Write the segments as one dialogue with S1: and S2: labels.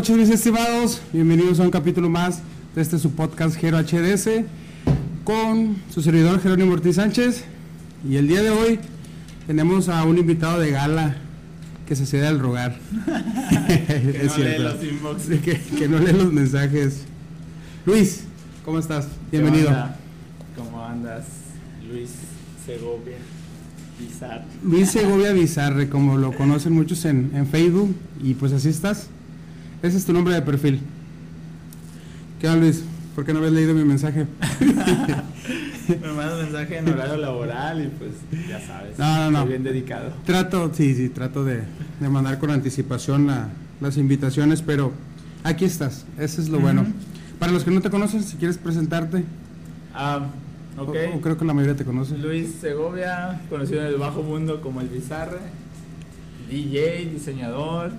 S1: noches, mis estimados. Bienvenidos a un capítulo más de este su podcast Gero HDS con su servidor Jerónimo Ortiz Sánchez. Y el día de hoy tenemos a un invitado de gala que se cede al rogar.
S2: que no lee los inbox.
S1: Que, que no lee los mensajes. Luis, ¿cómo estás? Bienvenido.
S2: ¿Cómo andas, Luis Segovia Bizarre?
S1: Luis Segovia Bizarre, como lo conocen muchos en, en Facebook, y pues así estás. Ese es tu nombre de perfil. ¿Qué onda, Luis? ¿Por qué no habías leído mi mensaje?
S2: Me manda un mensaje en horario laboral y pues ya sabes.
S1: No, no, no.
S2: bien dedicado.
S1: Trato, sí, sí, trato de, de mandar con anticipación la- las invitaciones, pero aquí estás, eso es lo bueno. Para los que no te conocen, si quieres presentarte,
S2: Ah, ok.
S1: o, o creo que la mayoría te conoce.
S2: Luis Segovia, conocido en el bajo mundo como el Bizarre, DJ, diseñador,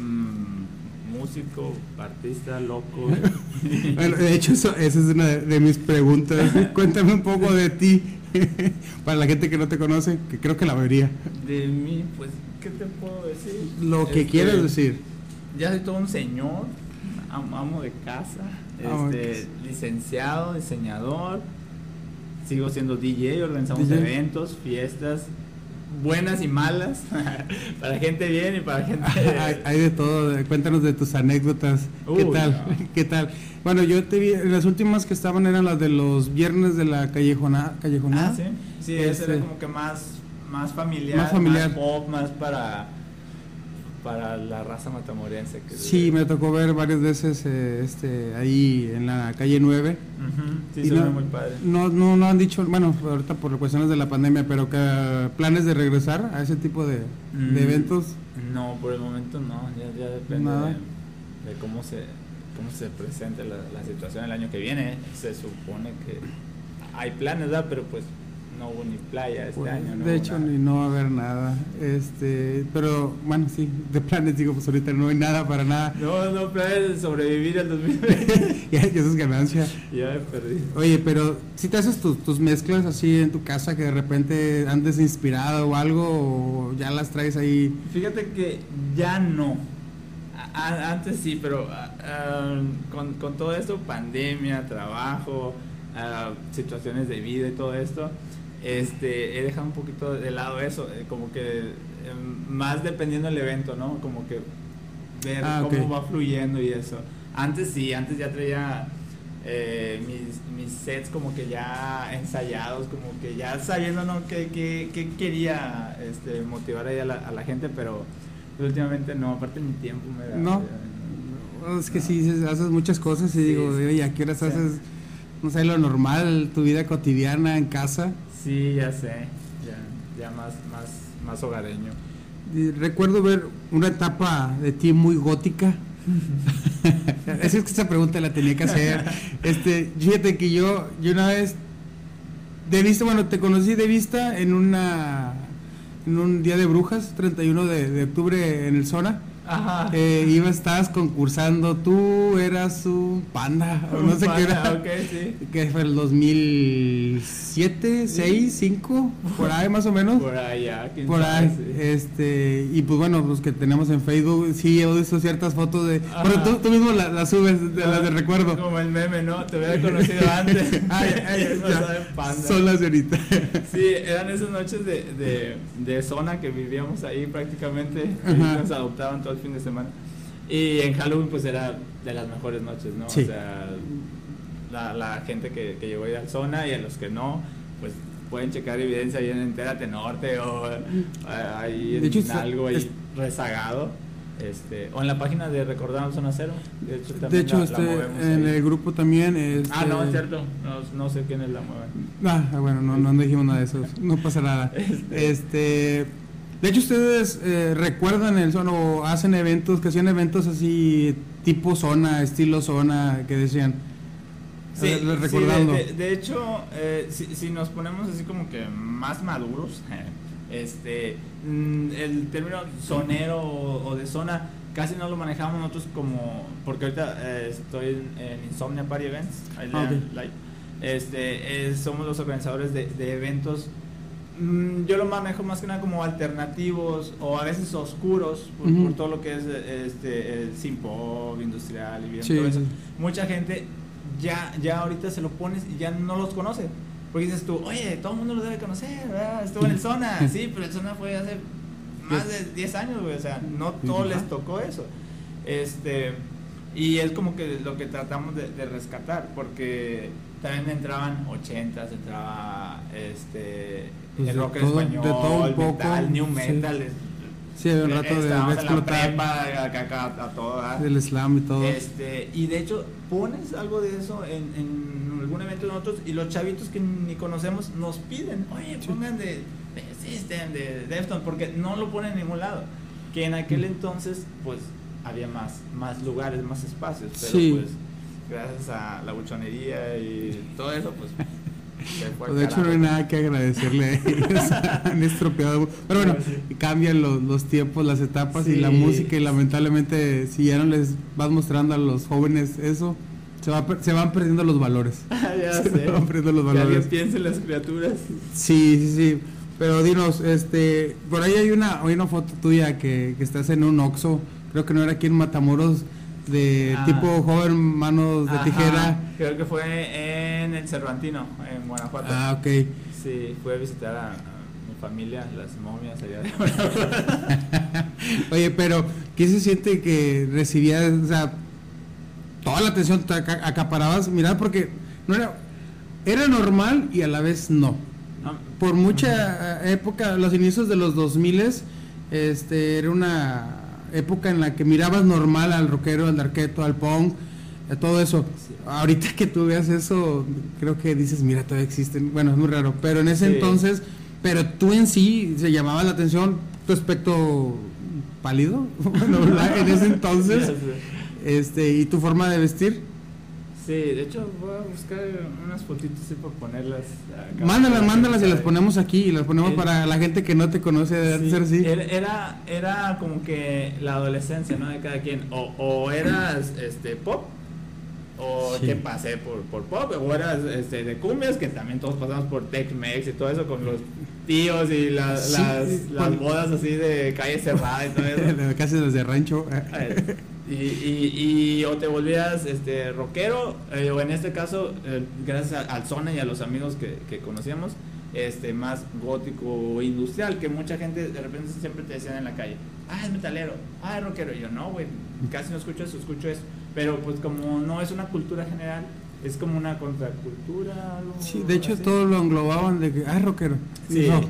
S2: mm, músico, artista, loco.
S1: Bueno, de hecho, eso, esa es una de, mis preguntas. Cuéntame un poco de ti, para la gente que no te conoce, que creo que la mayoría.
S2: De mí, pues, ¿qué te puedo decir?
S1: Lo que
S2: Este,
S1: quieras decir.
S2: Ya soy todo un señor, am- amo de casa,
S1: de
S2: este, licenciado, diseñador, sigo siendo DJ, organizamos
S1: DJ.
S2: eventos, fiestas, buenas y malas, para gente bien y para gente...
S1: hay, hay de todo, cuéntanos de tus anécdotas. ¿Qué tal?
S2: no.
S1: ¿Qué tal? Bueno, yo te vi, las últimas que estaban eran las de los viernes de la callejona, callejonada.
S2: Ah, sí, sí, ese
S1: Este-
S2: era como que más, más familiar,
S1: Más familiar.
S2: pop, más para, para la raza matamorense. Que
S1: Sí, me tocó ver varias veces eh, este, ahí en la calle 9.
S2: Ujú, sí,
S1: Y
S2: se
S1: no-
S2: ve muy padre.
S1: No, no, no han dicho, bueno, ahorita por cuestiones de la pandemia, pero que planes de regresar a ese tipo de,
S2: Mm.
S1: de eventos.
S2: No, por el momento no, ya, ya depende de cómo se cómo se presente la, la situación el año que viene. Se supone que hay planes, ¿verdad? Pero pues no hubo ni playa este
S1: Pues,
S2: año. No
S1: de hecho,
S2: nada.
S1: ni no va a haber nada. Este, pero bueno, sí, de planes digo, pues ahorita no hay nada para nada.
S2: No, no, planes de sobrevivir al 2020.
S1: y eso es ganancia.
S2: ya me perdí.
S1: Oye, pero si te haces tus, tus mezclas así en tu casa que de repente andes inspirado o algo, o ya las traes ahí.
S2: Fíjate que ya no. A- antes sí, pero a- con, con todo esto, pandemia, trabajo, a, situaciones de vida y todo esto, este, he dejado un poquito de lado eso, eh, como que em, más dependiendo del evento, ¿no? Como que ver
S1: Ah,
S2: cómo va fluyendo y eso. Antes sí, antes ya traía eh, mis, mis sets como que ya ensayados, como que ya sabiendo ¿no? qué, qué- qué quería este, motivar ahí a la, a la gente, pero últimamente no, aparte mi tiempo me da.
S1: No.
S2: ya,
S1: Es que
S2: No.
S1: sí, haces muchas cosas y
S2: Sí,
S1: digo,
S2: sí.
S1: oye, ¿a qué horas haces, no sé, lo normal, tu vida cotidiana en casa?
S2: Sí, ya sé, ya, ya más, más, más hogareño.
S1: Recuerdo ver una etapa de ti muy gótica. es que esa pregunta la tenía que hacer. Este, fíjate que yo, yo una vez de vista, bueno, te conocí de vista en una en un día de brujas, 31 de, de octubre en el Zona.
S2: Ajá.
S1: Eh, iba, estabas concursando, tú eras un panda, o no sé qué era.
S2: Ok, sí.
S1: Que fue el 2007, 6, 5, por ahí más o menos.
S2: Por allá,
S1: Por ahí,
S2: sí.
S1: este, y pues bueno, los que tenemos en Facebook, sí he visto ciertas fotos de.
S2: Ajá.
S1: Bueno, tú, tú mismo las las subes, de las de recuerdo.
S2: Como el meme, ¿no? Te hubiera conocido antes.
S1: Ay, ay,
S2: no
S1: ya.
S2: panda.
S1: Son las de ahorita.
S2: Sí, eran esas noches de, de, de zona que vivíamos ahí prácticamente. Ahí nos adoptaban todo el fin de semana. Y en Halloween pues era de las mejores noches, ¿no?
S1: Sí.
S2: O sea, la, la gente que, que llegó ahí al zona y a los que no, pues pueden checar evidencia ahí en Entérate Norte o eh, ahí en
S1: hecho,
S2: algo ahí
S1: es-
S2: rezagado. Este, o en la página de Recordamos Zona Cero. De hecho,
S1: De hecho,
S2: la- la
S1: este,
S2: movemos
S1: en
S2: ahí.
S1: el grupo también. Este,
S2: Ah, no, es cierto. No, no sé quiénes la mueven.
S1: Ah, bueno, no, no dijimos nada de eso, no pasa nada.
S2: Este.
S1: De hecho, ustedes eh, recuerdan el zona o hacen eventos, que hacían eventos así, tipo zona, estilo zona, que decían.
S2: Sí, sí, de-
S1: recordando.
S2: de, de hecho, eh, si, si nos ponemos así como que más maduros, este, mm, el término sonero o, o de zona casi no lo manejamos nosotros como, porque ahorita eh, estoy en, en Insomnia Party Events,
S1: Ah,
S2: dan
S1: ok.
S2: like. este, eh, somos los organizadores de, de eventos yo lo manejo más que nada como alternativos o a veces oscuros por, todo lo que es este el synth-pop industrial y bien
S1: Sí,
S2: todo eso. Mucha gente ya ya ahorita se lo pones y ya no los conoce. Porque dices tú, oye, todo el mundo lo debe conocer, ¿verdad? Estuvo en el Zona. Sí, pero el Zona fue hace más de 10 años, güey. O sea, no todos
S1: Ajá.
S2: les tocó eso. Este, y es como que lo que tratamos de, de rescatar, porque también entraban 80s, entraba este,
S1: Pues
S2: el rock en
S1: todo- de
S2: español,
S1: todo un poco,
S2: metal, new
S1: sí.
S2: metal. es-
S1: Sí, había un rato de,
S2: en la
S1: explotar
S2: prepa, a todo
S1: del slam y todo.
S2: Este, y de hecho, pones algo de eso en, en algún evento de nosotros y los chavitos que ni conocemos nos piden, oye, pongan de, de System, de Deftones, porque no lo ponen en ningún lado. Que en aquel entonces, pues, había más, más lugares, más espacios, pero
S1: Sí.
S2: pues, gracias a la buchonería y todo eso, pues,
S1: de hecho no hay nada que agradecerle han estropeado. Pero bueno,
S2: Sí.
S1: cambian los, los tiempos, las etapas y la música y lamentablemente si ya no les vas mostrando a los jóvenes eso, se, va, per- se van perdiendo los valores.
S2: ya
S1: se
S2: sé.
S1: van perdiendo los
S2: Que
S1: valores.
S2: piense en las criaturas.
S1: Sí, sí, sí. Pero dinos, este, por ahí hay una, hay una foto tuya que, que estás en un Oxxo, creo que no era aquí en Matamoros, de
S2: Ah.
S1: tipo joven manos de
S2: Ajá,
S1: tijera.
S2: Creo que fue en el Cervantino, en Guanajuato.
S1: Ah, ok.
S2: Sí, fui a visitar a, a mi familia, las momias allá de.
S1: Oye, pero ¿qué se siente que recibías, o sea, toda la atención te aca- acaparabas? Mira, porque no era, era normal y a la vez no.
S2: No,
S1: Por mucha eh, época, los inicios de los 2000 este, era una época en la que mirabas normal al rockero, al darqueto, al punk, a todo eso.
S2: Sí.
S1: Ahorita que tú veas eso, creo que dices, mira, todavía existen. Bueno, es muy raro, pero en ese
S2: Sí.
S1: entonces, pero tú en sí se llamaba la atención tu aspecto pálido, bueno, ¿verdad? en ese entonces, este, y tu forma de vestir.
S2: Sí, de hecho voy a buscar unas fotitos así para ponerlas. acá.
S1: Mándalas, mándalas y las ponemos aquí y las ponemos
S2: El-
S1: para la gente que no te conoce de
S2: Sí,
S1: ser así.
S2: Era, era, como que la adolescencia, ¿no? De cada quien. O, o eras este, pop, o
S1: Sí.
S2: que pasé por, por pop, o eras este, de cumbias, que también todos pasamos por Tex-Mex y todo eso con los tíos y la-
S1: Sí,
S2: las, las bodas así de calle cerrada y todo eso.
S1: Casi desde rancho.
S2: Y, y, y o te volvías este rockero eh, o en este caso eh, gracias a- al Zona y a los amigos que, que conocíamos este más gótico industrial que mucha gente de repente siempre te decían en la calle ah es metalero ah es rockero y yo no güey casi no escucho eso escucho eso pero pues como no es una cultura general es como una contracultura algo
S1: Sí, de hecho
S2: así.
S1: todo lo englobaban de que, ah, rockero.
S2: Sí,
S1: No.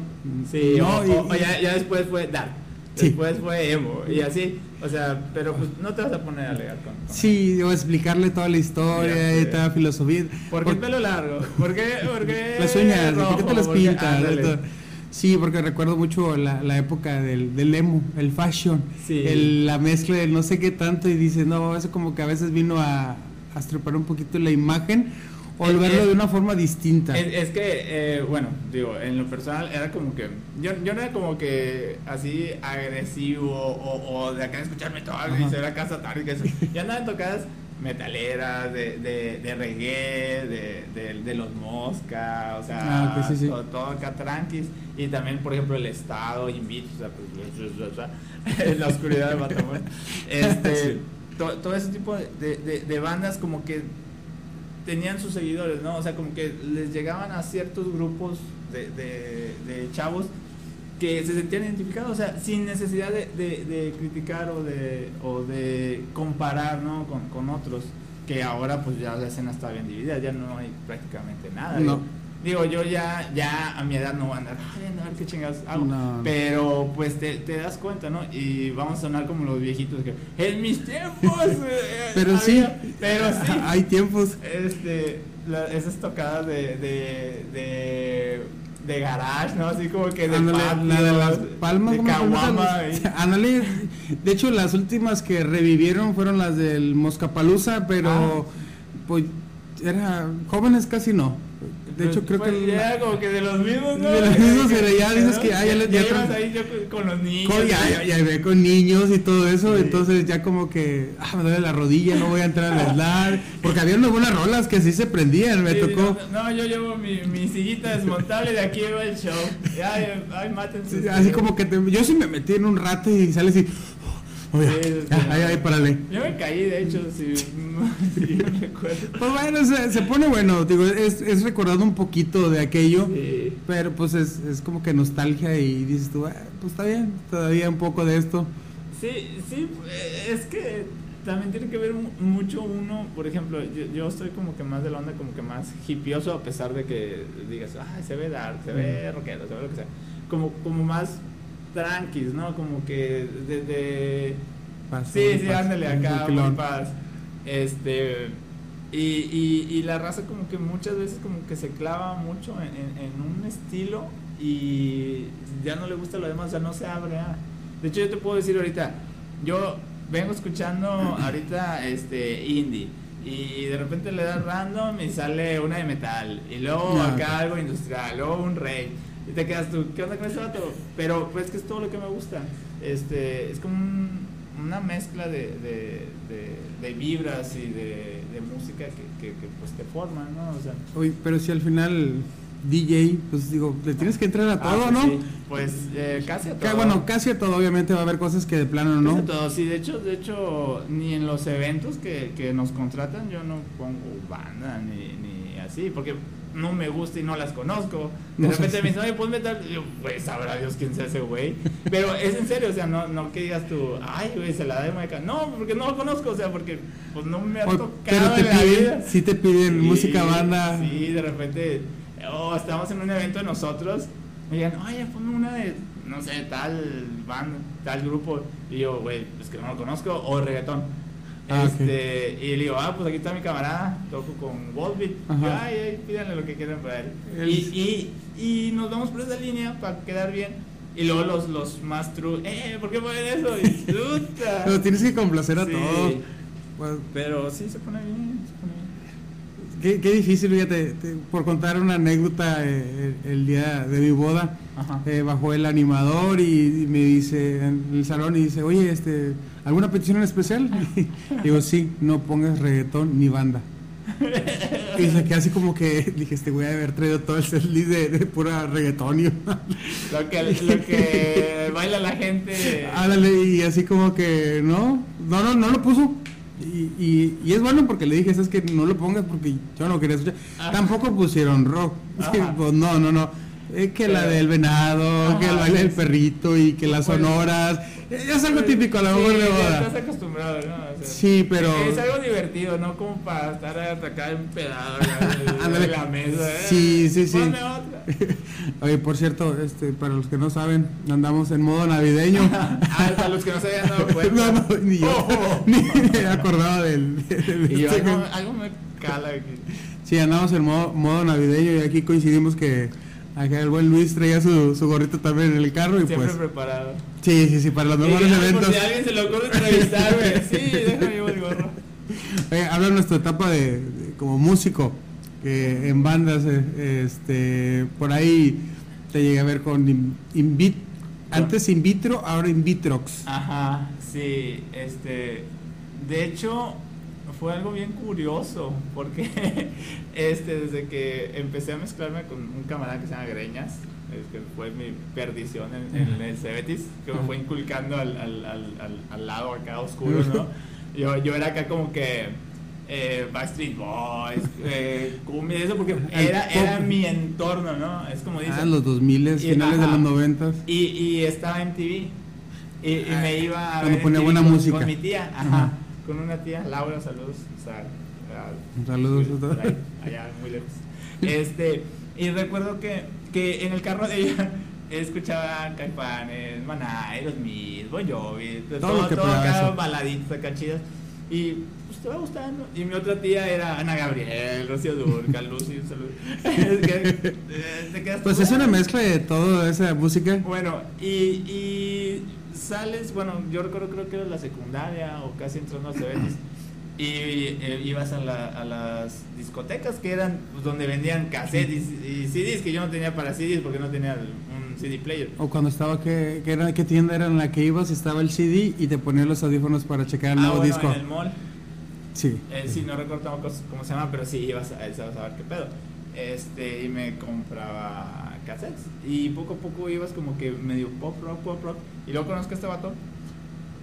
S2: sí,
S1: No,
S2: o,
S1: y-
S2: o- o ya, ya después fue dark,
S1: Sí.
S2: después fue emo, y así, o sea, pero pues no te vas a poner a alegar con... con
S1: Sí, o explicarle toda la historia y toda la filosofía.
S2: ¿Por qué el pelo largo? ¿Por qué? ¿Por qué
S1: Las uñas, ¿por qué te las pintas? Todo. Sí, porque recuerdo mucho la, la época del, del emo, el fashion,
S2: Sí.
S1: el- la mezcla de no sé qué tanto y dices, no, eso como que a veces vino a, a un poquito la imagen o verlo
S2: es-
S1: de una forma distinta.
S2: Es, es que, eh, bueno, digo, en lo personal era como que. Yo, yo no era como que así agresivo o, o de acá escucharme todo y
S1: Ajá.
S2: ser acá satánica. Eso. Yo andaba en tocadas metaleras, de, de, de reggae, de, de, de los mosca, o sea,
S1: Ah, ok, sí, sí.
S2: Todo, todo acá tranquis. Y también, por ejemplo, el estado, invito, o sea, pues, en la oscuridad de Matamoros. Este,
S1: Sí.
S2: to- todo ese tipo de- de bandas como que tenían sus seguidores, ¿no? O sea, como que les llegaban a ciertos grupos de, de- de chavos que se sentían identificados, o sea, sin necesidad de, de- criticar o de, o de comparar, ¿no? Con, con otros, que ahora pues ya la escena está bien dividida, ya no hay prácticamente nada.
S1: No.
S2: Digo, yo ya, ya a mi edad no voy a andar, "Ay, a ver qué chingados hago.
S1: No.
S2: Pero pues te, te das cuenta, ¿no? Y vamos a sonar como los viejitos que, en mis tiempos. eh,
S1: Pero sí.
S2: había-". Pero sí.
S1: Hay tiempos.
S2: Este, la- esas tocadas de, de, de, de garage, ¿no? Así como que de patio,
S1: la de las palmas,
S2: de caguama.
S1: Ándale, de hecho las últimas que revivieron fueron las del Moscapalusa, pero
S2: Ah.
S1: pues era jóvenes casi no. De hecho creo
S2: Pues,
S1: que...
S2: ya como que de los mismos, ¿no?
S1: De los mismos, pero ya dices que, ah, ya le- ya
S2: ibas
S1: tra-
S2: ahí yo con- con los niños.
S1: Con- ya, ya, ya con niños y todo eso,
S2: Sí.
S1: entonces ya como que, ah, me duele la rodilla, no voy a entrar al slide, porque había unas buenas rolas que sí se prendían, me
S2: Sí,
S1: tocó,
S2: No, no, yo llevo mi, mi sillita desmontable de aquí va el show. Ay, ay, mátense.
S1: sí, así como que te- yo sí me metí en un rato y sales y, ya,
S2: Sí, sí.
S1: ahí, ahí, párale.
S2: Yo me caí, de hecho, si, si yo recuerdo.
S1: Pues bueno, se, se pone bueno, digo, es, es recordando un poquito de aquello,
S2: Sí.
S1: pero pues es, es como que nostalgia y dices tú, ah, pues está bien, todavía un poco de esto.
S2: Sí, sí, eh, es que también tiene que ver mu- mucho uno, por ejemplo, yo, yo estoy como que más de la onda, como que más hipioso, a pesar de que digas, ah, se ve dark, se ve rockero, se ve lo que sea, como, como más tranquis, ¿no? Como que desde...
S1: Paz,
S2: Sí, sí,
S1: paz,
S2: ándale
S1: un
S2: acá, muy paz. Este... Y, y, y la raza como que muchas veces como que se clava mucho en, en- en un estilo y ya no le gusta lo demás, o sea, no se abre a... De hecho, yo te puedo decir ahorita, yo vengo escuchando ahorita este indie y de repente le das random y sale una de metal y luego acá algo industrial, luego un rey y te quedas tú, ¿qué onda con ese vato? Pero pues que es todo lo que me gusta. Este, es como un- una mezcla de, de, de- de vibras y de, de música que, que, que, pues te forman, ¿no? O sea,
S1: Oye, pero si al final DJ, pues digo, le tienes que entrar a
S2: ah,
S1: todo,
S2: pues
S1: ¿no?
S2: sí, Pues eh, casi a
S1: Que,
S2: todo.
S1: bueno, casi a todo, obviamente va a haber cosas que de plano no.
S2: Casi a todo, sí, de hecho, de hecho, ni en los eventos que, que nos contratan yo no pongo banda ni, ni así, porque no me gusta y no las conozco. De repente me dicen, oye, ponme tal. Y yo, pues sabrá Dios quién sea ese güey. Pero es en serio, o sea, no, no que digas tú, ay, güey, se la da de Meca. No, porque no lo conozco, o sea, porque pues no me ha tocado
S1: pero te
S2: en la
S1: piden,
S2: vida.
S1: sí te piden
S2: Sí,
S1: música banda.
S2: Sí, de repente, oh, estamos en un evento de nosotros, me digan, oye, ponme una de, no sé, tal banda, tal grupo. Y yo, güey, es que no lo conozco, o reggaetón.
S1: Ah,
S2: este, Y le digo, ah, pues aquí está mi camarada, toco con Volbeat. Ay, ay, pídanle lo que quieran para él.
S1: El-
S2: Y, y, y nos vamos por esa línea para quedar bien. Y luego los, los más true, eh, ¿por qué ponen eso? Puta.
S1: Pero tienes que complacer a
S2: Sí.
S1: todos.
S2: Pero sí, se pone bien, se pone bien.
S1: qué, qué difícil, fíjate, te- por contar una anécdota, eh, el, el día de mi boda, eh, bajó el animador y, y me dice en el salón y dice, oye, este, ¿alguna petición en especial? Y digo, sí, no pongas reggaetón ni banda. Y saqué así como que dije, este voy a haber traído todo el setlist de, de pura reggaetón y
S2: Lo que, lo que baila la gente.
S1: Ándale, y así como que no, no, no, no lo puso. Y, y, y es bueno porque le dije, es que no lo pongas porque yo no quería escuchar.
S2: Ajá.
S1: Tampoco pusieron rock.
S2: Ajá.
S1: Pues no, no, no. Es que la
S2: Pero-
S1: del venado,
S2: Ajá,
S1: que el baile del
S2: sí.
S1: perrito y que las
S2: Pues-
S1: sonoras. Es algo típico a lo
S2: Sí,
S1: de boda.
S2: Estás acostumbrado, ¿no? O sea,
S1: Sí, pero.
S2: Es algo divertido, ¿no? Como para estar acá empedado en la mesa. ¿eh?
S1: Sí, sí, sí.
S2: Ponme otra.
S1: Oye, por cierto, este, para los que no saben, andamos en modo navideño.
S2: Ah, para los que no se hayan dado cuenta.
S1: no, no, ni yo.
S2: Oh.
S1: Ni me he acordado del. del-
S2: yo,
S1: este-
S2: algo, algo me cala aquí.
S1: Sí, andamos en modo, modo navideño y aquí coincidimos que acá el buen Luis traía su, su gorrito también en el carro y
S2: Siempre
S1: pues...
S2: preparado.
S1: Sí, sí, sí, para los mejores eventos.
S2: Por si a alguien se le ocurre entrevistarme. Sí, déjame llevar el gorro.
S1: Habla de nuestra etapa de, de- como músico, que en bandas, eh, este, por ahí te llegué a ver con in, Invit- antes in vitro, ahora in vitrox.
S2: Ajá, sí, este, de hecho fue algo bien curioso porque este desde que empecé a mezclarme con un camarada que se llama Greñas, es que fue mi perdición en, en el Cebetis, que me fue inculcando al, al, al, al- lado acá oscuro, ¿no? Yo, yo era acá como que eh, Backstreet Boys, eh, cumbia, eso porque era, era mi entorno, ¿no? Es como dicen.
S1: Ah, los 2000,
S2: Y-
S1: finales de los 90.
S2: Y, y estaba en TV. Y, y
S1: Ah,
S2: me iba a
S1: cuando
S2: ver
S1: ponía buena
S2: con,
S1: música.
S2: con mi tía, ajá,
S1: Ajá.
S2: Con una tía, Laura, saludos, o sea, a-
S1: Saludos.
S2: ahí, allá muy lejos. Este, y recuerdo que, que en el carro de ella escuchaba Caifanes, Maná, Aerosmith, Bon Jovi, todo,
S1: Todo
S2: todo, acá, baladitas acá chidas. Y pues te va gustando. Y mi otra tía era Ana Gabriel, Rocío Durcal, Lucy, un saludo. Es que, eh, te quedas
S1: Pues es una mezcla de toda esa música.
S2: Bueno, y, y sales, bueno, yo recuerdo creo que era la secundaria o casi entrando a Cebetis. y eh, ibas a, la- a las discotecas que eran pues, donde vendían cassettes y, y CDs que yo no tenía para CDs porque no tenía un CD player.
S1: O cuando estaba, ¿qué, qué, era, ¿qué tienda era en la que ibas? Estaba el CD y te ponían los audífonos para checar el
S2: ah,
S1: nuevo
S2: bueno,
S1: disco.
S2: en el mall.
S1: Sí.
S2: Eh, sí, no recuerdo cómo, cómo se llama, pero sí ibas a, ibas a ver qué pedo. Este, y me compraba cassettes. Y poco a poco ibas como que medio pop rock, pop rock. Y luego conozco a este vato.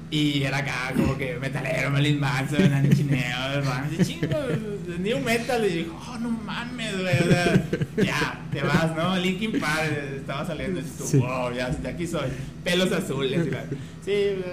S2: Y era acá como que metalero, Marilyn Manson, Inch Nails, Ramsey, chingo, new metal. Y dijo, oh, no mames, güey. O sea, ya, te vas, ¿no? Linkin Park estaba saliendo. Y tú,
S1: Sí.
S2: wow, ya, de aquí soy. Pelos azules. y sí,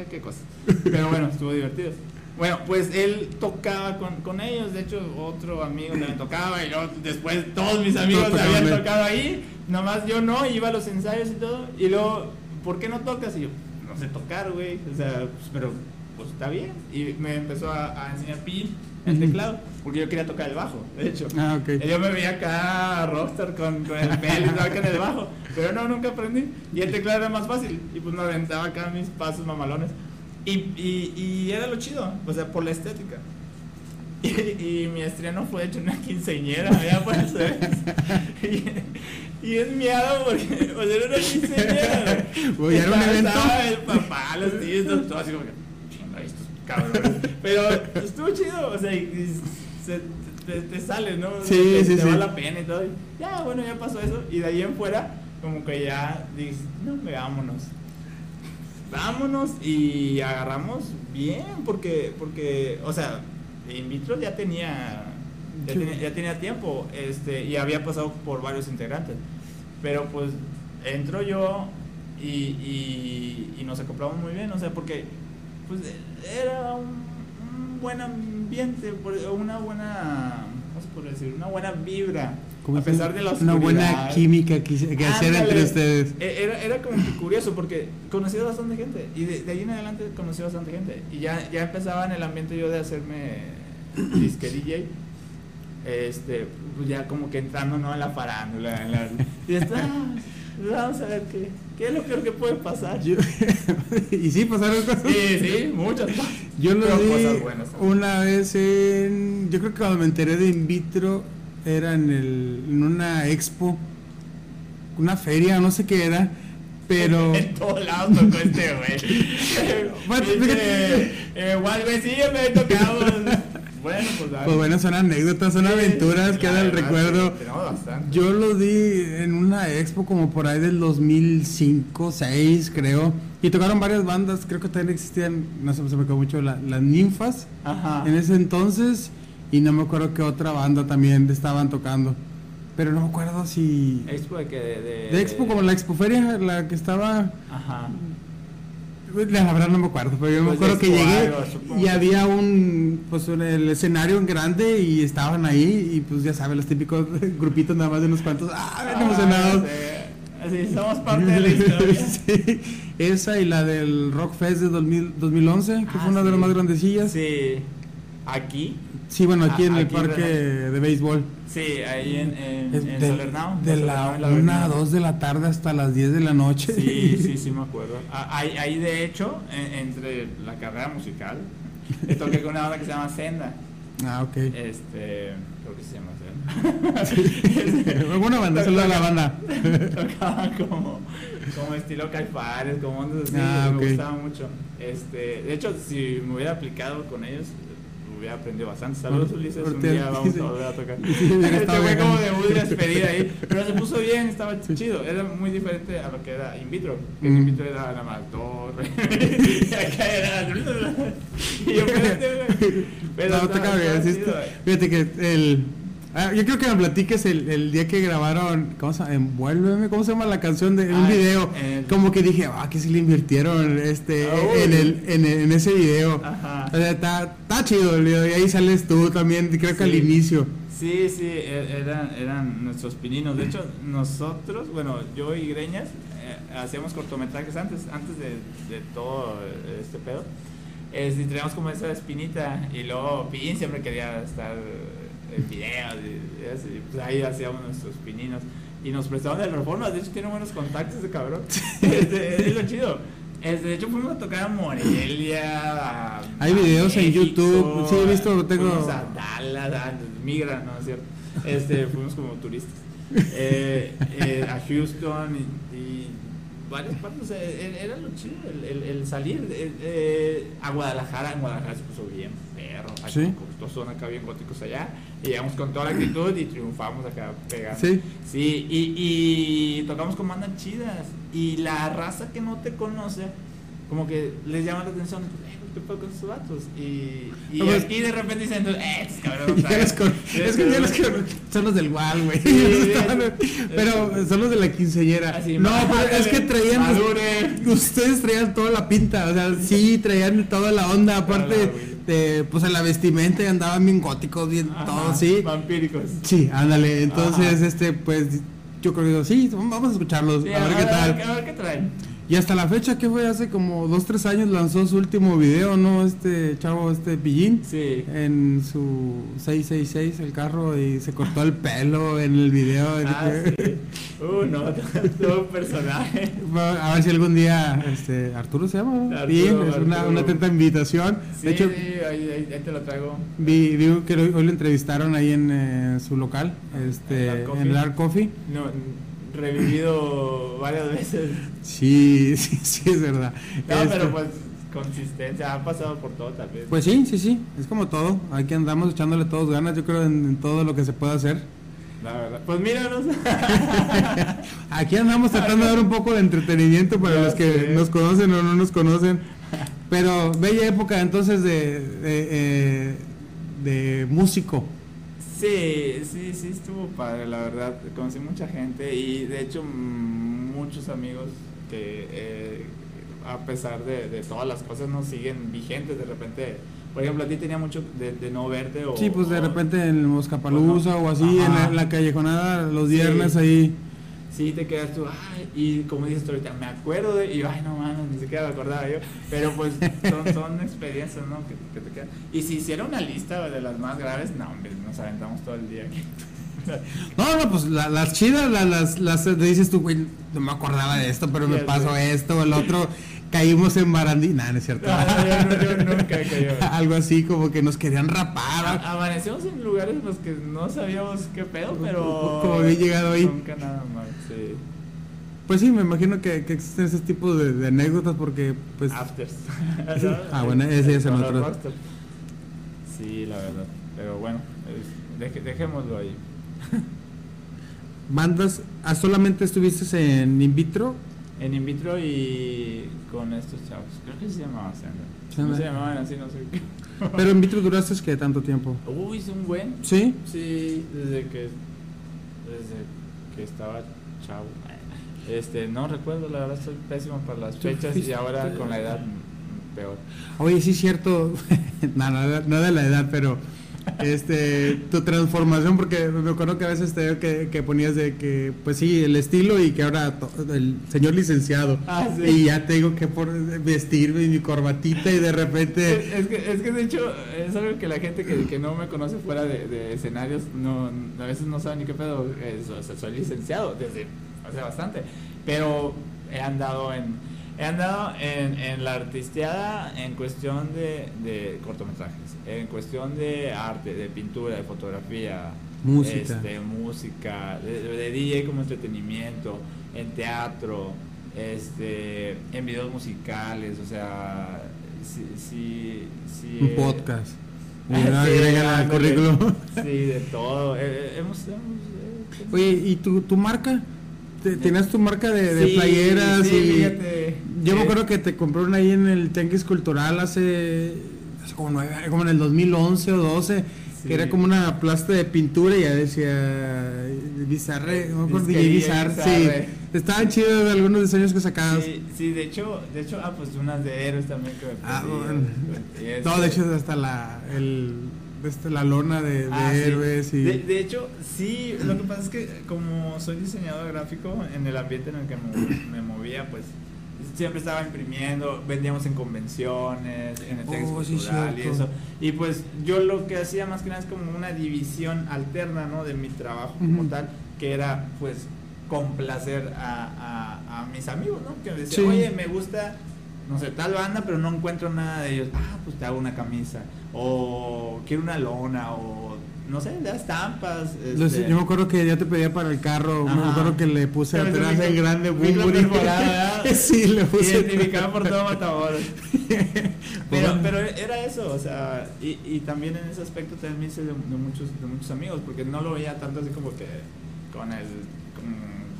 S2: qué cosa. Pero bueno, estuvo divertido. Bueno, pues él tocaba con, con ellos, de hecho otro amigo también tocaba y luego después todos mis amigos habían tocado ahí, nomás yo no, iba a los ensayos y todo, y luego, ¿por qué no tocas? Y yo, no sé tocar, güey, o sea, pues, pero pues está bien, y me empezó a, a enseñar Pi el teclado, porque yo quería tocar el bajo, de hecho.
S1: Ah.
S2: Yo me veía acá rockstar con, con el pelo y en el bajo, pero no, nunca aprendí. Y el teclado era más fácil, y pues me aventaba acá mis pasos mamalones. Y, y, y era lo chido, o sea, por la estética. Y, y mi estreno fue hecho una quinceñera, ya ver. Y, y es miado porque, o sea, era una quinceñera.
S1: Oye, ¿era un evento?
S2: el papá, los tíos, todo, así como que, chinga, estos cabrones. Pero estuvo chido, o sea, y, se, te, te sale, ¿no?
S1: Sí,
S2: te,
S1: sí,
S2: te
S1: sí.
S2: va la pena y todo. ya, bueno, ya pasó eso. Y de ahí en fuera, como que ya dices, no, me vámonos. Vámonos y agarramos bien, porque, porque, o sea, in vitro ya tenía, ya tenía, ya tenía tiempo, este, y había pasado por varios integrantes. Pero pues entro yo y, y, y nos acoplamos muy bien, o sea, porque pues era un, un buen ambiente, una buena, ¿cómo se puede decir? Una buena vibra,
S1: Como
S2: a pesar de la
S1: Una buena
S2: oscuridad.
S1: química que, que hacían entre ustedes.
S2: E- Era, era como que curioso porque conocí a bastante gente y de, de ahí en adelante conocí a bastante gente y ya, ya empezaba en el ambiente yo de hacerme disque DJ este pues ya como que entrando no en la farándula en la, y esto, ah, vamos a ver qué, qué es lo peor que puede pasar
S1: Yo- y sí, pasaron cosas.
S2: sí sí muchas
S1: Yo lo vi
S2: cosas buenas también.
S1: una vez en. Yo creo que cuando me enteré de in vitro era en, el, en una expo, una feria, no sé qué era, pero.
S2: en todos lados tocó este güey
S1: Bueno,
S2: eh, igual güey sí me he tocado bueno pues.
S1: Pues bueno, son anécdotas, son
S2: Sí,
S1: aventuras, queda el recuerdo.
S2: bastante.
S1: Yo lo di en una expo como por ahí del 2005, 6 creo. Y tocaron varias bandas, creo que también existían, no sé, se me quedó mucho, la- las ninfas
S2: Ajá.
S1: en ese entonces. Y no me acuerdo qué otra banda también estaban tocando. Pero no me acuerdo si...
S2: Expo de que de, de,
S1: De expo como la expoferia, la que estaba...
S2: Ajá.
S1: La verdad no me acuerdo, pero yo me
S2: Pues
S1: acuerdo que
S2: expo
S1: llegué y había un, pues un- el escenario en grande y estaban ahí y pues ya sabes, los típicos grupitos nada más de unos cuantos, ah, bien emocionados.
S2: Ah, sí. Así somos parte de la historia.
S1: Sí, esa y la del Rock Fest de 2000 2011, que
S2: Ah,
S1: fue una de
S2: sí.
S1: las más grandecillas. Sí,
S2: Sí.
S1: Bueno, aquí
S2: Ah,
S1: en el
S2: aquí,
S1: parque
S2: ¿verdad?
S1: de béisbol.
S2: Sí, ahí en, en,
S1: Es
S2: en
S1: de,
S2: Solernao.
S1: de la
S2: Solernao, en
S1: 1 a
S2: avenida.
S1: 2 de la tarde hasta las 10 de la noche.
S2: Sí, sí, sí, me acuerdo. Ah, Ahí, ahí de hecho, en- entre la carrera musical, toqué con una banda que se llama Senda.
S1: Ah, ok.
S2: Este, creo que se llama Senda.
S1: Buena banda, saluda a la banda.
S2: Tocaban como, como estilo caifares, como ondas así,
S1: Ah,
S2: me
S1: ok.
S2: gustaba mucho. Este, de hecho, si me hubiera aplicado con ellos, hubiera aprendido bastante. Saludos Ulises, un día vamos a volver a tocar. Este fue como
S1: bacán.
S2: debut y despedida ahí, pero se puso bien, estaba chido. Era muy diferente a lo que era in vitro. Que
S1: Mm.
S2: in vitro era nada más torre. y acá era. y yo, güey. Pero
S1: No, te. Fíjate que el. Ah, yo creo que me platiques el, el día que grabaron, ¿cómo se? Envuélveme, ¿cómo se llama la canción de un
S2: Ah,
S1: video?
S2: el-
S1: Como que dije, ah, que sí le invirtieron este,
S2: uy.
S1: en, el, en, en ese video.
S2: Ajá.
S1: O sea, está, está chido el video, y ahí sales tú también, creo que al
S2: Sí.
S1: inicio.
S2: Sí, sí, e- eran, eran nuestros pininos. De hecho, nosotros, bueno, yo y Greñas, eh, hacíamos cortometrajes antes, antes de, de todo este pedo. Es, y teníamos como esa espinita. Y luego Pin siempre quería estar en videos. Y, y así, pues ahí hacíamos nuestros pininos. Y nos prestaban el reforma. De hecho, tiene buenos contactos de cabrón. Este, es lo chido. De hecho, fuimos a tocar a Morelia. a-
S1: Hay videos en YouTube, sí, he visto, tengo-
S2: Fuimos a Dallas, a Migra, ¿no es cierto? Este, fuimos como turistas. Eh, eh, a Houston y, y varias partes. e- era lo chido, el, el- el salir. eh, eh, a Guadalajara, en Guadalajara se puso bien perro.
S1: Sí.
S2: Todos son acá bien góticos allá. Y llegamos con toda la actitud y triunfamos acá pegando.
S1: Sí.
S2: Sí, y, y tocamos con bandas chidas. Y la raza que no te conoce, como que les llama la atención. Eh, ¿Qué pedo con esos vatos? Y, y
S1: No, pues-
S2: aquí de repente dicen, eh, estos cabrones.
S1: Es que ya los
S2: que
S1: son los del WAL, güey.
S2: Sí,
S1: pero son los de la quinceañera.
S2: Así,
S1: no,
S2: ma-
S1: pero es que traían.
S2: Maduren.
S1: Ustedes traían toda la pinta. O sea, sí, traían toda la onda. Aparte, De, pues en la vestimenta y andaban bien góticos, bien
S2: Ajá,
S1: todo, sí.
S2: Vampíricos.
S1: Sí, ándale. Entonces,
S2: Ajá.
S1: este, pues yo creo que sí, vamos a escucharlos,
S2: Sí,
S1: a ver qué tal.
S2: A ver qué traen.
S1: Y hasta la fecha, que fue hace como dos, tres años, lanzó su último video, ¿no? Este chavo, este Pillín.
S2: Sí.
S1: En su 666, el carro, y se cortó el pelo en el video.
S2: Ah, sí. Uh, no, todo un personaje.
S1: A ver si algún día, este, Arturo se llama, ¿no?
S2: Arturo,
S1: Pillín, es una,
S2: Arturo.
S1: una atenta invitación.
S2: Sí,
S1: de hecho,
S2: sí, ahí, ahí- te lo traigo.
S1: vi, vi que hoy hoy lo entrevistaron ahí en eh, su local, este,
S2: En
S1: en Dark Coffee.
S2: No, revivido varias veces.
S1: Sí, sí, sí, es verdad.
S2: No,
S1: Este,
S2: pero pues consistencia, ha pasado por todo tal vez.
S1: Pues sí, sí, sí, es como todo. Aquí andamos echándole todos ganas, yo creo, en, en todo lo que se puede hacer.
S2: La verdad. Pues míranos.
S1: Aquí andamos tratando de dar un poco de entretenimiento para
S2: Ya
S1: los que
S2: sé.
S1: nos conocen o no nos conocen. Pero bella época entonces de, de, eh, de músico.
S2: Sí, sí, sí, estuvo padre, la verdad. Conocí mucha gente y de hecho mm, muchos amigos que eh, a pesar de, de todas las cosas nos siguen vigentes de repente. Por ejemplo, a ti tenía mucho de, de no verte o...
S1: Sí, pues de
S2: o-
S1: repente en Moscapalusa o así, en la,
S2: Ajá.
S1: en la callejonada los
S2: Sí.
S1: viernes ahí.
S2: Sí, te quedas tú, ay, y como dices tú ahorita, me acuerdo de, y yo, ay, no mames, ni siquiera me acordaba yo, pero pues son, son experiencias, ¿no? Que, que te quedan. Y si hiciera una lista de las más graves, no, hombre, nos aventamos todo el día aquí.
S1: No, no, pues la- las chidas, la- las, las, te dices tú, güey, no me acordaba de esto, pero me pasó esto o el otro. Caímos en barandí, nah, no es cierto.
S2: No, no, yo, no- yo nunca caí.
S1: Algo así como que nos querían rapar.
S2: A- Amanecimos en lugares en los que no sabíamos qué pedo, pero.
S1: Como había llegado ahí.
S2: Nunca nada más, sí.
S1: Pues sí, me imagino que, que existen ese tipo de, de anécdotas porque, pues,
S2: Afters.
S1: Ah, bueno, ese es
S2: los
S1: otro.
S2: Sí, la verdad. Pero bueno, es- dejémoslo ahí.
S1: Bandas, ah, solamente estuviste en in vitro.
S2: En in vitro y con estos chavos. Creo que se llamaba Sandra. No se llamaban así, no sé.
S1: Pero in vitro duraste que tanto tiempo.
S2: Uy, es un buen.
S1: ¿Sí?
S2: Sí, desde que desde que estaba chavo. Este, no recuerdo, la verdad soy pésimo para las fechas y ahora con la edad mm, peor.
S1: Oye, sí es cierto, no, no de la edad, pero este tu transformación, porque me acuerdo que a veces te veo que, que ponías de que, pues sí, el estilo y que ahora to- el señor licenciado.
S2: Ah, sí.
S1: Y ya tengo que por vestirme y mi corbatita y de repente...
S2: Es, es que, es que de hecho es algo que la gente que, que no me conoce fuera de, de escenarios no, a veces no sabe ni qué pedo. es- o sea, soy licenciado desde hace bastante, pero he andado en he andado en, en la artisteada en cuestión de, de cortometrajes, en cuestión de arte, de pintura, de fotografía,
S1: Música.
S2: este, música, de, de DJ como entretenimiento, en teatro, este, en videos musicales, o sea, sí, sí, sí,
S1: Un
S2: eh,
S1: podcast. Y
S2: Sí,
S1: agrégala al currículum.
S2: Sí, de todo. eh, eh, hemos, hemos, eh,
S1: Oye, ¿y tu, tu marca? ¿Te- ¿Tenías tu marca de, de
S2: Sí,
S1: playeras?
S2: sí,
S1: y
S2: fíjate.
S1: Yo me acuerdo que te compré una ahí en el Tianguis Cultural hace, hace como nueve como en el 2011 o 12,
S2: Sí.
S1: que era como una plasta de pintura y ya decía Bizarre, no me Bizarre, sí. Estaban chidos algunos diseños que sacabas.
S2: Sí, sí, de hecho, de hecho, ah, pues unas de héroes también que me
S1: Ah, bueno. No, de hecho hasta la, el, este, la lona de, de
S2: Ah, sí.
S1: héroes y...
S2: De, de hecho, sí, lo que pasa es que como soy diseñador gráfico, en el ambiente en el que me, me movía, pues siempre estaba imprimiendo, vendíamos en convenciones, en el
S1: Oh, sí,
S2: Cultural y eso. Y pues yo lo que hacía más que nada es como una división alterna, ¿no? De mi trabajo como tal, que era pues complacer a, a- a mis amigos, ¿no? Que me decían,
S1: Sí.
S2: oye, me gusta no sé, tal banda, pero no encuentro nada de ellos. Ah, pues te hago una camisa. O quiero una lona, o no sé, las estampas. Este,
S1: yo me acuerdo que ya te pedía para el carro, me acuerdo que le puse
S2: Pero
S1: atrás el grande
S2: ¿verdad?
S1: sí, le puse.
S2: Identificado por todo Matamoros. Pero, pero era eso, o sea, y, y también en ese aspecto también me hice de, de muchos, de muchos amigos, porque no lo veía tanto así como que con el con,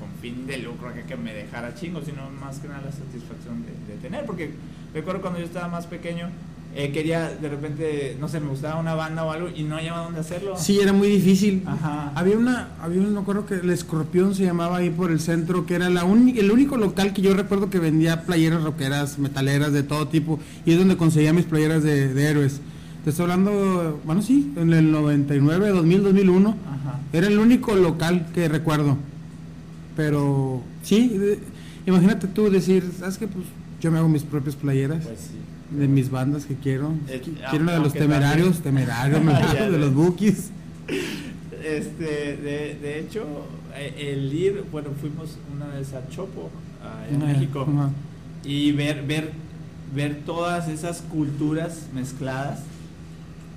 S2: con fin de lucro que, que me dejara chingo, sino más que nada la satisfacción de, de tener, porque recuerdo cuando yo estaba más pequeño, eh, quería de repente, no sé, me gustaba una banda o algo y no hallaba dónde hacerlo.
S1: Sí, era muy difícil.
S2: Ajá.
S1: Había una, había un, me acuerdo que el Escorpión se llamaba ahí por el centro, que era la uni- el único local que yo recuerdo que vendía playeras rockeras, metaleras de todo tipo, y es donde conseguía mis playeras de, de héroes. Te estoy hablando, bueno, sí, en el 99, 2000, 2001.
S2: Ajá.
S1: Era el único local que recuerdo. Pero sí, de- imagínate tú decir, ¿sabes qué? Pues yo me hago mis propias playeras
S2: Pues sí.
S1: De mis bandas que quiero.
S2: Eh,
S1: quiero una de los temerarios,
S2: también-
S1: temerarios, me la hago, de los bookies.
S2: Este, de, de hecho, eh, el ir, bueno, fuimos una vez a Chopo, en México, y ver, ver, ver todas esas culturas mezcladas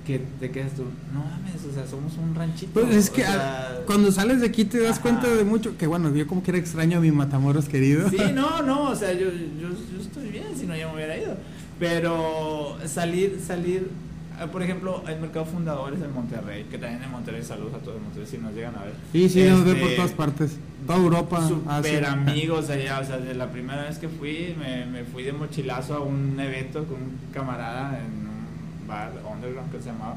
S2: que te quedas tú, no mames, o sea, somos un ranchito.
S1: Pues es que
S2: sea,
S1: ah, cuando sales de aquí te das
S2: Ajá.
S1: cuenta de mucho, que bueno, yo como que era extraño a mi Matamoros querido.
S2: Sí, no, no, o sea, yo, yo, yo estoy bien, si no ya me hubiera ido. Pero salir, salir, ah, por ejemplo, el mercado fundadores en Monterrey, que también en Monterrey, saludos a todos en Monterrey si nos llegan a ver.
S1: Sí, sí, nos ve
S2: Este,
S1: por todas partes. Toda Europa.
S2: Super
S1: Asia.
S2: amigos allá, o sea, de la primera vez que fui, me, me fui de mochilazo a un evento con un camarada en un bar underground que se llamaba.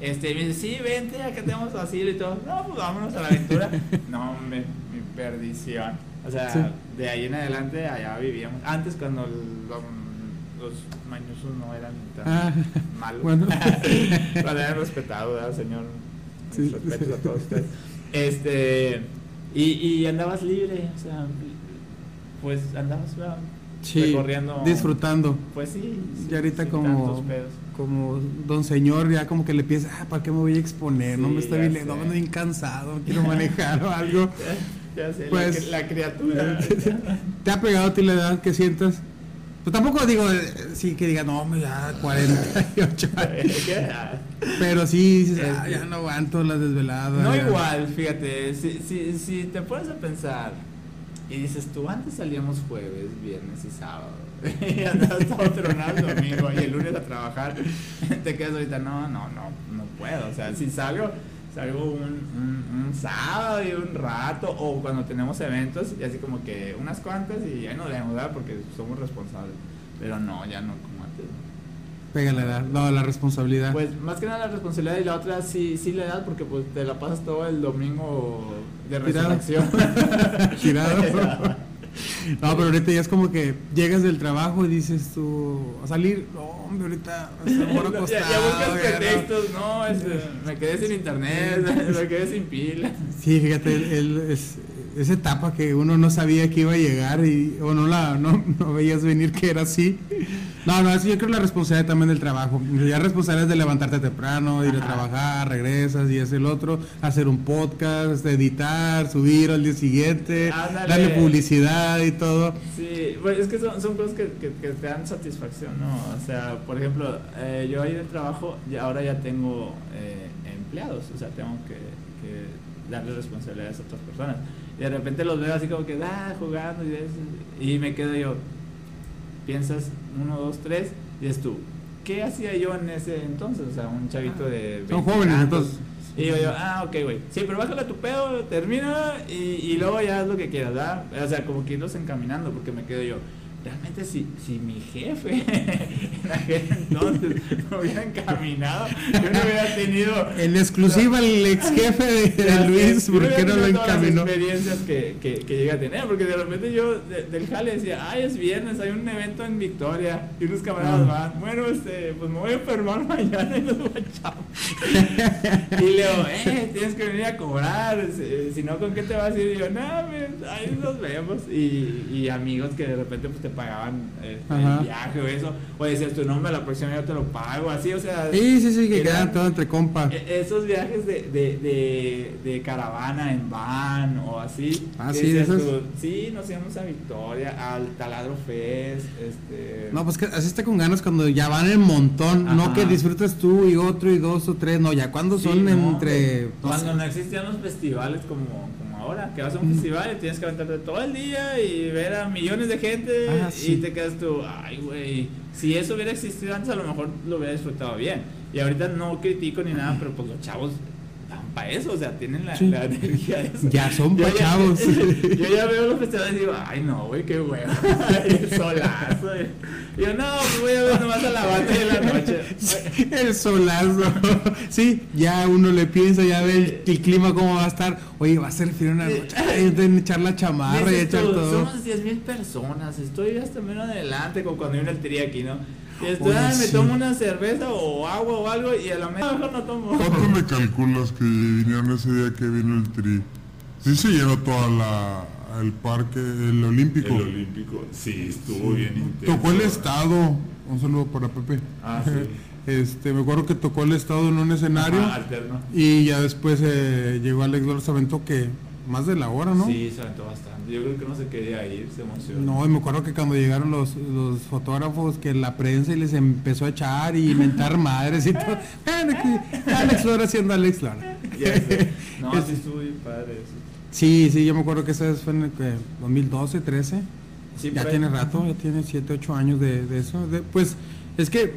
S2: Este, me dice, sí, vente, acá tenemos asilo y todo. No, pues vámonos a la aventura. no, me, mi perdición. O sea,
S1: Sí.
S2: de ahí en adelante allá vivíamos. Antes cuando los, mañosos no eran tan
S1: Ah,
S2: malos.
S1: bueno.
S2: eran respetados, ¿verdad, señor?
S1: Sí.
S2: Respetos a todos ustedes. Este, y, y andabas libre, o sea, pues andabas ¿verdad?
S1: Sí,
S2: recorriendo.
S1: disfrutando.
S2: Pues sí.
S1: Y ahorita como, como don señor, ya como que le piensa, ah, ¿para qué me voy a exponer? no me está bien, no ando bien cansado, quiero manejar o algo.
S2: Ya sé,
S1: Pues-
S2: la, la criatura.
S1: ¿Te ha pegado a ti la edad que sientas? Pues tampoco digo, eh, sí que diga, no, ya 48 años. Pero sí dices, ah, ya no aguanto las desveladas.
S2: No
S1: ya".
S2: igual, fíjate, si, si, si te pones a pensar y dices tú, antes salíamos jueves, viernes y sábado, y andabas todo tronado el domingo y el lunes a trabajar, te quedas ahorita, no, no, no, no puedo, o sea, si salgo, salgo un, un, un sábado y un rato, o cuando tenemos eventos, y así como que unas cuantas y ahí nos vemos, ¿verdad? Porque somos responsables, pero no, ya no como antes.
S1: Pega la edad, no, la responsabilidad.
S2: Pues más que nada la responsabilidad y la otra sí, sí la edad porque pues te la pasas todo el domingo de resurrección.
S1: Girado. No, pero ahorita ya es como que llegas del trabajo y dices tú, a salir, no, hombre, ahorita mejor acostado.
S2: ya buscas
S1: ya no".
S2: pretextos, no, este, me quedé sin internet, me quedé sin pila.
S1: Sí, fíjate, el- el- es, esa etapa que uno no sabía que iba a llegar y o no la no, no veías venir que era así. No, no, es yo creo la responsabilidad también del trabajo. Ya responsabilidad de levantarte temprano, ir a
S2: Ajá.
S1: trabajar, regresas y es el otro, hacer un podcast, editar, subir al día siguiente,
S2: Ándale.
S1: darle publicidad y todo.
S2: Sí, pues es que son, son cosas que, que, que te dan satisfacción, ¿no? O sea, por ejemplo, eh, yo ahí de trabajo y ahora ya tengo eh, empleados, o sea, tengo que, que darle responsabilidades a otras personas. Y de repente los veo así como que, ah, jugando y, me quedo yo, piensas uno, dos, tres, y es tú, ¿qué hacía yo en ese entonces? O sea, un chavito de...
S1: Son
S2: 20
S1: jóvenes,
S2: tantos.
S1: entonces.
S2: Y digo yo, ah, ok, güey. Sí, pero bájale tu pedo, termina y, y luego ya haz lo que quieras, ¿verdad? O sea, como que irlos encaminando, porque me quedo yo. Realmente, si, si mi jefe en aquel entonces me hubiera encaminado, yo no hubiera tenido.
S1: En exclusiva el ex jefe de, Luis, ¿por qué no lo
S2: todas las
S1: encaminó?
S2: experiencias que, que, que llegué a tener, porque de repente yo de- del jale decía, ay, es viernes, hay un evento en Victoria, y unos camaradas
S1: Ah.
S2: van, bueno, este, pues me voy a enfermar mañana y nos guachamos. y le digo, eh, tienes que venir a cobrar, si, si no, ¿con qué te vas a ir? Y yo, no, pues, ahí nos vemos. Y, y amigos que de repente pues, te pagaban este, el viaje o eso, o decías tu nombre, la próxima yo te lo pago, así, o sea,
S1: Sí, sí, sí, que quedan todo entre compas.
S2: e- esos viajes de, de, de, de caravana en van o así.
S1: Ah, sí, esos-
S2: tú, sí, nos íbamos a Victoria, al Taladro Fest, este...
S1: No, pues que así está con ganas cuando ya van en montón, no que disfrutas tú y otro y dos o tres, no, ya cuando
S2: Sí,
S1: son
S2: no,
S1: entre...
S2: Cuando no existían los festivales como, como ahora, que vas a un festival y tienes que aventarte todo el día y ver a millones de gente
S1: Ah,
S2: y te quedas tú, ay, güey, si eso hubiera existido antes a lo mejor lo hubiera disfrutado bien. Y ahorita no critico ni nada, pero pues los chavos para eso, o sea, tienen la,
S1: Sí.
S2: la energía de eso.
S1: Ya son
S2: Yo
S1: pa' chavos.
S2: Yo ya veo los festivales y digo, ay, no, güey, qué huevo. el solazo. Yo, no, pues voy a ver nomás a la banda de la noche.
S1: El solazo. Sí, ya uno le piensa, ya ve el, el clima cómo va a estar. Oye, va a ser frío una noche. Ay, echar la chamarra y echar todo.
S2: Somos 10 mil personas, estoy hasta menos adelante, como cuando viene el tri aquí, ¿no? Estoy,
S1: Oye,
S2: "Ay, me
S1: sí.
S2: tomo una cerveza o agua o algo y a la mejor no tomo.
S3: ¿Cuánto le calculas que vinieron ese día que vino el tri? Sí se llenó toda la el parque, el olímpico.
S4: El olímpico, sí, estuvo bien intenso.
S3: Tocó el estado. Un saludo para Pepe.
S2: Ah, sí.
S3: Este, me acuerdo que tocó el estado en un escenario
S2: Ajá.
S1: Y ya después eh, llegó Alex Lora, se aventó que más de la hora, ¿no?
S2: Sí, se aventó bastante. Yo creo que no se quería ir, se emocionó.
S1: No, y me acuerdo que cuando llegaron los, los fotógrafos, que la prensa y les empezó a echar y mentar madres y todo. Alex Lora siendo Alex Lora.
S2: No,
S1: Es-
S2: sí estuvo bien padre eso.
S1: Sí, sí, yo me acuerdo que esa vez fue en el que, 2012, 13.
S2: Sí,
S1: ya tiene rato, ya tiene 7, 8 años de, de eso. De- pues es que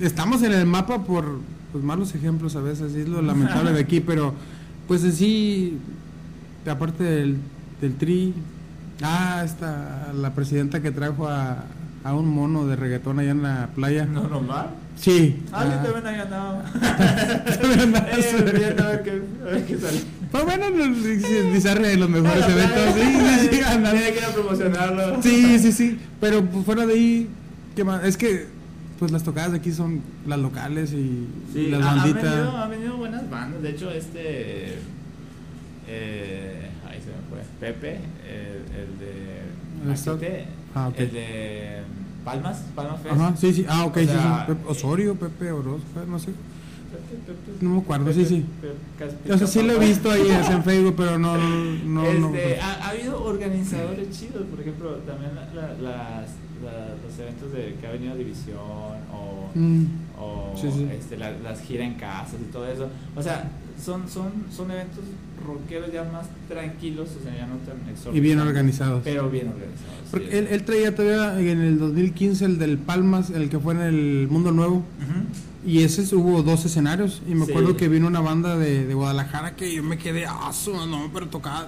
S1: estamos en el mapa por pues, malos ejemplos a veces, es lo lamentable de aquí, pero pues en sí, aparte del, del tri, ah, esta, la presidenta que trajo a, a un mono de reggaetón allá en la playa.
S2: No, nomás.
S1: Sí.
S2: Ah, yo también ahí andaba. eh, a ver qué, a ver qué sale.
S1: Pues bueno, no, Bizarre de los mejores
S2: Ah, la
S1: eventos. Sí, sí, sí, andando.
S2: Tiene que ir a promocionarlo.
S1: Sí, sí, sí. Pero pues, fuera de ahí, ¿qué más? Es que pues las tocadas de aquí son las locales y
S2: Sí,
S1: las
S2: ha- han
S1: banditas.
S2: venido, han venido buenas bandas. De hecho, este. Eh, ahí se me fue. Pepe, el, el de. Maquite,
S1: Ah, ok.
S2: El de. Palmas, Palmas Fest.
S1: Ajá, sí, sí. Ah, ok,
S2: O
S1: sí,
S2: sea,
S1: sí. Pepe Osorio, Pepe Orozco, no sé.
S2: Pepe, Pepe,
S1: No me acuerdo, sí, sí. O sea, sí lo he visto ahí en Facebook, pero no, no, no.
S2: Este, ha, ha habido organizadores chidos, por ejemplo, también la- la- las, la- los eventos de que ha venido División o,
S1: Mm,
S2: o
S1: Sí, sí.
S2: Este, la- las giras en casas y todo eso. O sea, son, son, son eventos rockeros ya más tranquilos, o sea, ya no tan exorbitantes.
S1: y bien organizados.
S2: Pero bien organizados. sí.
S1: Porque él, él traía todavía en el 2015 el del Palmas, el que fue en el Mundo Nuevo. Y ese hubo dos escenarios. Y me
S2: Sí.
S1: acuerdo que vino una banda de, de Guadalajara que yo me quedé, ah, no, pero tocaba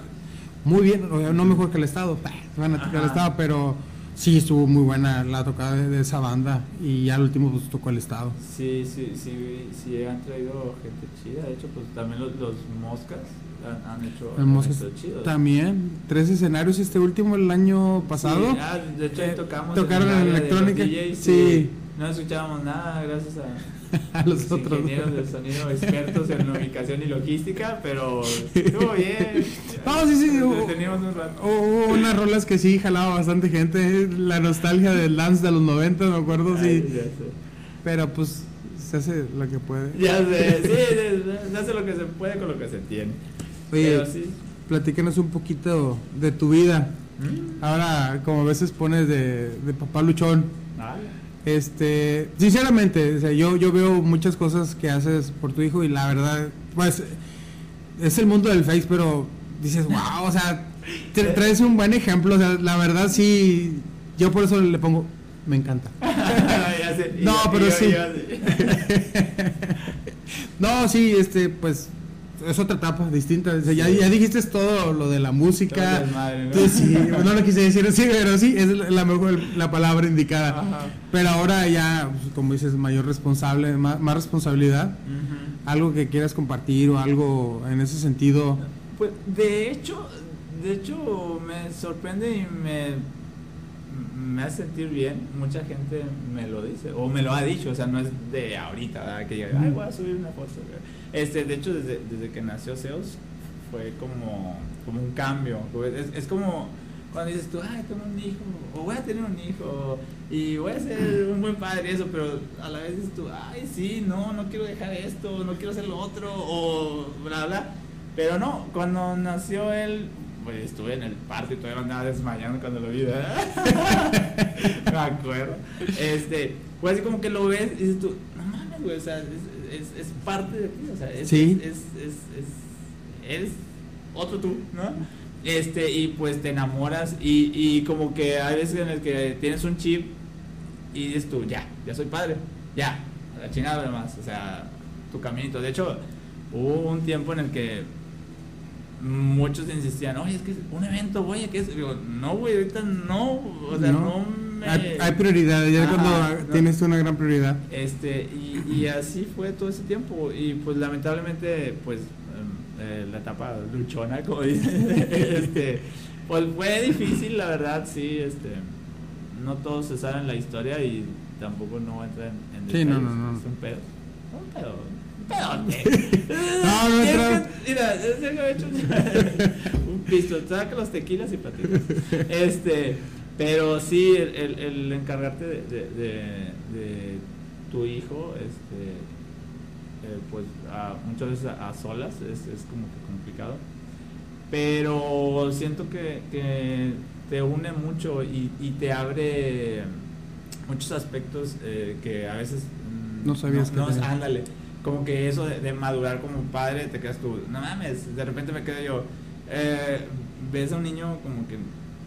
S1: muy bien. No mejor que el Estado, van a tocar el. Estado, pero sí estuvo muy buena la tocada de, de esa banda. Y ya al último pues tocó el Estado.
S2: Sí, sí, sí, sí, han traído gente chida. De hecho, pues también los, los moscas han, han hecho
S1: El
S2: han
S1: Moscas
S2: hecho chidos.
S1: También, tres escenarios este último el año pasado.
S2: Sí, ah, de hecho, ahí
S1: Eh,
S2: tocamos.
S1: tocaron
S2: el
S1: en
S2: de
S1: electrónica.
S2: los DJs,
S1: Sí.
S2: No escuchábamos nada gracias a,
S1: A los
S2: los
S1: otros.
S2: ingenieros del sonido expertos en ubicación y logística, pero estuvo bien.
S1: No, sí, sí, hubo-
S2: un rato.
S1: Hubo unas rolas que sí jalaba bastante gente. La nostalgia del dance de los 90, me acuerdo,
S2: Ay,
S1: sí.
S2: ya sé.
S1: Pero pues se hace lo que puede.
S2: Ya sé, sí, se- se hace lo que se puede con lo que se tiene.
S1: Oye,
S2: Pero sí.
S1: platícanos un poquito de tu vida.
S2: ¿Mm?
S1: Ahora, como a veces pones de, de papá luchón,
S2: Ah,
S1: este, sinceramente, o sea, yo, yo veo muchas cosas que haces por tu hijo y la verdad, pues, es el mundo del Face, pero dices, wow, o sea, tra- traes un buen ejemplo, o sea, la verdad sí, yo por eso le pongo, me encanta. No, pero sí. No, sí, este, pues, es otra etapa distinta. O sea, ya, ya dijiste todo lo de la música.
S2: Desmadre, ¿no?
S1: Sí, no lo quise decir así, pero sí, es la mejor la palabra indicada.
S2: Ajá.
S1: Pero ahora ya, pues, como dices, mayor responsable, más, más responsabilidad. Algo que quieras compartir o algo en ese sentido.
S2: Pues de hecho, de hecho me sorprende y me, me hace sentir bien. Mucha gente me lo dice o me lo ha dicho, o sea, no es de ahorita, ¿verdad? que diga, ay, voy a subir una foto. Este, de hecho, desde, desde que nació Zeus fue como, como un cambio. Es, es como cuando dices tú, ay, tengo un hijo, o voy a tener un hijo, y voy a ser un buen padre y eso, pero a la vez dices tú, ay, sí, no, no quiero dejar esto, no quiero hacer lo otro, o bla, bla. Pero no, cuando nació él, pues estuve en el parto y todavía andaba desmayando cuando lo vi, ¿verdad? Me acuerdo. Este, pues así como que lo ves y dices tú, no mames, güey, o sea, es, es, es parte de ti, o sea, es,
S1: Sí.
S2: es, es, es, es- es otro tú, ¿no? Este, y pues te enamoras y, y como que hay veces en el que tienes un chip y dices tú, ya, ya soy padre, ya, a la chingada además, o sea, tu caminito. De hecho, hubo un tiempo en el que muchos insistían, oye, es que es un evento, güey, que es? Digo, no, güey, ahorita no, o sea, no,
S1: No.
S2: Me...
S1: Hay, hay prioridades, ya
S2: Ajá,
S1: cuando
S2: no.
S1: tienes una gran prioridad.
S2: Este, y, y así fue todo ese tiempo. Y pues lamentablemente, pues em, eh, la etapa luchona, como dicen, este, pues fue difícil, la verdad, sí, este, no todos se saben la historia y tampoco no entran en, en
S1: Sí, no,
S2: detalles.
S1: no, no.
S2: Es un pedo. Un pedo. Un pedote.
S1: No, no entra-
S2: Mira, es que he hecho un pisto, saca los tequilas y platicas. Este, pero sí, el, el- el encargarte de, de- de- de tu hijo, este, eh, pues a- muchas veces a, a solas es, es como que complicado. Pero siento que, que te une mucho y, y te abre muchos aspectos eh, que a veces mm,
S1: No sabías que
S2: no, ándale como que eso de, de madurar como padre te quedas tú no mames de repente me quedo yo eh, ves a un niño como que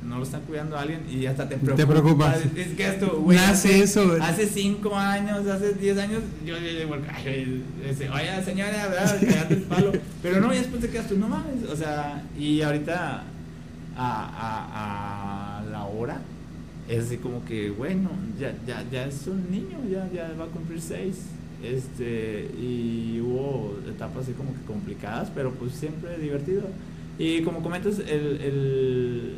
S2: no lo está cuidando alguien y hasta te preocupa.
S1: preocupas.
S2: Es que esto, güey.
S1: Nace
S2: hace-
S1: eso.
S2: Hace cinco años, hace 10 años, yo le digo, "Ay, ese, oye, señora, ¿verdad? Cagate el palo. Pero no, y después te quedas tú, no mames. O sea, y ahorita a, a, a la hora es así como que, bueno, ya, ya, ya es un niño, ya, ya va a cumplir seis. Este, y hubo etapas así como que complicadas, pero pues siempre divertido. Y como comentas, el, el,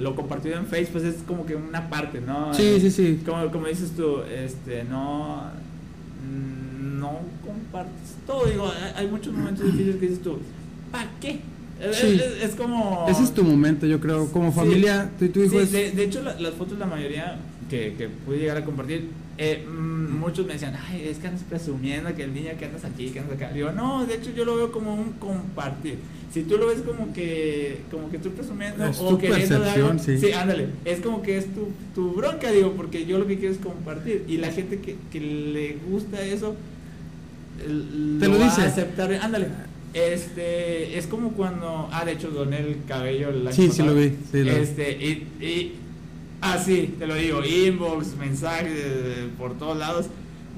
S2: lo compartido en Facebook pues es como que una parte, ¿no?
S1: Sí, sí, sí.
S2: Como, como dices tú, este, no, no compartes todo. Digo, hay, muchos momentos difíciles que dices tú, ¿para qué? Es-
S1: Sí.
S2: Es, es como...
S1: Ese es tu momento, yo creo. Como
S2: Sí.
S1: familia, tú y tu hijo
S2: Sí,
S1: es.
S2: de, de hecho, la- las fotos, la mayoría que, que pude llegar a compartir, eh, mm, muchos me decían, ay, es que andas presumiendo que el niño que andas aquí, que andas acá. Digo, no, de hecho, yo lo veo como un compartir. Si tú lo ves como que, como que estoy presumiendo
S1: Es
S2: o
S1: tu
S2: queriendo dar
S1: sí.
S2: ándale, es como que es tu, tu bronca, digo, porque yo lo que quiero es compartir. Y la gente que, que le gusta eso,
S1: Te lo
S2: va
S1: dice.
S2: a aceptar, ándale. Este, es como cuando, ah, de hecho, doné el cabello el año
S1: Sí, sí lo vi, sí lo vi.
S2: Este, y, y así, te lo digo, inbox, mensajes eh, por todos lados.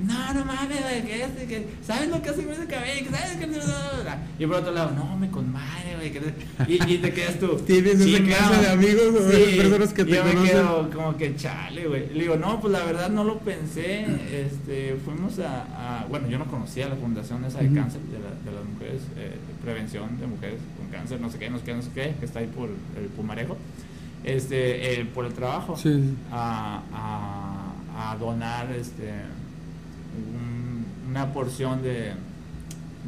S2: No, no mames, güey, que este, que, ¿sabes lo que hace con ese cabello? ¿Sabes que Y por otro lado, no, me con madre, güey. Y, y te quedas tú.
S1: Tienes esa clase de amigos o de personas que te
S2: yo me quedo como que chale, güey. Le digo, no, pues la verdad no lo pensé. Este, fuimos a, a- bueno, yo no conocía la fundación esa de cáncer de, la- de las mujeres, eh, prevención de mujeres con cáncer, no sé qué, no sé qué, no sé qué, que está ahí por el Pumarejo. Este, eh, por el trabajo.
S1: Sí.
S2: A, a, a donar este un- una porción de,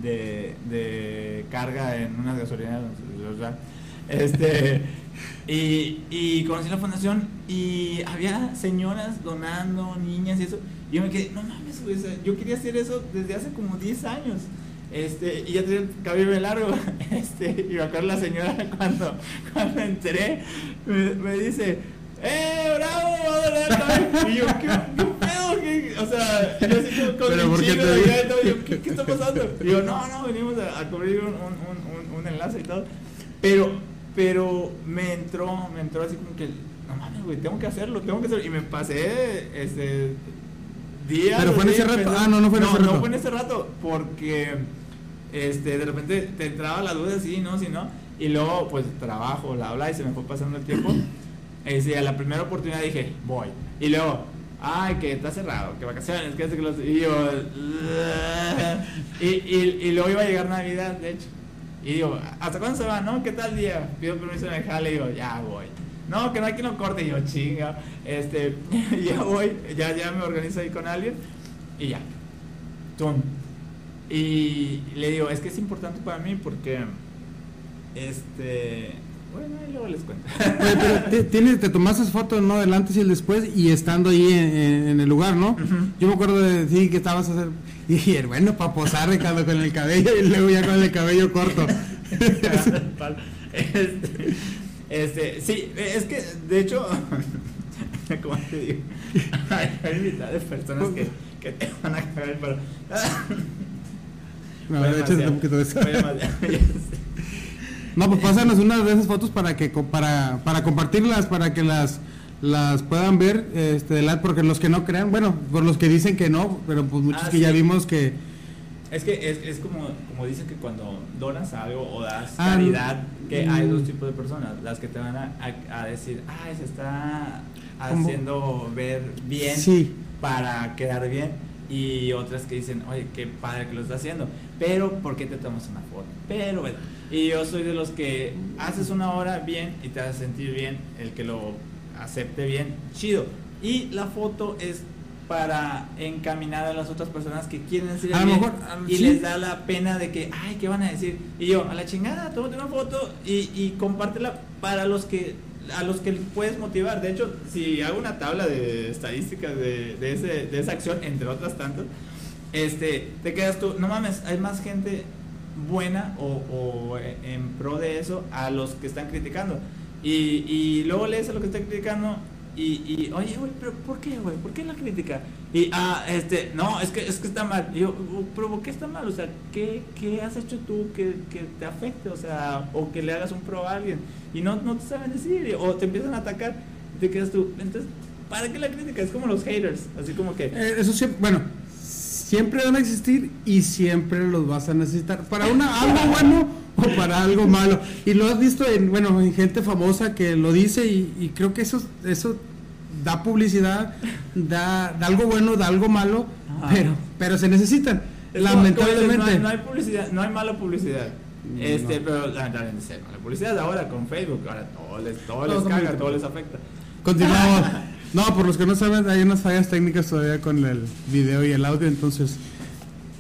S2: de, de carga en unas gasolineras este y, y conocí la fundación y había señoras donando niñas y eso y yo me quedé no mames güey, yo quería hacer eso desde hace como 10 años este, y ya tenía el cabello largo, este, y me acuerdo la señora cuando, cuando entré, me, me dice, ¡eh, bravo! va a donar el cabello". Y yo, ¿qué, qué pedo? ¿Qué? O sea, yo así como con
S1: ¿Pero
S2: mi chico
S1: te
S2: y todo, yo, ¿qué, qué está pasando? Y yo, no, no, venimos a, a cubrir un, un, un, un, enlace y todo. Pero, pero me entró, me entró así como que, no mames, güey, tengo que hacerlo, tengo que hacerlo. Y me pasé, este, días.
S1: ¿Pero fue en ese rato?
S2: pensando-
S1: Ah, no, no fue en ese
S2: No,
S1: rato.
S2: fue en ese rato, porque este, de repente te entraba la duda, sí, no, sí, no. Y luego, pues, trabajo, la habla y se me fue pasando el tiempo. Y sí, a la primera oportunidad dije, voy. Y luego, ay, que está cerrado, que vacaciones, que hace que los... Y yo, y, y, y luego iba a llegar Navidad, de hecho. Y digo, ¿hasta cuándo se va? No, ¿qué tal día? Pido permiso en el jale y digo, ya voy. No, que no hay quien lo corte. Y yo, chinga. Este, ya voy, ya, ya me organizo ahí con alguien. Y ya. Tum. Y le digo, es que es importante para mí porque este Bueno, ahí luego les cuento.
S1: Oye, pero te, tienes, te tomaste fotos, ¿no? Del antes y el después y estando ahí en, en- en el lugar, ¿no? Yo me acuerdo de ti que estabas a hacer. Y dije, bueno, para posar Ricardo con el cabello y luego ya con el cabello corto.
S2: este, este, sí, es que de hecho, como te digo, hay, hay mitad de personas que, que te van a cagar el palo.
S1: No,
S2: Fue
S1: un poquito de eso. pues pásanos una de esas fotos para que para, para compartirlas, para que las las puedan ver este porque los que no crean, bueno, por los que dicen que no, pero pues muchos
S2: Ah,
S1: que ya vimos que
S2: Es que es, es como, como dicen que cuando donas algo o das
S1: Ah,
S2: caridad, que
S1: mm.
S2: hay dos tipos de personas, las que te van a, a- a decir, ah, se está haciendo ver bien
S1: Sí.
S2: para quedar bien, y otras que dicen, oye, qué padre que lo está haciendo, pero ¿por qué te tomas una foto? Pero, bueno, y yo soy de los que haces una hora bien y te hace sentir bien, el que lo acepte bien, chido. Y la foto es para encaminar a las otras personas que quieren decir
S1: A lo mejor, a-
S2: y
S1: sí.
S2: les da la pena de que, ay, ¿qué van a decir? Y yo, a la chingada, tómate una foto y, y compártela para los que a los que puedes motivar. De hecho, si hago una tabla de estadísticas de, de, ese, de esa acción, entre otras tantas, este, te quedas tú, no mames, hay más gente buena o, o en pro de eso a los que están criticando. Y, y luego lees a lo que están criticando y, y oye, güey, pero ¿por qué, güey? ¿Por qué la crítica? Y, ah, este, no, es que, es que está mal. Y yo, "Uh, pero ¿por qué está mal? O sea, ¿qué, qué has hecho tú que, que te afecte? O sea, o que le hagas un pro a alguien. Y no, no te saben decir, o te empiezan a atacar y te quedas tú. Entonces, ¿para qué la crítica? Es como los haters, así como que...
S1: Eh, eso siempre, bueno, siempre van a existir y siempre los vas a necesitar para una algo bueno para algo malo. Y lo has visto en, bueno, en gente famosa que lo dice y, y creo que eso, eso da publicidad, da, da algo bueno, da algo malo,
S2: Ajá.
S1: pero, pero se necesitan.
S2: Es como- como dices,
S1: lamentablemente.
S2: no, hay, no hay publicidad, no hay mala publicidad.
S1: No.
S2: Este, pero lamentablemente hay mala publicidad ahora con Facebook, ahora todo les, todo les caga, todo les afecta.
S1: Continuamos. No, por los que no saben, hay unas fallas técnicas todavía con el video y el audio, entonces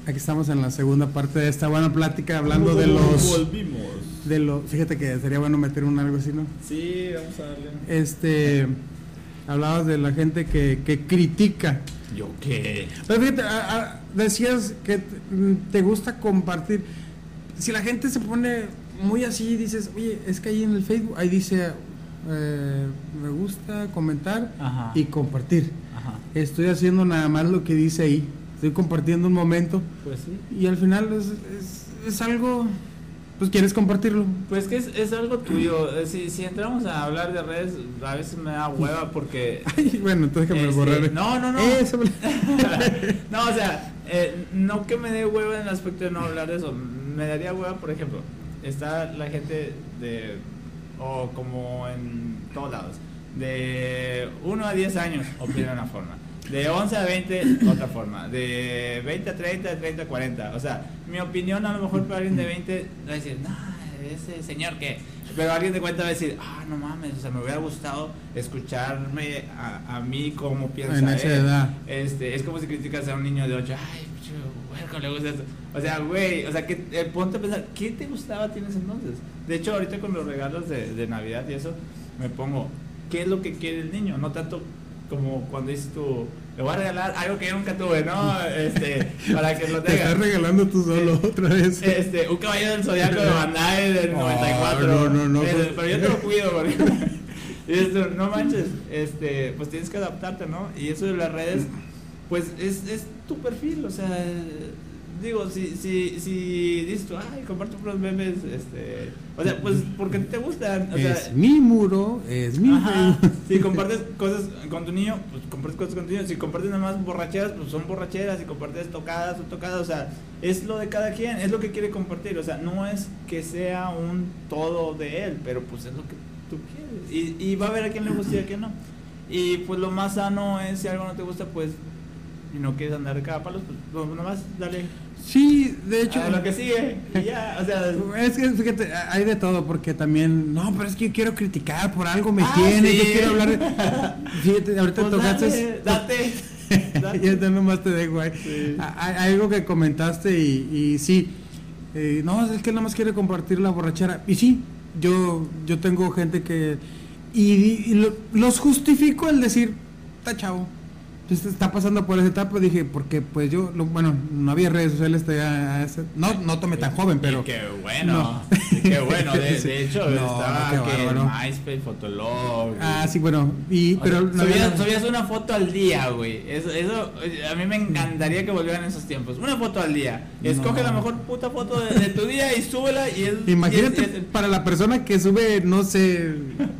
S1: aquí estamos en la segunda parte de esta buena plática hablando de los
S4: Volvimos.
S1: de lo fíjate que sería bueno meter un algo así, ¿no?
S2: Sí, vamos a darle.
S1: Este hablabas de la gente que, que critica.
S2: ¿Yo qué?
S1: Pero fíjate, a- a- decías que te, mm, te gusta compartir. Si la gente se pone muy así, dices, oye, es que ahí en el Facebook, ahí dice, eh, me gusta comentar
S2: Ajá.
S1: y compartir.
S2: Ajá.
S1: Estoy haciendo nada más lo que dice ahí. Estoy compartiendo un momento
S2: Pues sí.
S1: y al final es, es, es algo, pues quieres compartirlo.
S2: Pues que es, es algo tuyo. Eh, Si, si entramos a hablar de redes, a veces me da hueva porque.
S1: Ay, bueno, entonces que me
S2: Este,
S1: borraré.
S2: no, no, no.
S1: Eso,
S2: no, o sea, eh, no que me dé hueva en el aspecto de no hablar de eso. Me daría hueva, por ejemplo, está la gente de, o como en todos lados, de 1 a 10 años opina de una forma. De 11 a 20, otra forma. De 20 a 30, de 30 a 40. O sea, mi opinión a lo mejor para alguien de 20 va a decir, no, ese señor que... Pero alguien de cuenta va a decir, ah, no mames, o sea, me hubiera gustado escucharme a, a mí cómo piensa
S1: En esa
S2: él".
S1: edad.
S2: Este, es como si criticas a un niño de 8, ay, ¿cómo le gusta eso? O sea, güey, o sea, que eh, ponte a pensar, ¿qué te gustaba a ti en ese entonces? De hecho, ahorita con los regalos de, de Navidad y eso, me pongo, ¿qué es lo que quiere el niño? No tanto como cuando dices tú, le voy a regalar algo que yo nunca tuve, ¿no? Este, para que lo
S1: Te estás
S2: tenga.
S1: regalando tú solo otra vez.
S2: Este, un caballero del zodiaco de Bandai del
S1: Oh,
S2: 94.
S1: no, no, no,
S2: Eh,
S1: pues-
S2: pero yo te lo cuido, porque. Y esto, no manches, este, pues tienes que adaptarte, ¿no? Y eso de las redes, pues es, es tu perfil, o sea, digo, si, si, si dices tú, ay, comparto unos memes, este, o sea, pues porque te gustan, o sea,
S1: es mi muro, es mi
S2: Ajá. Si compartes cosas con tu niño, pues compartes cosas con tu niño. Si compartes nada más borracheras, pues son borracheras. Si compartes tocadas, son tocadas. O sea, es lo de cada quien, es lo que quiere compartir. O sea, no es que sea un todo de él, pero pues es lo que tú quieres. Y, y va a haber a quien le guste y a quien no. Y pues lo más sano es, si algo no te gusta, pues, y no quieres andar de cada palos, pues, pues nada más dale
S1: Sí, de hecho.
S2: a lo que sigue. Y ya, o sea.
S1: Es que fíjate, hay de todo, porque también, no, pero es que yo quiero criticar, por algo me
S2: Ah,
S1: tiene,
S2: sí.
S1: yo quiero hablar. Fíjate, ahorita
S2: pues,
S1: tocaste.
S2: date, date.
S1: ya te nomás te dejo ahí.
S2: Sí.
S1: Hay algo que comentaste y, y sí, eh, no, es que él nada más quiere compartir la borrachera. Y sí, yo, yo tengo gente que... Y, y lo- los justifico el decir, está chavo. Entonces, está pasando por esa etapa, dije, porque pues yo, lo- bueno, no había redes sociales todavía a ese- no, no tomé tan joven, pero...
S2: Y qué bueno,
S1: No.
S2: qué bueno. De, de hecho,
S1: No,
S2: estaba
S1: qué
S2: que
S1: bárbaro.
S2: MySpace, Fotolog.
S1: Ah, sí, bueno, y, pero...
S2: sea,
S1: no
S2: subías,
S1: había-
S2: subías una foto al día, güey. Eso, eso, a mí me encantaría que volvieran esos tiempos. Una foto al día. Escoge
S1: No.
S2: la mejor puta foto de, de tu día y súbela y es.
S1: Imagínate
S2: y es- es-
S1: para la persona que sube, no sé,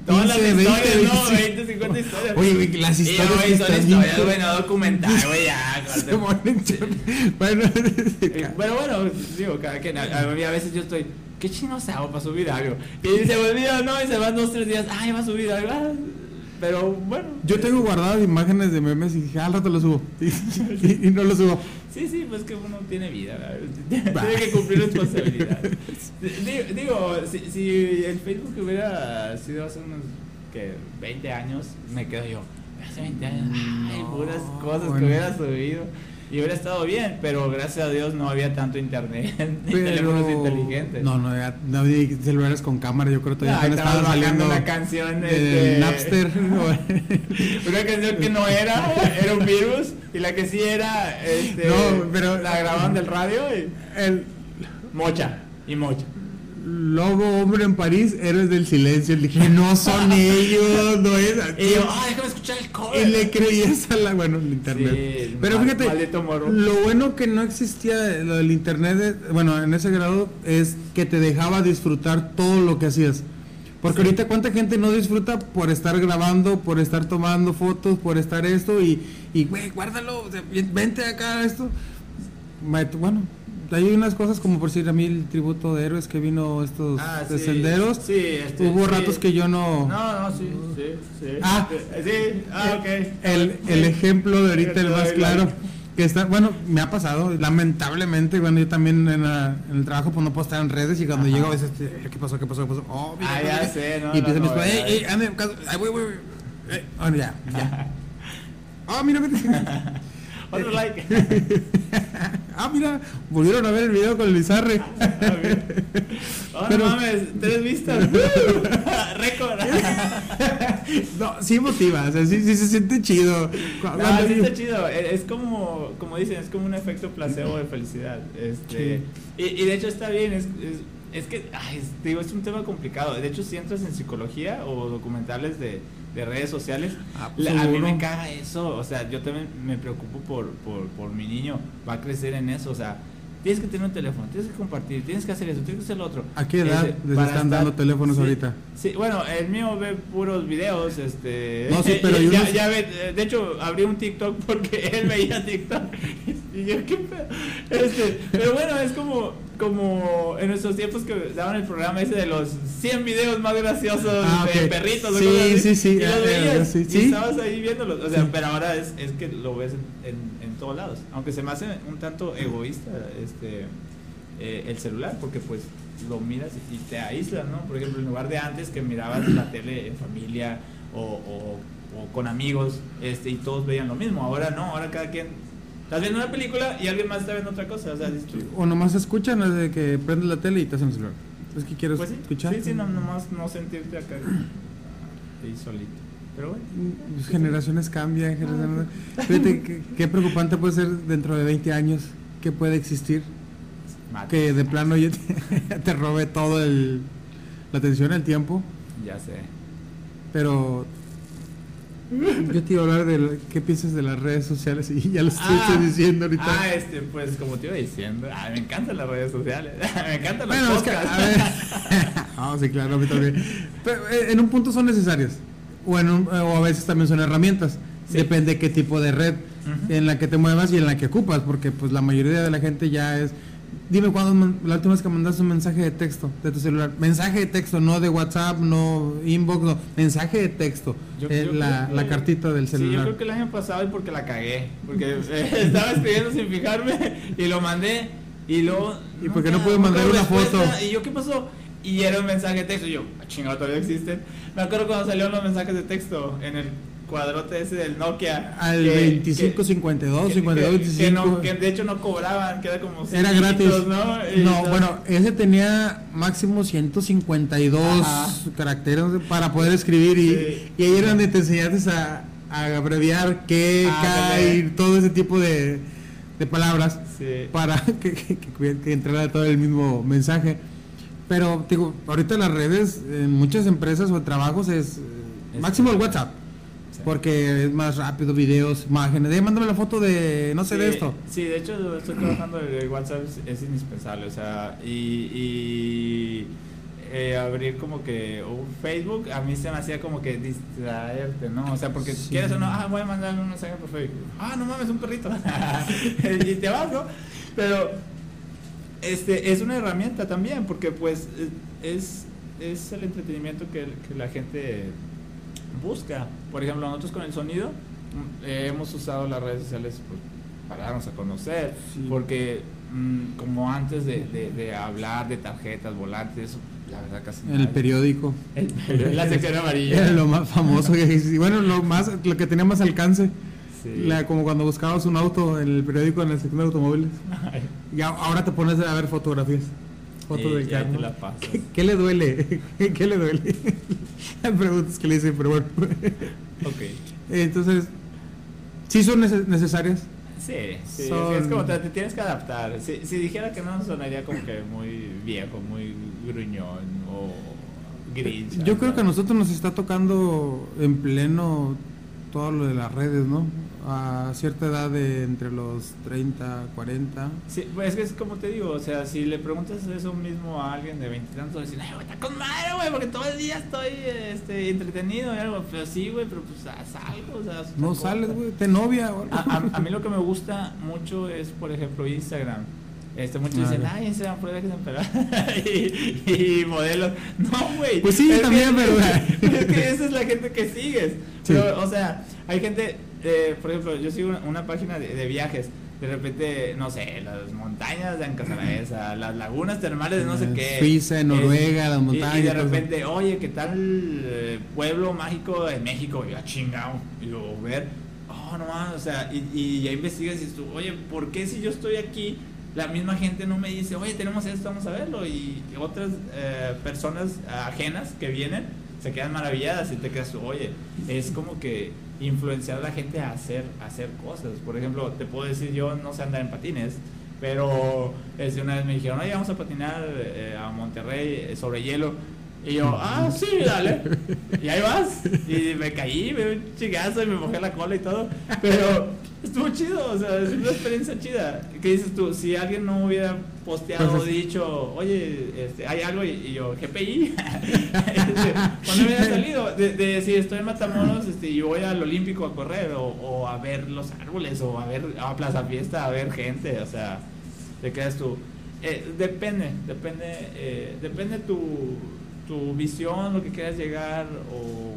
S2: todas las
S1: 15, 20,
S2: historias, ¿no?
S1: 25.
S2: 20, 50 historias.
S1: Oye, güey, las historias que
S2: son
S1: están
S2: historias,
S1: bien-
S2: güey, no documental, güey, ya.
S1: Se ponen Bueno,
S2: Eh, Pero bueno, digo, cada quien, a, a mí a veces yo estoy, ¿qué chinos hago para subir algo? Y se me olvida, ¿no? Y se van dos, tres días, ay, va a subir algo. ah, Pero bueno.
S1: yo tengo guardadas imágenes de memes y dije, "Ah, al rato lo subo. Y, y- y no lo subo.
S2: Sí, sí, pues que uno tiene vida, ¿verdad? tiene que cumplir responsabilidades. Digo, digo, si, si el Facebook hubiera sido hace unos, que 20 años, me quedo yo, hace 20 años, ay,
S1: No,
S2: puras cosas
S1: bueno.
S2: que hubiera subido. Y hubiera estado bien, pero gracias a Dios no había tanto internet ni teléfonos inteligentes.
S1: No, no había, no había celulares con cámara. Yo creo que todavía
S2: Ah,
S1: apenas
S2: estabas
S1: estaba
S2: bajando
S1: saliendo
S2: una canción
S1: de
S2: este,
S1: Napster.
S2: Una canción que no era, era un virus, y la que sí era, este,
S1: No, pero-
S2: la grababan del radio y
S1: El
S2: mocha, y mocha.
S1: Lobo hombre en París, héroes del silencio. Le dije, no son ellos, no es.
S2: Y yo, ah, déjame escuchar el cover.
S1: Y le creías a la, bueno, el internet.
S2: Sí,
S1: Pero
S2: mal-
S1: fíjate, lo bueno que no existía lo del internet, bueno, en ese grado, es que te dejaba disfrutar todo lo que hacías. Porque
S2: Sí.
S1: ahorita cuánta gente no disfruta por estar grabando, por estar tomando fotos, por estar esto y, y güey, guárdalo, vente acá esto. Bueno, hay unas cosas como por decir a mí el tributo de héroes que vino estos
S2: Ah, sí,
S1: senderos.
S2: sí, este,
S1: Hubo
S2: sí.
S1: ratos que yo no...
S2: No, no, sí, sí, sí.
S1: Ah.
S2: sí, ah, ok.
S1: El, el ejemplo de ahorita, el más claro, que está, bueno, me ha pasado, lamentablemente, bueno, yo también en, la- en el trabajo pues no puedo estar en redes y cuando
S2: Ajá.
S1: llego a veces, este, ¿qué pasó? ¿Qué pasó? ¿Qué pasó? Oh, mira,
S2: Ah, ya
S1: mira.
S2: sé, no,
S1: Y empieza
S2: no, no,
S1: ey, ande, caso- ay. Eh, bueno, ya, ya. Ah, mira, mira.
S2: Otro like.
S1: ah, mira, volvieron a ver el video con el Lizarre.
S2: Oh,
S1: Pero-
S2: no mames, tres vistas. Récord.
S1: no, sí motiva, o sea, sí, sí se siente chido.
S2: No,
S1: Cuando-
S2: sí está chido. E- Es como, como dicen, es como un efecto placebo de felicidad. Este, y, y de hecho está bien, es, es, es que, ay, es, digo, es un tema complicado. De hecho, si entras en psicología o documentales de, de redes sociales,
S1: Ah, pues,
S2: la- a mí me caga eso. O sea, yo también me preocupo por, por, por mi niño. Va a crecer en eso. O sea, tienes que tener un teléfono, tienes que compartir, tienes que hacer eso, tienes que hacer lo otro.
S1: ¿A qué edad
S2: Este,
S1: les están dando teléfonos
S2: sí,
S1: ahorita?
S2: Sí, bueno, el mío ve puros videos, este...
S1: No, sí, pero yo
S2: ya,
S1: no sé-
S2: ya ve, de hecho, abrí un TikTok porque él veía TikTok. Y yo, ¿qué pedo? Este, pero bueno, es como, como en nuestros tiempos que daban el programa ese de los 100 videos más graciosos
S1: Ah,
S2: de perritos. o
S1: Sí,
S2: cosas así,
S1: sí, sí,
S2: Y los
S1: ah,
S2: veías,
S1: sí,
S2: y
S1: sí.
S2: estabas ahí viéndolos. O sea,
S1: Sí.
S2: pero ahora es, es que lo ves en, en, en todos lados. Aunque se me hace un tanto egoísta este eh, el celular, porque pues lo miras y te aíslas, ¿no? Por ejemplo, en lugar de antes que mirabas la tele en familia o, o- o con amigos este, y todos veían lo mismo, ahora no, ahora cada quien... Estás viendo una película y alguien más está viendo otra cosa, o sea, dices
S1: O nomás escuchan desde que prendes la tele y te hacen el celular. Es que quieres
S2: pues sí,
S1: escuchar.
S2: sí, sí, no, nomás no sentirte acá ahí solito. Pero bueno.
S1: Pues, generaciones cambian, generaciones... Fíjate, qué, qué preocupante puede ser dentro de 20 años que puede existir.
S2: Mate.
S1: Que de plano ya te, te robe todo el, la atención, el tiempo.
S2: Ya sé.
S1: Pero yo te iba a hablar de qué piensas de las redes sociales y ya lo estoy
S2: Ah,
S1: diciendo ahorita.
S2: Ah, este, pues como te iba diciendo, ah, me encantan las redes sociales, me encantan los
S1: Bueno, es que,
S2: podcasts.
S1: a ver. Sí, claro, a mí también. Pero eh, en un punto son necesarias. O, en un- o a veces también son herramientas.
S2: Sí.
S1: Depende qué tipo de red en la que te muevas y en la que ocupas. Porque pues la mayoría de la gente ya es. Dime cuándo la última vez que mandaste un mensaje de texto de tu celular. Mensaje de texto, no de WhatsApp, no inbox, no. Mensaje de texto.
S2: Yo-
S1: Eh,
S2: yo
S1: la,
S2: que-
S1: la cartita del
S2: Sí, yo
S1: celular.
S2: creo que el año pasado y porque la cagué, porque eh, estaba escribiendo sin fijarme y lo mandé y luego...
S1: ¿Y por qué no
S2: nunca-
S1: pude mandar una foto?
S2: Y yo, ¿qué pasó? Y era un mensaje de texto y yo, "Ah, chingado, todavía existen. Me acuerdo cuando salieron los mensajes de texto en el cuadrote ese del Nokia.
S1: Al
S2: que-
S1: 25, 52,
S2: que-
S1: 52,
S2: que-
S1: 25.
S2: Que, no- que de hecho no cobraban, que era como.
S1: Era gratis.
S2: ¿no?
S1: No, bueno, ese tenía máximo 152
S2: Ajá.
S1: caracteres para poder escribir y,
S2: Sí.
S1: y ahí era donde te enseñaste a, a abreviar que,
S2: Ah,
S1: y todo ese tipo de, de palabras
S2: Sí.
S1: para que, que, que- que entrara todo el mismo mensaje. Pero digo, ahorita las redes en muchas empresas o trabajos es, eh,
S2: Es-
S1: máximo el WhatsApp. Porque es más rápido, videos, imágenes. De, mándame la foto de, no sé, de esto.
S2: Sí, de hecho estoy trabajando el WhatsApp es, es indispensable, o sea, y, y, eh, abrir como que un Facebook a mí se me hacía como que distraerte, ¿no? O sea, porque
S1: Sí.
S2: quieres o no, ah, voy a mandar un mensaje por Facebook. Ah, no mames, un perrito. y te vas, ¿no? Pero este es una herramienta también, porque pues es, es el entretenimiento que, que la gente busca. Por ejemplo, nosotros con el sonido mm, eh, hemos usado las redes sociales pues, para darnos a conocer,
S1: Sí.
S2: porque mm, como antes de, de- de hablar de tarjetas, volantes, eso, la verdad casi
S1: En el periódico.
S2: El- la sección amarilla.
S1: Era lo más famoso que y bueno, lo más lo que tenía más alcance.
S2: Sí.
S1: La, como cuando buscabas un auto en el periódico en la sección de automóviles.
S2: Ay,
S1: Y a- ahora te pones a ver fotografías. Fotos
S2: y
S1: del carro. ¿Qué, qué le duele? ¿Qué le duele? Hay preguntas que le dicen, pero bueno.
S2: Ok.
S1: Entonces, sí son neces- necesarias.
S2: Sí, sí,
S1: Son-
S2: es como te, te tienes que adaptar. Si, si dijera que no, sonaría como que muy viejo, muy gruñón o grinch.
S1: Yo creo que a
S2: ¿no?
S1: nosotros nos está tocando en pleno todo lo de las redes, ¿no? A cierta edad de entre los 30, 40.
S2: Sí, pues es que es como te digo, o sea, si le preguntas eso mismo a alguien de veintitantos, decir, ay, güey, está con madre, güey, porque todo el día estoy este, entretenido y algo. Pero sí, güey, pero pues haz algo, o sea,
S1: No sales, güey, te novia algo.
S2: A, a- a mí lo que me gusta mucho es, por ejemplo, Instagram. Este, muchos dicen, ay, Instagram, prueba que se y, y modelos. No, güey.
S1: Pues sí, también, pero-
S2: es que esa es la gente que sigues.
S1: Sí.
S2: Pero, o sea, hay gente, eh, por ejemplo, yo sigo una, una página de, de viajes. De repente, no sé, las montañas de Ancasabeza, las lagunas termales de no sé qué.
S1: Suiza,
S2: Eh,
S1: Noruega, las montañas,
S2: Y, de
S1: todo
S2: repente, oye, ¿qué tal eh, pueblo mágico en México? Y yo, "Ah, chingado. Y luego ver, oh, no mames, o sea, y, y ya investigas y tú, oye, ¿por qué si yo estoy aquí, la misma gente no me dice, oye, tenemos esto, vamos a verlo? Y otras eh, personas ajenas que vienen se quedan maravilladas y te quedas oye, es como que influenciar a la gente a hacer, a hacer cosas. Por ejemplo, te puedo decir, yo no sé andar en patines, pero este, una vez me dijeron, oye, vamos a patinar eh, a Monterrey eh, sobre hielo. Y yo, ah, sí, dale. Y ahí vas. Y me caí, me un chingazo y me mojé la cola y todo. Pero estuvo chido, o sea, es una experiencia chida. ¿Qué dices tú? Si alguien no hubiera posteado o dicho, oye, este, hay algo, y, y yo, GPI. Este, cuando hubiera salido, de, de si estoy en Matamoros este, y voy al Olímpico a correr, o, o a ver los árboles, o a ver a Plaza Fiesta, a ver gente, o sea, te quedas tú. Eh, depende, depende, eh, depende tu, tu visión, lo que quieras llegar o,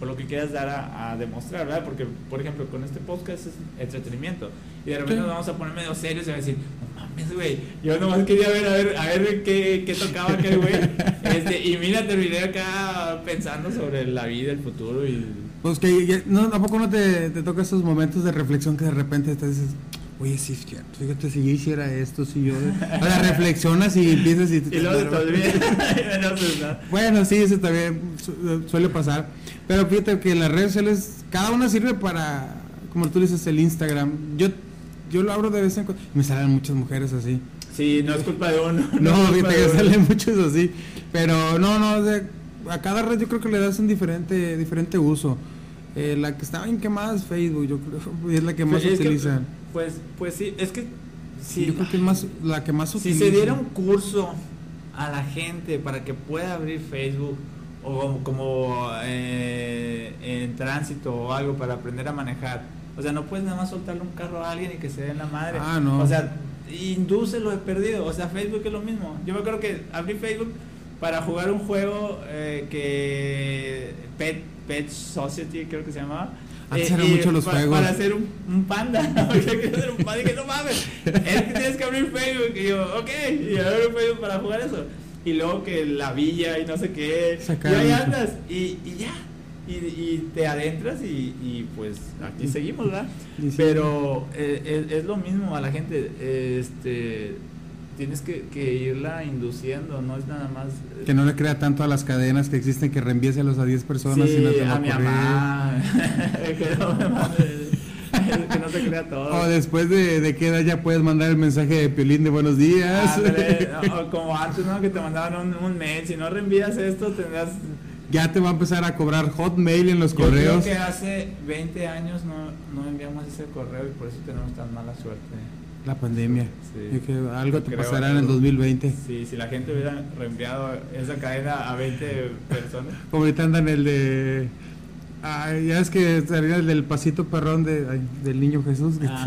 S2: o lo que quieras dar a, a demostrar, ¿verdad? Porque, por ejemplo, con este podcast es entretenimiento y de repente nos vamos a poner medio serios y a decir, no mames, güey, yo nomás quería ver, a ver, a ver qué, qué tocaba aquel güey. Este, y mira, terminé acá pensando sobre la vida, el futuro y...
S1: Pues que no, ¿a poco no te, te toca esos momentos de reflexión que de repente te dices, oye, sí, es cierto, fíjate, si yo hiciera esto, si yo... Ahora reflexionas y empiezas y...
S2: Luego se te. Y no haces nada.
S1: Bueno, sí, eso también su- suele pasar. Pero fíjate que las redes sociales, cada una sirve para, como tú dices, el Instagram. Yo, yo lo abro de vez en cuando y me salen muchas mujeres así.
S2: Sí, no es culpa de uno.
S1: No,
S2: culpa
S1: fíjate que salen muchos así. Pero no, no, o sea, a cada red yo creo que le das un diferente, diferente uso. Eh, la que está bien quemada es Facebook, yo creo, y es la que más
S2: Pues, es que,
S1: utilizan.
S2: Pues, pues sí, es que
S1: Sí, yo creo que es más, la que más
S2: si
S1: utilizan.
S2: se diera un curso a la gente para que pueda abrir Facebook o como eh, en tránsito o algo para aprender a manejar, o sea, no puedes nada más soltarle un carro a alguien y que se den la madre.
S1: Ah, no.
S2: O sea, indúcelo de perdido. O sea, Facebook es lo mismo. Yo me acuerdo que abrí Facebook para jugar un juego eh, que Pet, Pet Society creo que se llamaba.
S1: Antes
S2: Eh,
S1: eran
S2: y
S1: muchos los
S2: pa-
S1: juegos.
S2: Para hacer un, un panda. Yo quería hacer un panda y dije, no mames, es que tienes que abrir Facebook. Y yo, ok, y abrí Facebook para jugar eso. Y luego que la villa y no sé qué.
S1: Sacaron
S2: y ahí
S1: mucho.
S2: andas. Y, y ya. y, y te adentras y, y, pues aquí seguimos, ¿verdad?
S1: Y sí.
S2: Pero eh, es, es lo mismo a la gente, este, tienes que, que irla induciendo, no es nada más... eh,
S1: Que no le crea tanto a las cadenas que existen que reenvíeselos a 10 personas y no
S2: Sí,
S1: te
S2: a mi mamá, que no me mande- que no se crea todo.
S1: O después de, de qué edad ya puedes mandar el mensaje de Piolín de buenos días.
S2: O como antes, ¿no? Que te mandaban un, un mail. Si no reenvías esto, tendrás.
S1: ya te va a empezar a cobrar hotmail en los
S2: Yo creo
S1: correos.
S2: que hace 20 años no, no enviamos ese correo y por eso tenemos tan mala suerte.
S1: La pandemia.
S2: Sí.
S1: Algo te
S2: Creo
S1: pasará en el
S2: algo.
S1: 2020.
S2: Sí, si la gente hubiera reenviado esa cadena a 20 personas.
S1: Como ahorita andan el de. Ay, ya es que salía el del pasito perrón de, ay, del niño Jesús. que-
S2: Ah.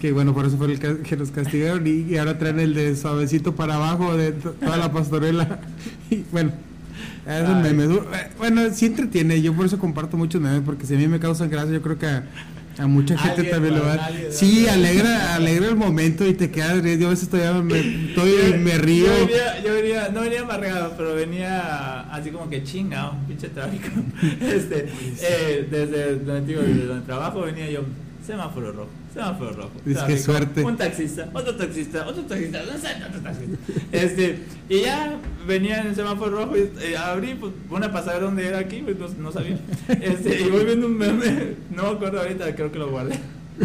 S1: Que bueno, por eso fue el ca- que nos castigaron. Y, y ahora traen el de suavecito para abajo de to- toda la pastorela. Y bueno, es un
S2: Ay.
S1: meme. Du- Bueno, sí entretiene. Yo por eso comparto muchos memes. Porque si a mí me causan gracia, yo creo que a, a mucha gente también lo va. Sí, alegra, alegra el momento y te quedas. Yo a veces todavía me, estoy, me río.
S2: Yo venía, yo venía, no venía amargado, pero venía así como que chingado, pinche tráfico. Este, eh, desde donde, digo, desde donde trabajo venía yo, semáforo rojo, semáforo rojo.
S1: Es que suerte.
S2: Un taxista, otro taxista, otro taxista, no sé, otro taxista. Este, y ya venía en el semáforo rojo y eh, abrí, pues, una pasada donde era aquí, pues no, no sabía. Este, y voy viendo un meme, no me acuerdo ahorita, creo que lo guardé.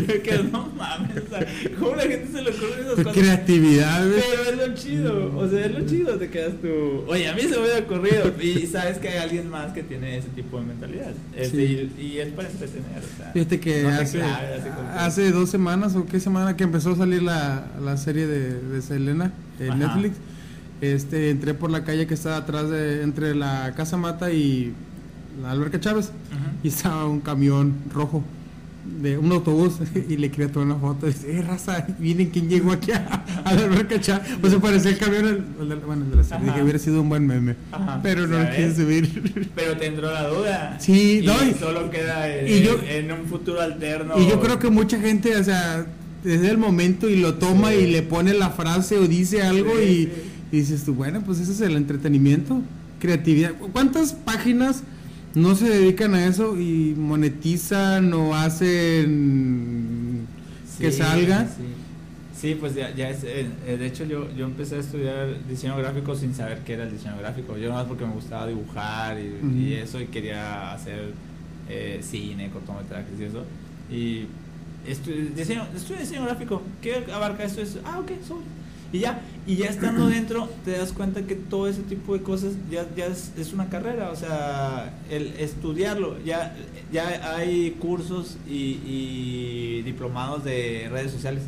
S2: que no mames, o sea, ¿cómo la gente se le ocurre esas cosas?
S1: creatividad, güey.
S2: Pero es lo chido, o sea, es lo chido, te quedas tú. Oye, a mí se me hubiera ocurrido. Y sabes que hay alguien más que tiene ese tipo de mentalidad. Este,
S1: Sí.
S2: y, y es para entretener. O sea,
S1: Fíjate que
S2: no
S1: hace,
S2: claves,
S1: hace dos semanas o qué semana que empezó a salir la, la serie de, de Selena en. Netflix. Este, entré por la calle que estaba atrás de entre la Casa Mata y la Alberca Chávez y estaba un camión rojo de un autobús y le quería tomar una foto y dice, eh, raza, miren quién llegó aquí a, a la Alberca Chávez. Pues se parecía el camión, de- bueno, el de la serie, que hubiera sido un buen meme.
S2: Ajá.
S1: Pero no lo quise subir.
S2: Pero te entró la duda.
S1: Sí,
S2: y
S1: no, y-
S2: solo queda en,
S1: y yo-
S2: en un futuro alterno.
S1: Y yo creo que mucha gente, o sea, desde el momento y lo toma
S2: Sí.
S1: y le pone la frase o dice algo
S2: Sí,
S1: y,
S2: sí.
S1: y dices tú, bueno, pues ese es el entretenimiento, creatividad. ¿Cuántas páginas no se dedican a eso y monetizan o hacen que salga?
S2: Sí, Sí, pues ya, ya es. eh, eh, de hecho, yo, yo empecé a estudiar diseño gráfico sin saber qué era el diseño gráfico. Yo nada más porque me gustaba dibujar y, eso, y quería hacer eh, cine, cortometrajes y eso. Y estu- diseño, estudio diseño gráfico. ¿Qué abarca esto? Ah, ok, sobre. Y ya, y ya estando dentro, te das cuenta que todo ese tipo de cosas ya, ya es, es una carrera. O sea, el estudiarlo, ya, ya hay cursos y, y diplomados de redes sociales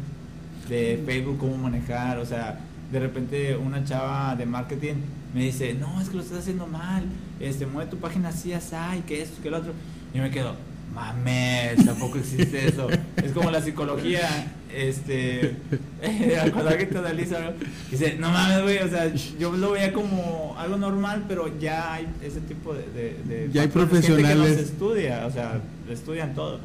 S2: de Facebook, cómo manejar, o sea, de repente una chava de marketing me dice, no, es que lo estás haciendo mal, este, mueve tu página así, así, que esto, que lo otro, y me quedo, mames, tampoco existe eso, es como la psicología, este, cuando alguien te analiza, ¿no? dice, no mames, güey, o sea, yo lo veía como algo normal, pero ya hay ese tipo de... de, de
S1: Ya hay
S2: patrones, gente que no
S1: profesionales.
S2: se estudia, o sea, estudian todo.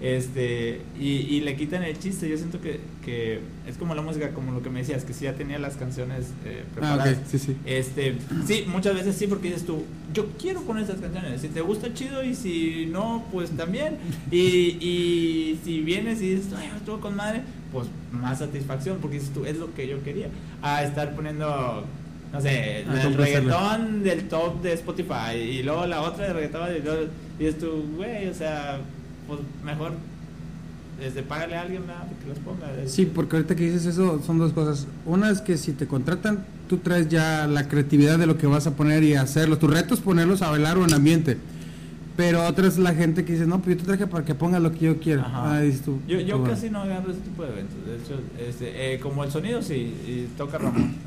S2: Este, y, y le quitan el chiste. Yo siento que, que es como la música, como lo que me decías, que si ya tenía las canciones eh,
S1: Ah,
S2: preparadas.
S1: sí, sí.
S2: Este, sí, muchas veces sí, porque dices tú, yo quiero poner esas canciones. Si te gusta, chido, y si no, pues también. Y, y si vienes y dices, ay, estuvo con madre, pues más satisfacción, porque dices tú, es lo que yo quería. A estar poniendo, no sé,
S1: Ah,
S2: el reggaetón del top de Spotify, y luego la otra de reggaetón, y, luego, y dices tú, güey, o sea, pues mejor. Este, págale a alguien ¿verdad? que los ponga.
S1: Sí, porque ahorita que dices eso son dos cosas. Una es que si te contratan, tú traes ya la creatividad de lo que vas a poner y hacerlo. Tu reto es ponerlos a bailar o en ambiente. Pero otra es la gente que dice, no, pues yo te traje para que pongas lo que yo quiero. Ah, tú,
S2: Yo, yo casi no agarro ese tipo de eventos. De hecho, este, eh, como el sonido sí, y toca Ramón.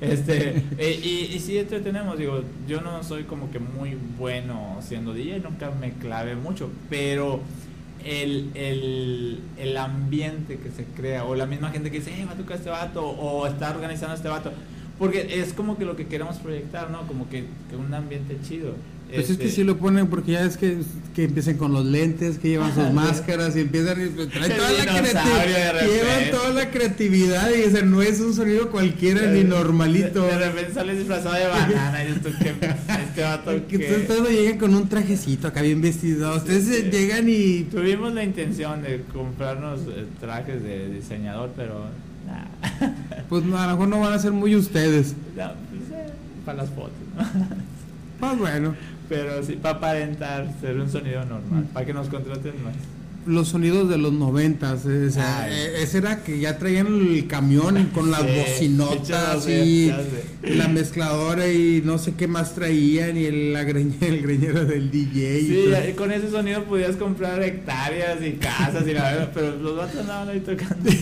S2: Este, eh, y, y sí entretenemos, digo, yo no soy como que muy bueno siendo DJ, nunca me clavé mucho, pero el, el, el ambiente que se crea, o la misma gente que dice, eh, va a tocar este vato, o está organizando este vato, porque es como que lo que queremos proyectar, ¿no? Como que, que un ambiente chido.
S1: Pues es que
S2: Este,
S1: sí lo ponen porque ya es que, que empiecen con los lentes, que llevan sus máscaras y empiezan y pues, traen toda la creatividad. Llevan toda la creatividad y dicen, no es un sonido cualquiera ni normalito.
S2: De, de repente sales disfrazado de banana y tú que este vato que...
S1: ustedes no llegan con un trajecito acá bien vestido. Ustedes
S2: Sí, sí.
S1: llegan y
S2: Tuvimos la intención de comprarnos eh, trajes de diseñador, pero nah.
S1: pues no, a lo mejor no van a ser muy ustedes.
S2: No, pues, eh, para las fotos, ¿no?
S1: Pues bueno,
S2: Pero sí, para aparentar ser un sonido normal, para que nos contraten más.
S1: los sonidos de los noventas, eh, sea,
S2: Ay.
S1: eh, ese era que ya traían el camión con las
S2: Sí,
S1: bocinotas y la mezcladora y no sé qué más traían y el, la greñe- el greñero del DJ. y
S2: Sí, ya- con ese sonido podías comprar hectáreas y casas y la verdad, pero los vatos andaban ahí tocando.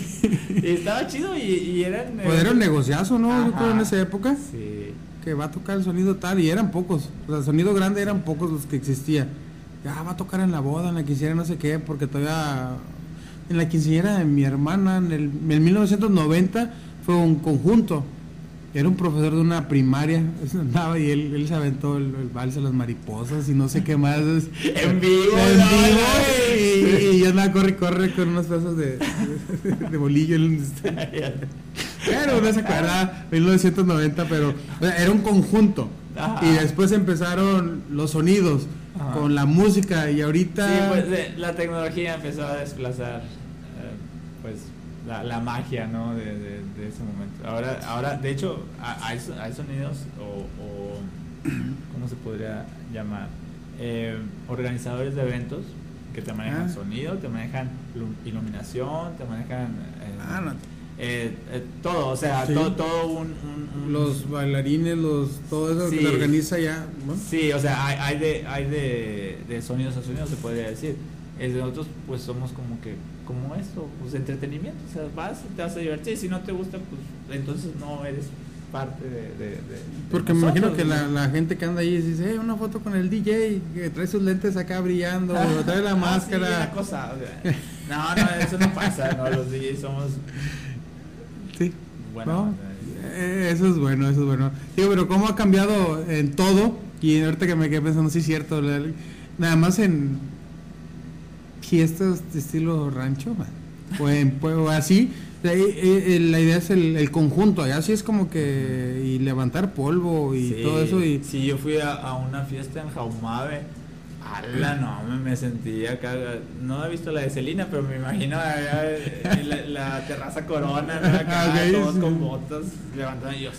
S2: Y estaba chido y, y eran...
S1: Pues era un negociazo, ¿no? Yo
S2: Ajá.
S1: creo en esa época
S2: Sí.
S1: Que va a tocar el sonido tal y eran pocos. O sea, el sonido grande eran pocos los que existía. Ya va a tocar en la boda, en la quinceañera, no sé qué, porque todavía en la quinceañera de mi hermana en el en 1990 fue un conjunto. Era un profesor de una primaria, andaba y él, él se aventó el, el vals a las mariposas y no sé qué más.
S2: En vivo,
S1: En vivo, y, y yo andaba corre, corre con unos pedazos de, de, de bolillo. en- Pero no se acuerda, 1990, pero o sea, era un conjunto.
S2: Ajá.
S1: Y después empezaron los sonidos
S2: Ajá.
S1: con la música y ahorita...
S2: Sí, pues la tecnología empezó a desplazar eh, pues la, la magia ¿no? de, de- de ese momento. Ahora, ahora de hecho, ha- hay, so- hay sonidos o, o, ¿cómo se podría llamar? Eh, organizadores de eventos que te manejan
S1: Ah.
S2: sonido, te manejan lu- iluminación, te manejan eh,
S1: Ah, no.
S2: Eh, eh, todo, o sea,
S1: Sí.
S2: todo, todo un, un- un-
S1: los bailarines, los todo eso
S2: Sí.
S1: que se organiza ya.
S2: Sí, o sea, hay, hay de, hay de, de sonidos a sonidos, se podría decir. De nosotros, pues somos como que, como esto, pues entretenimiento. O sea, vas, te vas a divertir. Si no te gusta, pues entonces no eres parte de. de- de- de
S1: Porque me imagino que la,
S2: ¿no?
S1: la gente que anda ahí dice, eh, una foto con el DJ, que trae sus lentes acá brillando, o trae la
S2: Ah,
S1: máscara.
S2: una cosa, o sea, no, no, eso no pasa, no, los DJs somos.
S1: Sí.
S2: Bueno,
S1: ¿no?
S2: eh,
S1: Eh, eso es bueno, eso es bueno. Digo, pero cómo ha cambiado en todo, y ahorita que me quedé pensando, sí es cierto, nada más en fiestas de estilo rancho, man, o, en, o así, eh, la idea es el, el conjunto, allá sí es como que y levantar polvo y
S2: sí,
S1: todo eso y
S2: Sí, yo fui a, a una fiesta en Jaumave. Ala, no, me, me sentía acá. No he visto la de Celina, pero me imagino allá, eh, la, la terraza Corona, ¿no? acá, todos
S1: sí.
S2: con botas levantando. Y yo,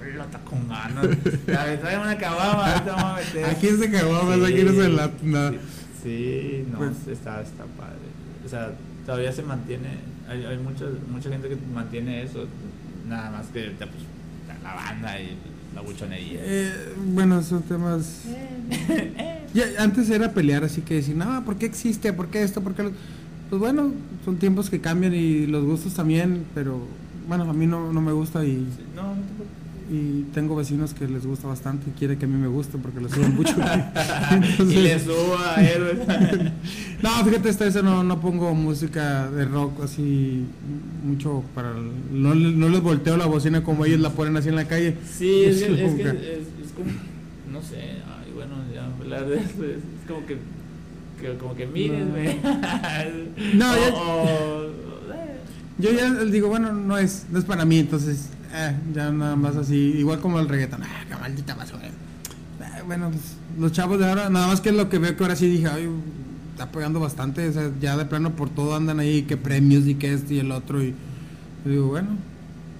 S2: "Hola, está con ganas. A ver, trae una cabama, ahorita vamos a meter.
S1: aquí es de caguamas,
S2: Sí,
S1: aquí no se la... nada.
S2: Sí, sí, no,
S1: Pues-
S2: está, está padre. O sea, todavía se mantiene. Hay, hay mucha, mucha gente que mantiene eso. Nada más que pues, la banda y la buchonería.
S1: Eh, bueno, son temas... Ya, antes era pelear, así que decir, no, ¿por qué existe? ¿Por qué esto? ¿Por qué lo-?" Pues bueno, son tiempos que cambian y los gustos también, pero bueno, a mí no, no me gusta y,
S2: Sí, No, no te
S1: y tengo vecinos que les gusta bastante y quiere que a mí me guste porque les suben mucho.
S2: y le subo a héroes.
S1: no, fíjate, esta vez no, no pongo música de rock así mucho para... el- no, no les volteo la bocina como ellos la ponen así en la calle.
S2: sí, es, que- es,
S1: como
S2: que es, es como. No sé, hablar de eso es, es como que. que- como que míreme.
S1: No,
S2: O-
S1: ya-
S2: o- eh.
S1: Yo ya digo, bueno, no es, no es para mí, entonces, eh, ya nada más así, igual como el reggaetón, ah, qué maldita basura. Eh, bueno, pues, los chavos de ahora, nada más que es lo que veo que ahora sí dije, ay, está pegando bastante, o sea, ya de plano por todo andan ahí, que premios y que este y el otro, y yo digo, bueno,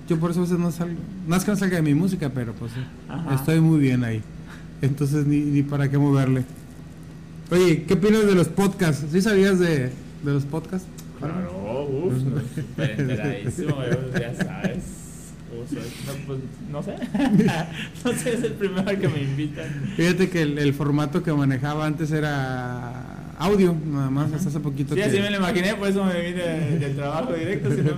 S1: yo por eso a veces no salgo, no es que no salga de mi música, pero pues
S2: Ajá.
S1: estoy muy bien ahí, entonces ni, ni para qué moverle. Oye, ¿qué opinas de los podcasts? ¿Sí sabías de, de los podcasts?
S2: Claro, uff, yo, ya sabes. Uf, no, pues, no sé. no sé, es el primero que me invitan.
S1: Fíjate que el, el formato que manejaba antes era audio, nada más, hasta hace poquito
S2: Sí,
S1: que...
S2: así me lo imaginé, por eso me vine del trabajo directo. Si no,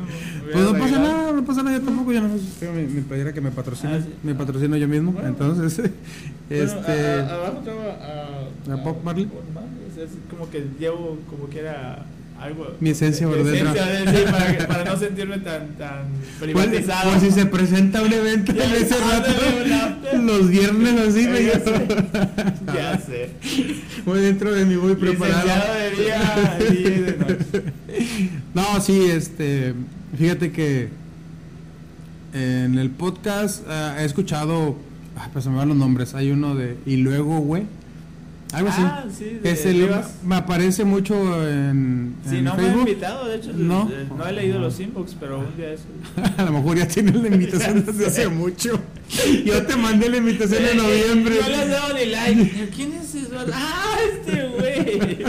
S1: Pues no pasa nada, no pasa nada, yo tampoco, yo no tengo mi, mi playera que me patrocina,
S2: Ah, sí.
S1: me patrocino yo mismo,
S2: Bueno.
S1: entonces,
S2: Bueno,
S1: este...
S2: a- a- abajo tengo a,
S1: ¿A Bob Marley?
S2: Bob Marley, sea, es como que llevo como que era algo.
S1: Mi esencia
S2: de-
S1: verdadera.
S2: esencia, sí, para, para no sentirme tan, tan
S1: Pues,
S2: privatizado.
S1: por si se presenta un evento
S2: Ya,
S1: en ese rato, los viernes así, me
S2: Ya Ya sé.
S1: voy dentro de mí muy preparado.
S2: De día de noche.
S1: No, sí, este, fíjate que en el podcast ah, he escuchado, ay, pues se me van los nombres, hay uno de, y luego, güey, algo
S2: Ah,
S1: así.
S2: sí, de
S1: Es el- me aparece mucho en,
S2: Sí,
S1: en
S2: no me
S1: Facebook.
S2: invitado, de hecho,
S1: No.
S2: eh, no he leído los inbox, pero un día eso.
S1: A lo mejor ya tienen la invitación desde hace mucho. Yo te mandé la invitación en noviembre.
S2: No le has dado ni like. ¿Quién es? Ah, este güey.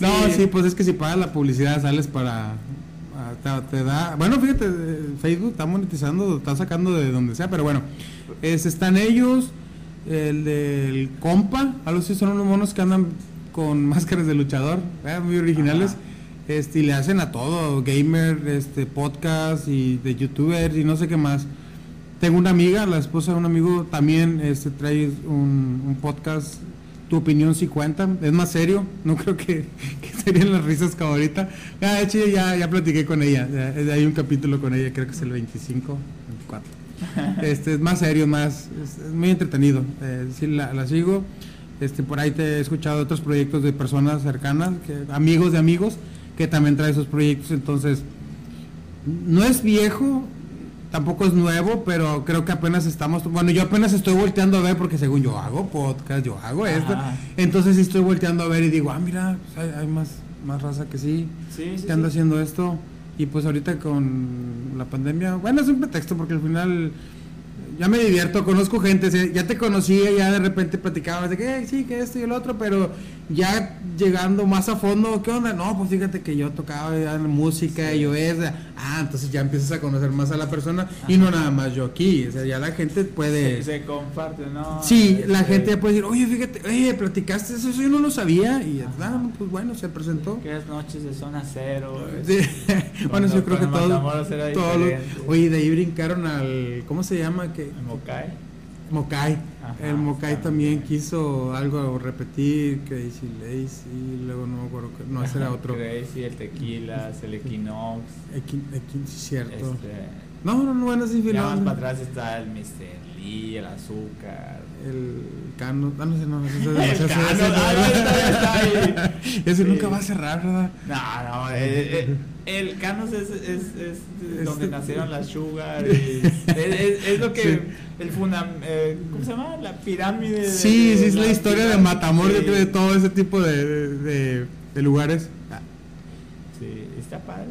S1: No, sí, pues es que si pagas la publicidad sales para... ah, Te, te da... Bueno, fíjate, eh, Facebook está monetizando, está sacando de donde sea, pero bueno. Es, están ellos, el del compa, algo así, son unos monos que andan con máscaras de luchador, eh, muy originales.
S2: Ajá.
S1: Este, y le hacen a todo, gamer, este, podcast y de youtubers y no sé qué más. Tengo una amiga, la esposa de un amigo, también este, trae un, un podcast, Tu opinión si cuenta, es más serio, no creo que, que serían las risas que ahorita. Ah, de hecho, ya, ya platiqué con ella, ya- hay un capítulo con ella, creo que es el 25, 24. Este, es más serio, más, es, es muy entretenido, eh, sí, la, la sigo. Este, por ahí te he escuchado otros proyectos de personas cercanas, que, amigos de amigos, que también trae esos proyectos, entonces no es viejo, tampoco es nuevo, pero creo que apenas estamos, bueno, yo apenas estoy volteando a ver porque según yo hago podcast, yo hago esto,
S2: Ajá.
S1: entonces sí estoy volteando a ver y digo, ah, mira, pues hay, hay más, más raza que sí,
S2: Sí, sí.
S1: que anda
S2: sí.
S1: haciendo esto y pues ahorita con la pandemia, bueno, es un pretexto porque al final ya me divierto, conozco gente, ya te conocía, ya de repente platicabas de que "Ey, sí, que esto y el otro, pero ya llegando más a fondo, ¿qué onda? No, pues fíjate que yo tocaba ya música yo es, ah, entonces ya empiezas a conocer más a la persona y no nada más yo aquí, o sea, ya la gente puede...
S2: Se, se comparte, ¿no?
S1: Sí, la gente puede decir, oye, fíjate, oye, platicaste eso, yo no lo sabía. Y ah, pues bueno, se presentó.
S2: Aquellas noches de zona cero.
S1: Sí. bueno, yo creo que todos.
S2: Diferente.
S1: oye, de ahí brincaron al. ¿Cómo se llama? que
S2: Mocay.
S1: Mocay.
S2: Ajá,
S1: el Mocay también quiso algo repetir, Crazy Lazy, luego no me acuerdo. que- No, ese era otro.
S2: Crazy, el Tequila, el Equinox.
S1: Es cierto.
S2: Este,
S1: No, no, no, bueno, sí,
S2: ya más para atrás está el Mr. Lee, el Azúcar.
S1: El Cano. Ah, no sé, no. ese es
S2: El
S1: demasiado-
S2: Cano,
S1: ese-
S2: ah, no, está- está ahí.
S1: Ese
S2: Sí.
S1: nunca va a cerrar, ¿verdad?
S2: No, no, eh, eh, el Canos es, es, es donde
S1: Este-
S2: nacieron las Sugar. es, lo que.
S1: Sí.
S2: El fundam, eh, ¿Cómo se llama? La pirámide. de-
S1: Sí, sí, es la
S2: las
S1: historia de Matamoros, yo
S2: sí.
S1: creo, de todo ese tipo de, de, de- lugares.
S2: Sí, está padre.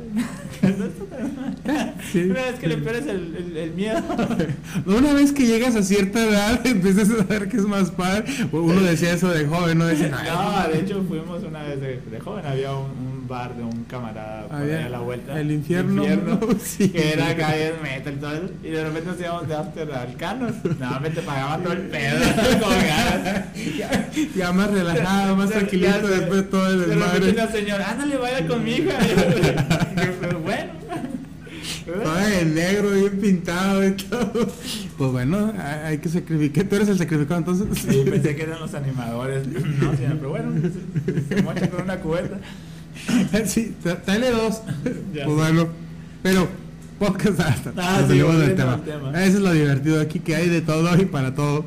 S2: No está tan mal.
S1: Sí.
S2: Una vez que le pierdes el, el, el miedo.
S1: Una vez que llegas a cierta edad, empiezas a ver que es más padre. Uno decía eso de joven, no decía, "Ay,
S2: No, de hecho fuimos una vez de, de joven, había un, un bar de un camarada por
S1: Había
S2: ahí a la vuelta.
S1: el infierno. Sí.
S2: Que era calle metal y todo eso. Y de repente nos íbamos de after al Canos. No, me te pagaban todo el pedo.
S1: ya más relajado, más tranquilito después de todo el
S2: De repente
S1: desmadre.
S2: una señora, ándale, vaya con mi hija. Y yo, Pero bueno.
S1: Todo en negro, bien pintado y todo. Pues bueno, hay que sacrificar. ¿Tú eres el sacrificado entonces?
S2: Sí, pensé que eran los animadores. No, señor, pero bueno, se, se mocha con una cubeta.
S1: sí, tráele dos.
S2: Ya
S1: pues bueno, pero podcast hasta.
S2: Ah, sí,
S1: del tema.
S2: tema.
S1: Eso es lo divertido aquí, que hay de todo y para todo.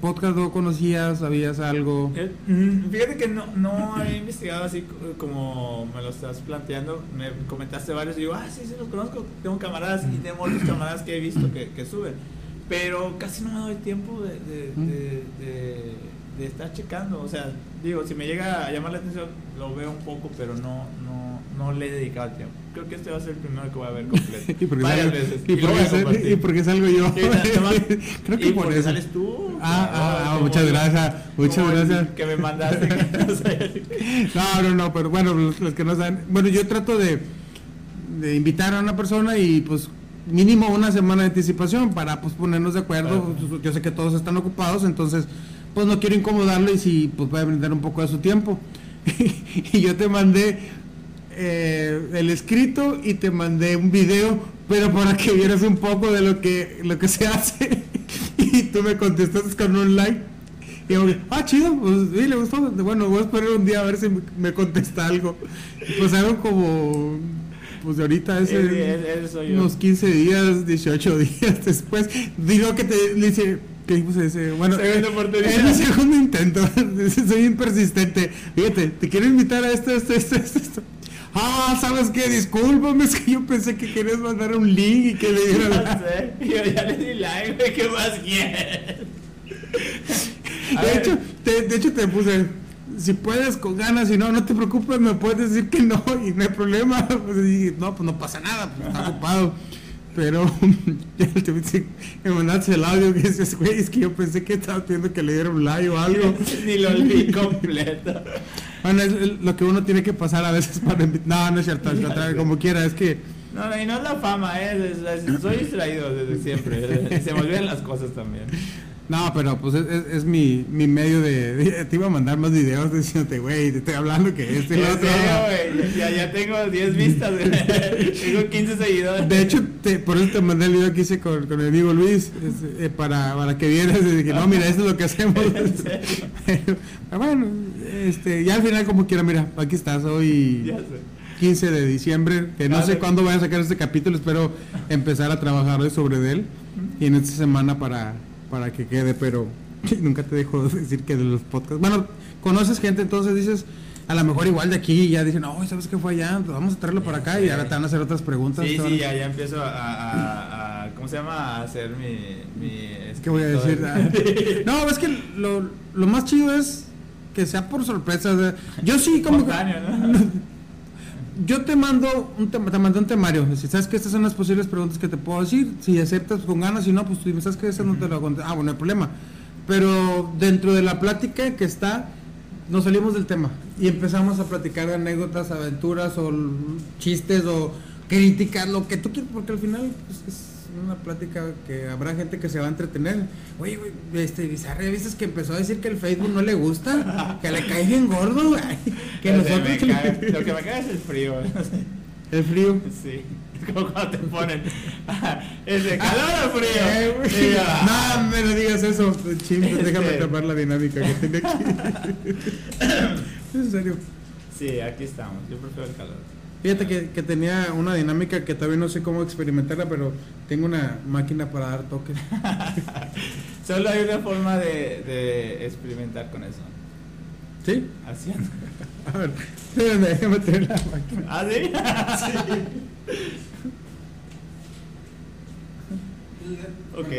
S1: Podcast no conocías, sabías algo.
S2: Eh, mm, Fíjate que no, no había investigado así co- como me lo estás planteando. Me comentaste varios y digo, ah, sí, sí, los conozco. Tengo camaradas y tengo otros camaradas que he visto que, que suben. Pero casi no me doy tiempo de, de, de, de- de estar checando. O sea, digo, si me llega a llamar la atención, lo veo un poco, pero no, no, no le he dedicado el tiempo. Creo que este va a ser el primero que voy a ver completo.
S1: Y porque,
S2: Varias
S1: salgo,
S2: veces.
S1: y, porque
S2: compartir.
S1: y porque salgo yo. Creo que
S2: Y
S1: por eso.
S2: sales tú.
S1: Ah, ah, ah, muchas gracias, muchas gracias.
S2: Que me mandaste. no.
S1: No, no, pero bueno, los, los que no saben. Bueno, yo trato de, de invitar a una persona y pues mínimo una semana de anticipación para pues ponernos de acuerdo. Yo sé que todos están ocupados, entonces pues no quiero incomodarlo y si pues puede brindar un poco de su tiempo. y yo te mandé eh, el escrito y te mandé un video, pero para que vieras un poco de lo que, lo que se hace. y tú me contestaste con un like. Y yo, ah, chido, pues sí, le gustó. Bueno, voy a esperar un día a ver si me- contesta algo. Y pasaron como, pues de ahorita ese
S2: soy yo.
S1: unos 15 días, 18 días después. Digo que te dice, que bueno,
S2: Segunda
S1: eh,
S2: oportunidad.
S1: es mi segundo intento. Soy bien persistente. Fíjate, te quiero invitar a esto, esto, esto, esto. Ah, ¿sabes qué? Discúlpame, es que yo pensé que querías mandar un link y que le diera
S2: No sé, yo ya le di like, ¿qué más quieres? A
S1: De
S2: ver,
S1: hecho, te, de hecho te puse, si puedes con ganas, si no, no te preocupes, me puedes decir que no y no hay problema. Pues, y no, pues no pasa nada, pues está ocupado. Pero me mandaste el audio que dices, güey, es que yo pensé que estabas pidiendo que le diera un like o algo.
S2: ni lo vi completo.
S1: Bueno, es lo que uno tiene que pasar a veces para No, no es cierto, como quiera, es que...
S2: No, y no es la fama, ¿eh? soy distraído desde siempre. Se me olvidan las cosas también.
S1: No, pero pues es, es- es mi, mi medio de, de- Te iba a mandar más videos diciéndote, güey, te estoy hablando que este y otro.
S2: serio, ya, ya tengo 10 vistas, tengo 15 seguidores.
S1: De hecho, te- por eso te mandé el video que hice con, con mi amigo Luis, es, eh, para, para que vieras, y que no, mira, esto es lo que hacemos. Pero bueno, este, ya al final como quiera, mira, aquí estás, hoy
S2: Ya sé.
S1: 15 de diciembre, que no sé cuándo voy a sacar este capítulo, espero empezar a trabajar hoy sobre él y en esta semana para, para que quede, pero nunca te dejo decir que de los podcasts. Bueno, conoces gente, entonces dices, a lo mejor igual de aquí ya dicen, no, ¿sabes qué fue allá? Pues vamos a traerlo para acá y ahora te van a hacer otras preguntas.
S2: Sí, sí, ya, ya empiezo a, a, a- ¿Cómo se llama? A hacer mi. mi
S1: ¿Qué voy a decir?
S2: de-
S1: Ah, no, es que lo, lo más chido es que sea por sorpresa. yo sí, como
S2: ¿no?
S1: Yo te mando un tema, te mandé un temario. Si sabes que estas son las posibles preguntas que te puedo decir, si aceptas con ganas, si no, pues tú sabes que esa no te lo conté. Ah, bueno, no hay problema. Pero dentro de la plática que está, nos salimos del tema y empezamos a platicar de anécdotas, aventuras o chistes o críticas, lo que tú quieras, porque al final pues, es una plática que habrá gente que se va a entretener. Oye, güey, este Bizarre, ¿viste que empezó a decir que el Facebook no le gusta? Que le cae bien gordo, güey. Que nosotros...
S2: caga- Lo que me caga es el frío.
S1: El frío.
S2: Sí. Es como cuando te ponen. ¿Es de calor o frío?
S1: Eh.
S2: Sí.
S1: No, me lo digas eso. Chim,
S2: Este-
S1: déjame tapar la dinámica que tengo aquí. en serio.
S2: Sí, aquí estamos. Yo prefiero el calor.
S1: Fíjate que, que tenía una dinámica que todavía no sé cómo experimentarla, pero tengo una máquina para dar toques.
S2: Solo hay una forma de, de experimentar con eso.
S1: ¿Sí?
S2: Haciendo.
S1: A ver, déjame tener la máquina.
S2: ¿Ah, sí? ok.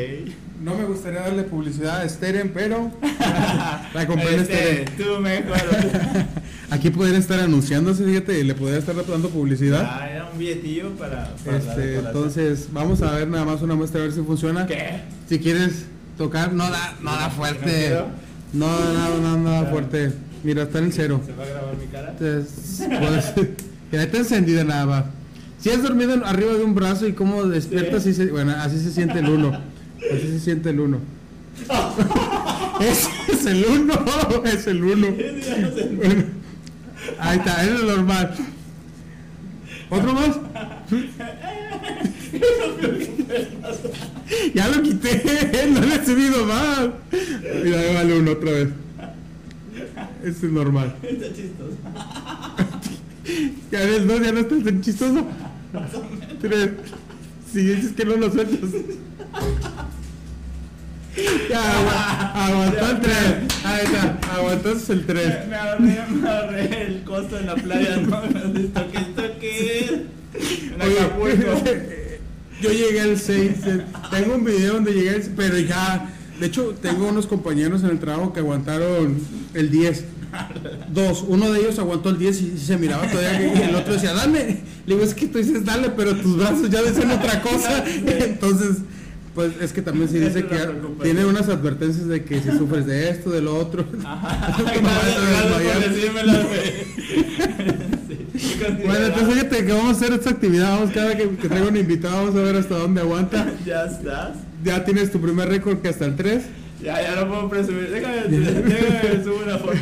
S1: No me gustaría darle publicidad a Steren, pero la compré en
S2: Este,
S1: Steren.
S2: tú mejor.
S1: Aquí podría estar anunciándose, fíjate, le podría estar dando publicidad.
S2: Ah, era un billetillo para, para
S1: Este, entonces, vamos a ver nada más una muestra a ver si funciona.
S2: ¿Qué?
S1: Si quieres tocar, no da, no da fuerte. No, no, no, no da fuerte. Mira, está en cero.
S2: ¿Se va a grabar mi cara?
S1: Entonces, pues, está encendida nada más. Si has dormido en- arriba de un brazo y cómo despiertas,
S2: Sí.
S1: así se- bueno, así se siente el uno. Así se siente el uno. Ese es el uno, es el uno. Bueno, ahí está, es lo normal. ¿Otro más? ya lo quité, no le he subido más. Mira, ahí va el uno otra vez. Ese es normal.
S2: Está chistoso.
S1: Ya ves, no, ya no estás tan chistoso. Tres. Si dices que no lo sueltas. Ya, agua- aguantó el tres. Ahí está, aguantaste el tres.
S2: Me ahorré, me ahorré el costo en la playa, ¿no? Acapulco.
S1: Yo llegué al 6. Tengo un video donde llegué, al- pero ya. De hecho, tengo unos compañeros en el trabajo que aguantaron el 10. Dos. Uno de ellos aguantó el 10 y se miraba todavía. Y el otro decía, dale. Le digo, es que tú dices, dale, pero tus brazos ya decían otra cosa. Entonces, pues es que también se dice que tiene unas advertencias de que si sufres de esto, de lo otro.
S2: Ajá.
S1: Bueno, entonces fíjate que vamos a hacer esta actividad. Vamos cada que, que traiga un invitado, vamos a ver hasta dónde aguanta.
S2: Ya estás.
S1: Ya tienes tu primer récord que hasta el 3.
S2: Ya, ya no puedo presumir. Déjame, déjame subir una foto.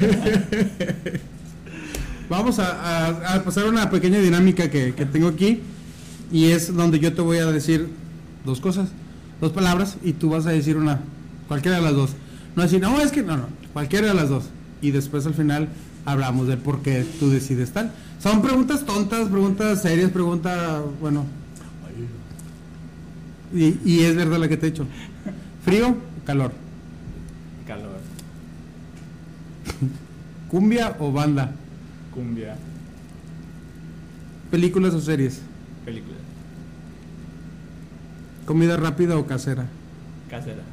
S1: Vamos a, a- a pasar una pequeña dinámica que, que tengo aquí. Y es donde yo te voy a decir dos cosas, dos palabras, y tú vas a decir una, cualquiera de las dos. No decir, no, es que no, no, cualquiera de las dos. Y después al final hablamos del por qué tú decides tal. Son preguntas tontas, preguntas serias, preguntas, bueno. Y, y es verdad la que te he hecho. ¿Frío o calor?
S2: Calor.
S1: ¿Cumbia o banda?
S2: Cumbia.
S1: ¿Películas o series?
S2: Película.
S1: ¿Comida rápida o casera?
S2: Casera.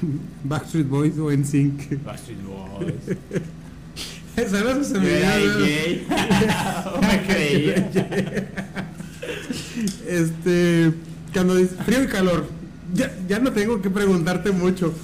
S1: ¿Backstreet Boys o NSYNC?
S2: Backstreet Boys.
S1: ¿Sabes que se me
S2: creía.
S1: Este, cuando dices frío y calor, ya, ya no tengo que preguntarte mucho.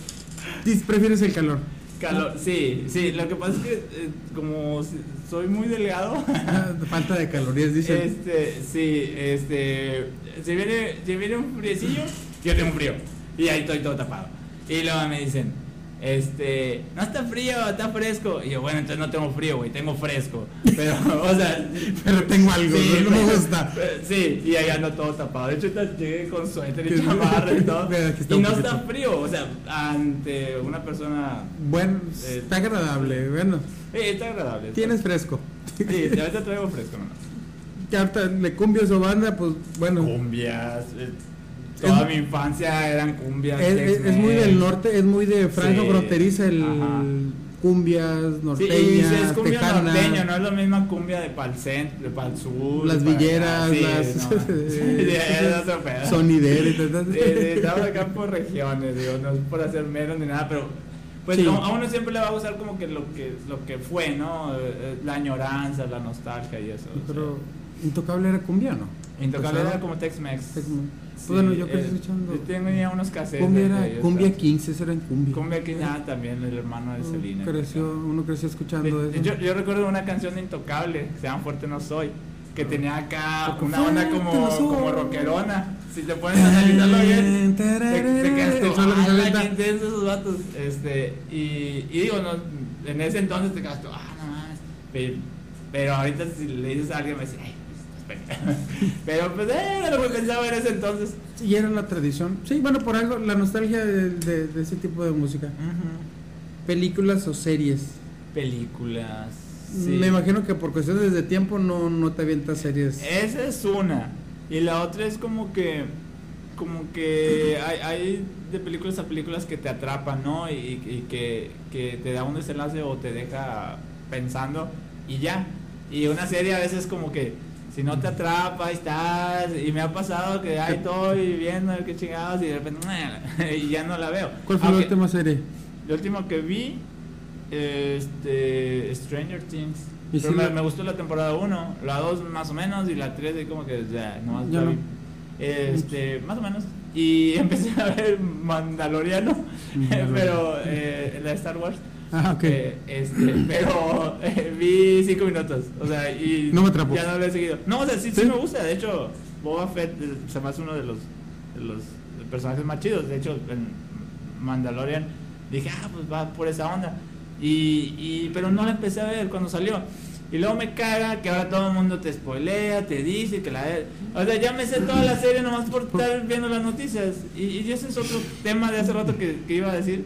S1: ¿Prefieres el calor?
S2: Calor, sí, sí. Lo que pasa es que eh, como soy muy delgado,
S1: Ah, Falta de calorías, dicen.
S2: este, sí, este, si viene, si viene un friecillo, yo tengo frío y ahí estoy todo tapado. Y luego me dicen, este, no está frío, está fresco. Y yo, bueno, entonces no tengo frío, güey, tengo fresco. Pero, o sea,
S1: Pero tengo algo, no me gusta.
S2: pero- Sí, y ahí ando todo tapado. De hecho, llegué con suéter y chamarra y todo. Y no está frío, o sea, ante una persona.
S1: Bueno,
S2: Eh,
S1: está agradable. Bueno,
S2: Eh, está agradable. está-
S1: tienes fresco.
S2: Sí, ahorita traigo fresco nomás.
S1: Que ahorita le cumbias o banda, pues bueno.
S2: Cumbias. Toda
S1: Es-
S2: mi infancia eran cumbias.
S1: Es, es- es muy del norte, es muy de franja
S2: Sí,
S1: fronteriza el
S2: ajá.
S1: cumbias
S2: Sí, y
S1: norteñas,
S2: es cumbia norteño, no es la misma cumbia de pal centro, de pal sur.
S1: Las villeras,
S2: sí,
S1: las-
S2: no, sí, es otro pedo.
S1: sonidera y tal, tal.
S2: Sí, sí, estamos acá por regiones, digo, no es por hacer menos ni nada, pero pues
S1: Sí.
S2: a uno siempre le va a gustar como que lo que lo que fue, ¿no? Eh, eh, La añoranza, la nostalgia y eso. o sea.
S1: Pero Intocable era cumbia, ¿no?
S2: Intocable
S1: Pesado.
S2: era como Tex-Mex.
S1: Tex-Mex.
S2: Sí,
S1: Bueno, yo crecí
S2: eh,
S1: escuchando-
S2: Yo tenía unos cassettes.
S1: Cumbia
S2: de
S1: era cumbia
S2: ¿sabes?
S1: 15, eso era en cumbia.
S2: Cumbia que ah, también, el hermano de Selena.
S1: creció, uno creció escuchando
S2: Eh,
S1: eso.
S2: Yo, yo recuerdo una canción de Intocable, se llama Fuerte No Soy, que tenía acá una onda como, como rockerona. Si te pones a analizarlo bien, te, te quedas tú, qué intensos esos vatos. Este, y, y digo, no, en ese entonces te quedas tú, ah, no mames. Pero, pero ahorita si le dices a alguien, me dice, ay, pues, estás pendejo". Pero pues, eh, era lo que pensaba en ese entonces.
S1: Y era la tradición. Sí, bueno, por algo, la nostalgia de, de- de ese tipo de música. Películas o series.
S2: Películas. sí.
S1: Me imagino que por cuestiones de tiempo no, no te avientas series.
S2: Esa es una. Y la otra es como que. Como que hay, hay de películas a películas que te atrapan, ¿no? Y, y que, que te da un desenlace o te deja pensando y ya. Y una serie a veces como que si no te atrapa, ahí estás. Y me ha pasado que ahí estoy viendo qué chingados y de repente y ya no la veo.
S1: ¿Cuál fue la
S2: Aunque-
S1: última serie?
S2: la última que vi, este, Stranger Things.
S1: ¿Y
S2: Pero
S1: si
S2: me,
S1: la-
S2: me gustó la temporada 1, la 2 más o menos y la 3 ahí como que ya, no
S1: Ya no.
S2: Este, más o menos. Y empecé a ver Mandaloriano,
S1: Mandaloriano.
S2: pero eh, la Star Wars.
S1: Ah, ok.
S2: Eh, este, pero eh, vi 5 minutos, o sea, y
S1: No me atrapó.
S2: ya no lo he seguido. No, o sea, sí, sí,
S1: ¿Sí?
S2: me gusta, de hecho, Boba Fett eh, se me hace uno de los, de los personajes más chidos, de hecho, en Mandalorian dije, ah, pues va por esa onda, y, y, pero no la empecé a ver cuando salió. Y luego me caga que ahora todo el mundo te spoilea, te dice que la... O sea, ya me sé toda la serie nomás por estar viendo las noticias. Y, y ese es otro tema de hace rato que, que iba a decir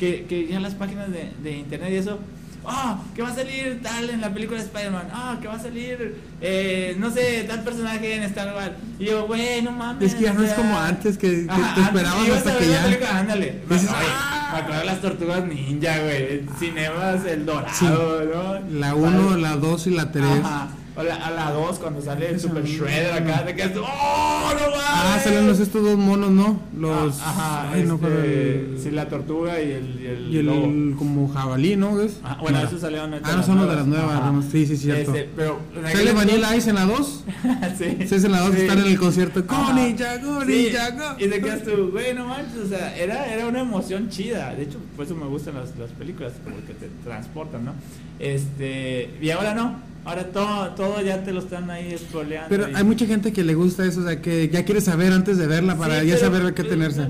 S2: que, que ya las páginas de, de internet y eso, ah, que va a salir tal en la película de Spider-Man, ah, que va a salir, eh, no sé, tal personaje en Star Wars. Y yo, güey, no mames.
S1: Es que ya no es como antes que, que
S2: Ajá,
S1: te esperabas
S2: ibas
S1: hasta que ya.
S2: película, ándale. Me,
S1: Dices, "Ah".
S2: me acuerdo de las tortugas ninja, güey. Cinemas El Dorado,
S1: Sí.
S2: ¿no?
S1: La 1,
S2: ¿Sabes?
S1: la 2 y la 3.
S2: Ajá. O la, a la 2 cuando sale el Super. Shredder acá, te quedas, ¡oh, no mames!
S1: Ah, salen los estos dos monos, ¿no? Los.
S2: Ah, Ajá,
S1: ay, no,
S2: este,
S1: pero el-
S2: sí, la tortuga y el, y el,
S1: Y el,
S2: lobo.
S1: como jabalí, ¿no? ¿Es?
S2: Ah, bueno,
S1: No.
S2: esos salieron
S1: Ah, no son los de las
S2: nuevas.
S1: no, Sí, sí, cierto.
S2: Este, pero,
S1: ¿Sale Vanilla Ice en la 2?
S2: sí.
S1: Sí, es en la 2
S2: Sí.
S1: están en el concierto.
S2: Ajá.
S1: ¡Go, ninja, go,
S2: Sí,
S1: ninja, go!
S2: Y te quedas tú, güey, no manches, o sea, era, era una emoción chida. De hecho, por eso me gustan las, las películas, como que te transportan, ¿no? Este, y ahora no, ahora todo, todo ya te lo están ahí spoileando.
S1: Pero hay mucha gente que le gusta eso, o sea, que ya quiere saber antes de verla para
S2: Sí,
S1: ya
S2: pero-
S1: saber qué tenerse.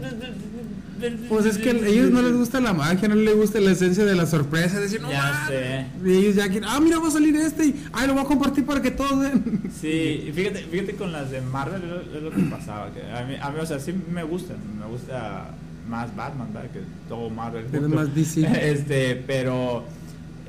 S1: Pues es que a ellos no les gusta la magia, no les gusta la esencia de la sorpresa, decir, no,
S2: Ya
S1: mames".
S2: sé.
S1: Y ellos ya quieren, ah, mira, va a salir este y, ay, lo voy a compartir para que todos den.
S2: Sí, y fíjate, fíjate con las de Marvel es lo, que pasaba. Que a, mí, a mí, o sea, sí me gustan, me gusta más Batman, ¿verdad? Que todo Marvel. Junto.
S1: más DC.
S2: Este, pero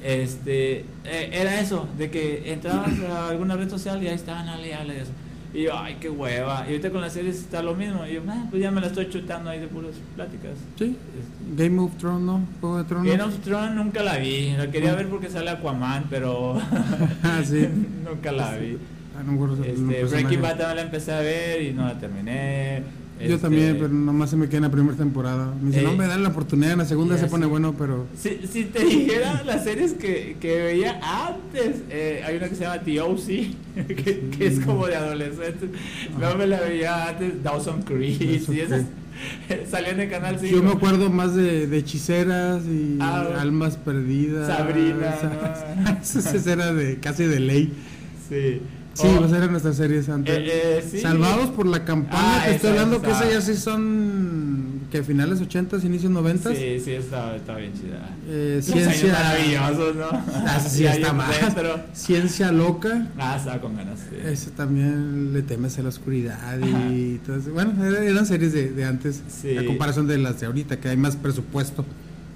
S2: este eh, era eso, de que entrabas a alguna red social y ahí estaban ale, ale de eso. Y yo, ay, qué hueva. Y ahorita con las series está lo mismo. Y yo, ah, pues ya me la estoy chutando ahí de puras pláticas.
S1: Sí.
S2: Este,
S1: Game of Thrones, ¿no? Juego de Tronos.
S2: Game of Thrones nunca la vi. La quería ver porque sale Aquaman, pero
S1: Ah, sí.
S2: nunca la vi.
S1: Ah, no
S2: Este. Breaking Bad también la empecé a ver y no la terminé.
S1: Yo
S2: Este,
S1: también, pero nomás se me queda en la primera temporada. Me dice,
S2: Eh,
S1: no me dan la oportunidad, en la segunda se pone
S2: sé.
S1: bueno, pero...
S2: Si, si te dijera las series que, que veía antes, eh, hay una que se llama The O.C., que, que es como de adolescentes. No me la veía antes, Dawson Creek, y esas salían en Canal 5.
S1: Yo me acuerdo más de, de hechiceras y
S2: Ah,
S1: almas perdidas.
S2: Sabrina, ¿no?
S1: Esa era de casi de ley.
S2: Sí.
S1: Sí,
S2: O-
S1: pues eran nuestras series antes.
S2: Eh, eh, sí.
S1: Salvados por la campana,
S2: Ah,
S1: te estoy hablando que
S2: esa.
S1: esas ya sí son que finales 80s, inicios 90s.
S2: Sí, sí, está, está bien chida.
S1: Eh, ciencia
S2: maravillosos, ¿no?
S1: Ah, sí está más. Ciencia loca.
S2: Ah, estaba con ganas. sí.
S1: Ese también le temes a la oscuridad y todo eso. Bueno, era- eran series de, de antes,
S2: Sí.
S1: a comparación de las de ahorita, que hay más presupuesto.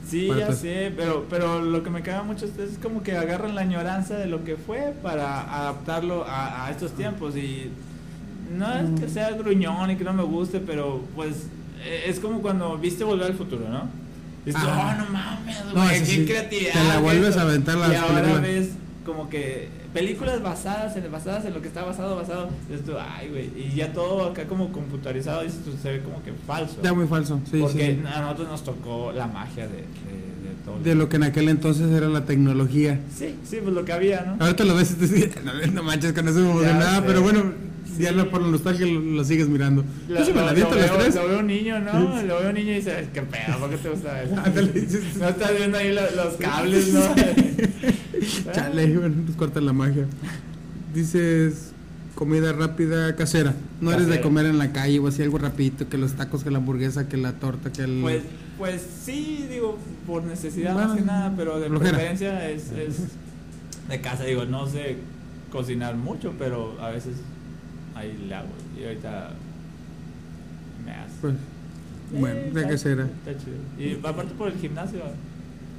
S2: Sí,
S1: Bueno,
S2: ya
S1: pues-
S2: sé, pero, pero lo que me caga mucho es como que agarran la añoranza de lo que fue para adaptarlo a, a estos tiempos y no es
S1: Mm.
S2: que sea gruñón y que no me guste, pero pues eh, es como cuando viste Volver al Futuro, ¿no? Dices, oh, no mames, güey, qué
S1: sí,
S2: creatividad.
S1: te la vuelves
S2: esto".
S1: a aventar las
S2: Y ahora
S1: películas.
S2: ves como que películas basadas en, basadas en lo que está basado, basado, tú, ay, güey, y ya todo acá como computarizado, dices tú, se ve como que falso.
S1: Ya muy falso, sí,
S2: Porque
S1: sí.
S2: a nosotros nos tocó la magia de todo.
S1: De lo que en aquel entonces era la tecnología.
S2: Sí, sí, pues lo que había, ¿no?
S1: Ahorita lo ves y te dices, no, manches, con eso no de
S2: Ya
S1: nada,
S2: sé.
S1: pero bueno, ya
S2: Sí.
S1: lo- por la nostalgia lo, lo sigues mirando.
S2: Lo,
S1: Yo sí me la
S2: lo-
S1: las
S2: veo,
S1: tres.
S2: lo veo un niño, ¿no?
S1: Sí.
S2: Lo veo un niño y dice, ¿qué pedo? ¿Por qué te gusta eso?
S1: Dices,
S2: No estás viendo ahí lo- los cables, ¿no?
S1: Chale, bueno, nos corta la magia. Dices comida rápida casera. No eres de comer en la calle o así algo rapidito, que los tacos, que la hamburguesa, que la torta, que el...
S2: Pues, pues sí, digo, por necesidad
S1: Bueno,
S2: más que nada, pero de
S1: flojera.
S2: preferencia es, es de casa. Digo, no sé cocinar mucho, pero a veces ahí le hago. Y ahorita me hace.
S1: Pues, bueno,
S2: Eh,
S1: de
S2: está-
S1: casera.
S2: Está chido. Y aparte por el gimnasio,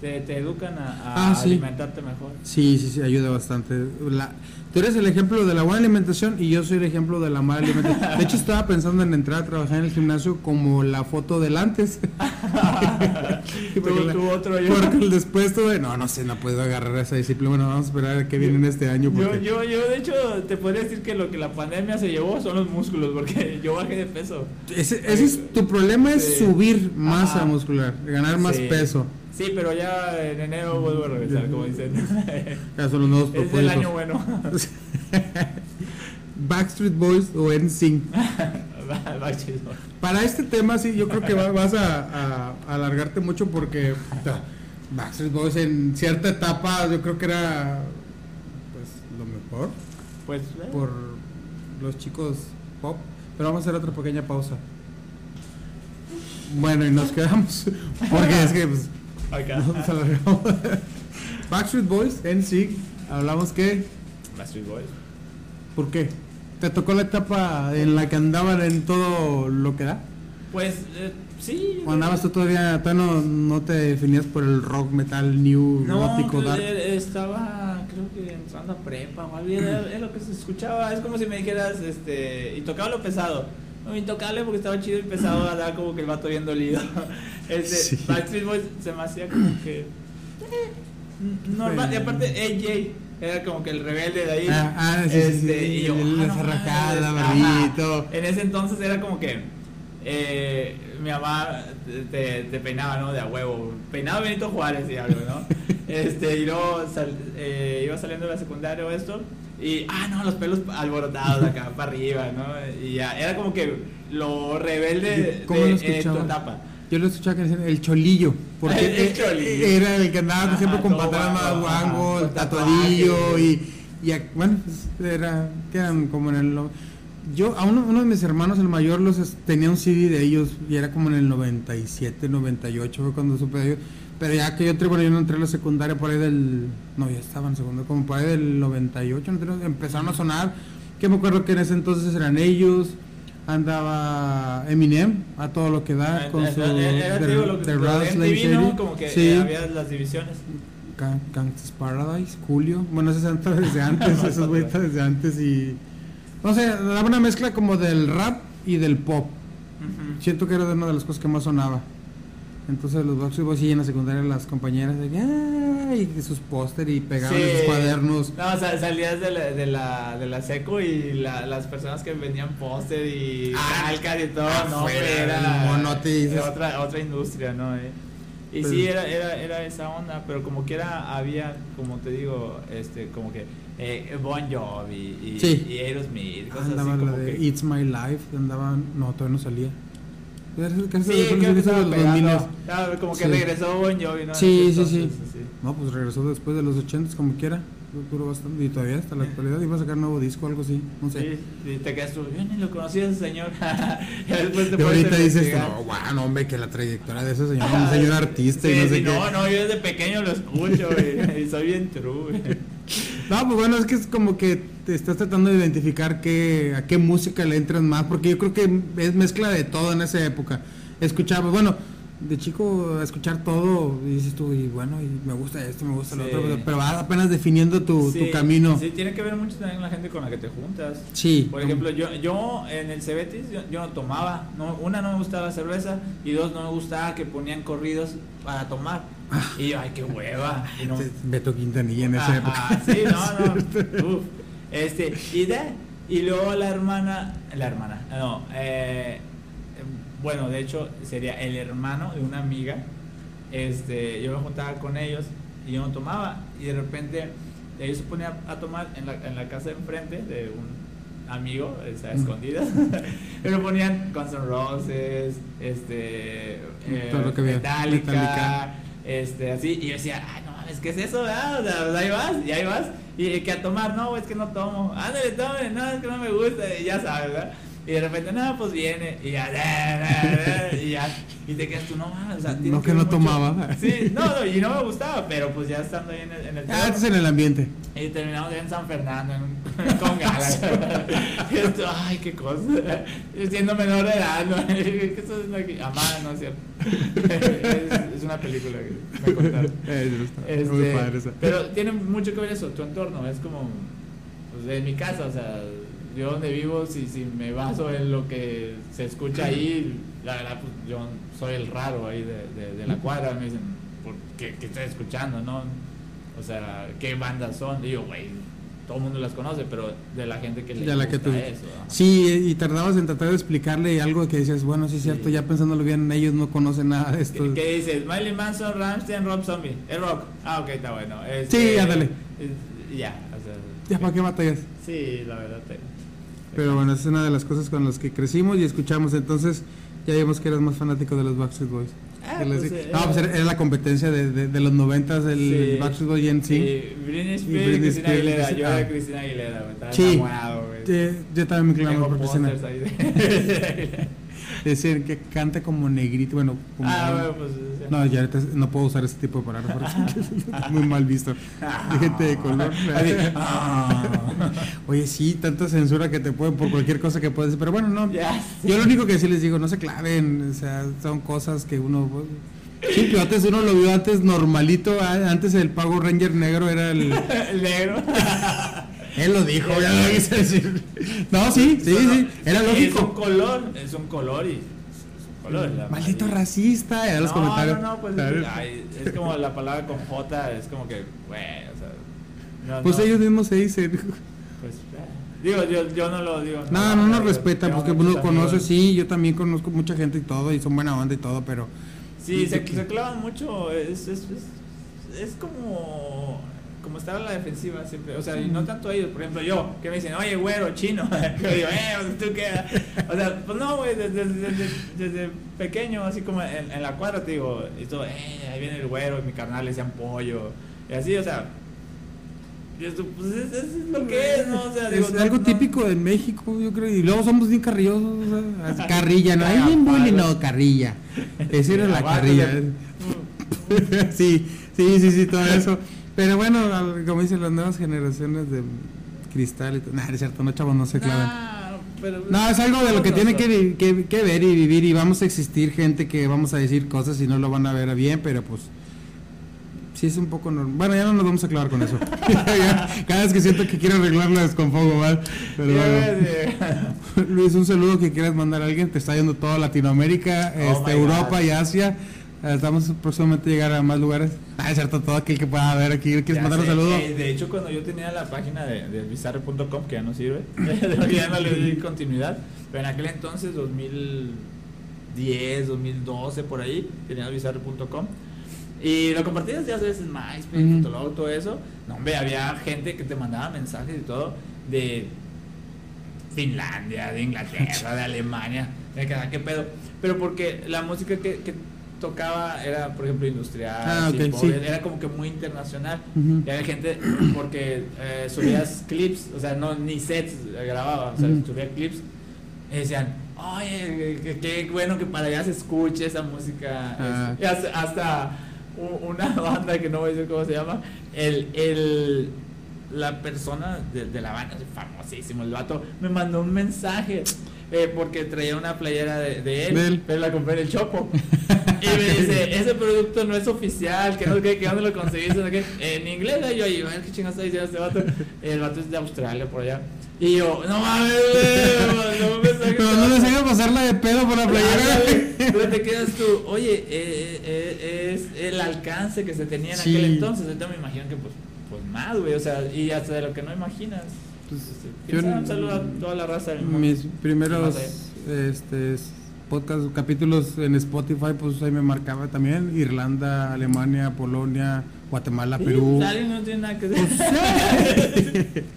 S2: te, te educan a, a
S1: Ah, sí.
S2: alimentarte mejor.
S1: Sí, sí, sí, ayuda bastante. La, tú eres el ejemplo de la buena alimentación y yo soy el ejemplo de la mala alimentación. De hecho, estaba pensando en entrar a trabajar en el gimnasio como la foto del antes. Porque la-
S2: otro yo.
S1: Porque el después tuve, no, no sé, no puedo agarrar esa disciplina. Bueno, vamos a esperar a que viene en este año.
S2: Yo, yo, yo, de hecho, te podría decir que lo que la pandemia se llevó son los músculos, porque yo bajé de peso.
S1: Ese, ese es, tu problema es
S2: Sí.
S1: subir masa
S2: Ajá.
S1: muscular, ganar más
S2: Sí.
S1: peso.
S2: Sí, pero ya en enero vuelvo a regresar, como dicen.
S1: Ya son los nuevos
S2: es el año bueno.
S1: Backstreet Boys o NSYNC.
S2: Va chido.
S1: Para este tema sí, yo creo que va- vas a, a- a alargarte mucho porque Backstreet Boys en cierta etapa yo creo que era pues lo mejor
S2: Pues, eh,
S1: por los chicos pop. Pero vamos a hacer otra pequeña pausa. Bueno, y nos quedamos porque es que pues, nos alargamos. Backstreet Boys, NSYNC, hablamos que
S2: Backstreet Boys.
S1: ¿por qué? ¿Te tocó la etapa en la que andaban en todo lo que da?
S2: Pues, eh, sí.
S1: ¿O andabas tú todavía, todavía no, no te definías por el rock, metal, new,
S2: No,
S1: gótico, dark?
S2: eh, estaba, creo que entrando a prepa o algo, era, era lo que se escuchaba, es como si me dijeras, este, y tocaba lo pesado, no, intocable porque estaba chido y pesado, andaba como que el vato bien dolido, este,
S1: Sí.
S2: Backstreet Boys se me hacía como que, eh, normal, y aparte AJ, era como que el rebelde de ahí,
S1: Ah, ah, sí,
S2: este,
S1: sí,
S2: y yo, ah, no en ese entonces era como que, eh, mi mamá te, te peinaba, ¿no? De a huevo. Peinaba Benito Juárez y algo, ¿no? Este, y luego sal- eh, iba saliendo de la secundaria o esto. Y, ah, no, los pelos alborotados acá para arriba, ¿no? Y ya, era como que lo rebelde
S1: ¿Cómo
S2: de
S1: lo
S2: eh, tu etapa.
S1: Yo lo escuchaba que decían el cholillo, porque
S2: El- el cholillo.
S1: era el que andaba
S2: Ajá,
S1: siempre con
S2: ajá,
S1: guangos, tatuadillo y, y bueno, era, que eran como en el... Yo, a uno, uno de mis hermanos, el mayor, los tenía un CD de ellos y era como en el 97, 98 fue cuando supe de ellos. Pero ya que yo entré, bueno, yo no entré a la secundaria por ahí del... No, ya estaba en segundo, como por ahí del 98, no entré, empezaron a sonar. Que me acuerdo que en ese entonces eran ellos, andaba Eminem a todo lo que da
S2: Eh,
S1: con
S2: eh,
S1: su
S2: eh, lo de. Como que
S1: Sí.
S2: eh, había las divisiones.
S1: Ga- Gangsta's Paradise, Julio. Bueno, ese entra desde antes, esos güeyes desde antes y. No sé, daba una mezcla como del rap y del pop. Siento que era de una de las cosas que más sonaba. Entonces los Backstreet Boys y en la secundaria las compañeras de que, "Ay", y sus póster y pegaban
S2: Sí.
S1: sus cuadernos.
S2: No, o sea, salías de la, de la, de la seco y la- las personas que vendían póster y
S1: Ah,
S2: calcas y todo, no, era, otra, otra industria, ¿no? Eh, Y
S1: Pues-
S2: sí, era, era, era esa onda, pero como que era, había, como te digo, este, como que eh, Bon Jovi y,
S1: Sí.
S2: y Aerosmith, cosas
S1: Andaba
S2: así
S1: la
S2: como
S1: de
S2: que...
S1: It's My Life, andaban, no, todavía no salía.
S2: Sí, creo que estaba pegando.
S1: 2000.
S2: Ah, como que
S1: Sí.
S2: regresó Bon Jovi, ¿no?
S1: Sí, sí,
S2: Entonces,
S1: sí. No, pues regresó después de los 80 como quiera. Duró bastante y todavía hasta la actualidad iba a sacar nuevo disco o algo así, no sé.
S2: Sí, y te quedas tú, yo ni lo conocía ese señor. después te
S1: Y ahorita dices, no, guau, no, hombre, que la trayectoria de ese señor, un señor artista y
S2: Sí,
S1: no sé
S2: sí,
S1: qué.
S2: No, no, yo desde pequeño lo escucho y soy bien true.
S1: No, pues bueno, es que es como que te estás tratando de identificar qué, a qué música le entras más, porque yo creo que es mezcla de todo en esa época. Escuchaba, bueno, de chico escuchar todo, y dices tú, y bueno, y me gusta esto, me gusta lo otro, pero- pero vas apenas definiendo tu,
S2: Sí,
S1: tu camino.
S2: Sí, tiene que ver mucho también la gente con la que te juntas.
S1: Sí.
S2: Por ejemplo, yo, yo en el Cebetis yo, yo no tomaba. No, una, no me gustaba la cerveza y dos, no me gustaba que ponían corridos para tomar. Y yo, ay, qué hueva. Y no,
S1: Beto Quintanilla en esa
S2: Ajá,
S1: época.
S2: Sí, no, no. Uf. Este, y de, y luego la hermana, la hermana, no, eh, bueno, de hecho sería el hermano de una amiga. Este, yo me juntaba con ellos y yo no tomaba y de repente ellos se ponían a tomar en la, en la casa de enfrente de un amigo, sea,
S1: Mm.
S2: escondidas, pero ponían Guns N' Roses, este, eh,
S1: Todo lo que había,
S2: Metallica,
S1: Metallica.
S2: Este, así, y yo decía, ay, no mames, ¿qué es eso? pues ahí vas, y ahí vas, y que a tomar, no, es que no tomo, ándale, tome, no, es que no me gusta, y ya sabes, ¿verdad? Y de repente, no, pues viene, y ya, y ya, y te quedas tú, no mames, o sea,
S1: No, que no
S2: mucho-
S1: Sí.
S2: Sí, no, no, y no me gustaba, pero pues ya estando ahí en el, en el
S1: Ah, estás en el ambiente.
S2: y terminamos en San Fernando en un- con galas. Y esto, Ay, qué cosa. Siendo menor de edad, ¿no? ¿Qué estás haciendo aquí? Amada, no es cierto. Es, es una película que me contaron.
S1: Eh,
S2: Este,
S1: Muy padre esa.
S2: pero tiene mucho que ver eso, tu entorno. Es como, pues en mi casa, o sea, yo donde vivo, si, si me baso en lo que se escucha ahí, la verdad, pues yo soy el raro ahí de, de, de la cuadra. Me dicen, ¿por qué, qué estás escuchando, no? O sea, ¿qué bandas son? Digo, güey, todo el mundo las conoce, pero de la gente que le
S1: la
S2: gusta
S1: que tú-
S2: eso. ajá.
S1: Sí, y tardabas en tratar de explicarle algo que decías, bueno, sí es cierto, ya pensándolo bien, ellos no conocen nada de esto.
S2: ¿Qué, qué dices? Miley Manson, Rammstein, Rob Zombie. El rock. Ah, ok, está bueno.
S1: Sí, ándale.
S2: es- Ya, o sea.
S1: Ya, ¿para qué batallas?
S2: Sí, la verdad. Te,
S1: Pero bueno, esa es una de las cosas con las que crecimos y escuchamos, entonces ya vimos que eras más fanático de los Backstreet Boys.
S2: Ah,
S1: les
S2: pues, eh,
S1: no, pues era, era la competencia de, de, de los noventas, el
S2: Sí.
S1: Backstreet Boys en sí.
S2: Sí, Britney Spears y
S1: Britney
S2: Cristina Aguilera. Yo
S1: ah.
S2: era Cristina Aguilera, güey. Estaba
S1: Sí.
S2: enamorado, güey.
S1: Eh, yo también me clamo por Cristina.
S2: de-
S1: Decir que canta como negrito, bueno, como...
S2: ah, bueno, pues.
S1: No, ya ahorita no puedo usar ese tipo de palabras porque es muy mal visto. De gente de color.
S2: Ah.
S1: Oye, sí, tanta censura que te pueden por cualquier cosa que puedes, pero bueno, no.
S2: Ya.
S1: Yo lo único que sí les digo, no se claven, o sea, son cosas que uno... Sí, pero antes uno lo vio antes normalito, antes el Pago Ranger negro era el...
S2: El negro.
S1: Él lo dijo, ya lo quise decir. No, sí, sí, sí, era
S2: Es un
S1: lógico.
S2: color, es un color y. Es un color. la
S1: Maldito racista, ya los
S2: no,
S1: comentarios.
S2: No, no, pues es, ay, es como la palabra con J, es como que, güey, o sea. no,
S1: Pues
S2: no,
S1: ellos mismos se dicen.
S2: Pues, eh, digo, yo, yo no lo digo.
S1: No, no nos respetan, porque uno conoce,
S2: amigos.
S1: sí, yo también conozco mucha gente y todo, y son buena onda y todo, pero...
S2: Sí, se,
S1: que-
S2: se clavan mucho, es, es, es, es como, como estar a la defensiva siempre, o sea, y no tanto ellos, por ejemplo yo, que me dicen, oye, güero, chino, yo digo, eh, tú qué, o sea, pues no, güey, desde, desde, desde pequeño, así como en, en la cuadra, te digo, y todo, eh, ahí viene el güero, y mi carnal le decían pollo, y así, o sea, y esto, pues es, es lo que es, ¿no? O sea, digo,
S1: es algo
S2: no-
S1: típico de México, yo creo, y luego somos bien carrillosos, o sea, carrilla, ¿no? Ahí bien bully, no, carrilla. Esa era la carrilla. sí, sí, sí, sí, todo eso. Pero bueno, como dicen las nuevas generaciones de cristal y todo. Nah, es cierto, no, chavos, no se.
S2: Nah, pero...
S1: No, es algo de lo que tiene que, que- que ver y vivir y vamos a existir gente que vamos a decir cosas y no lo van a ver bien, pero pues sí es un poco normal. Bueno, ya no nos vamos a clavar con eso. Cada vez que siento que quiero arreglarlo descompongo mal. Pero bueno. Luis, un saludo que quieras mandar a alguien. Te está yendo toda Latinoamérica,
S2: Oh
S1: este, Europa
S2: God.
S1: y Asia. Estamos próximamente a llegar a más lugares. Ah, es cierto, todo aquel que pueda ver aquí. ¿Quieres
S2: Ya
S1: mandar un
S2: sé,
S1: saludo?
S2: eh, de hecho, cuando yo tenía la página de, de bizarre.com, que ya no sirve, ya no le di continuidad, pero en aquel entonces, 2010, 2012, por ahí, tenía bizarre.com. Y lo compartías ya en MySpace,
S1: Ujú.
S2: Fotolog, todo eso. No, hombre, había gente que te mandaba mensajes y todo de Finlandia, de Inglaterra, de Alemania. Me quedaba, ¿qué pedo? Pero porque la música que, que tocaba era, por ejemplo, industrial,
S1: Ah, sí.
S2: era como que muy internacional.
S1: Ujú.
S2: Y había gente, porque eh, subías clips, o sea, no ni sets eh, grababa, o sea, subía clips. Y decían, oye, qué, bueno que para allá se escuche esa música.
S1: Ah.
S2: este". Y hasta, una banda que no voy a decir cómo se llama, el, el, la persona de, de la banda, famosísimo, el vato, me mandó un mensaje. Eh, porque traía una playera de, de él,
S1: De él.
S2: pero la compré en el Chopo. Y me dice, ese producto no es oficial, que no sé qué, dónde lo conseguiste, no. En inglés, ¿no? Yo, y yo, a ver qué chingados está diciendo este vato. El vato es de Australia, por allá. Y yo, no mames, güey, me mensaje
S1: Pero no
S2: vato.
S1: haga pasarla de pedo por la playera.
S2: Pero te quedas tú, oye, eh, eh, es el alcance que se tenía en
S1: Sí.
S2: aquel entonces. Ahorita me imagino que, pues, pues más, güey, o sea, y hasta de lo que no imaginas.
S1: Pues,
S2: Este,
S1: yo
S2: un saludo a toda la raza del mundo.
S1: Mis primeros este, podcast, capítulos en Spotify, pues ahí me marcaba también Irlanda, Alemania, Polonia, Guatemala,
S2: Sí,
S1: Perú.
S2: pues, no tiene nada que
S1: Pues,
S2: hacer.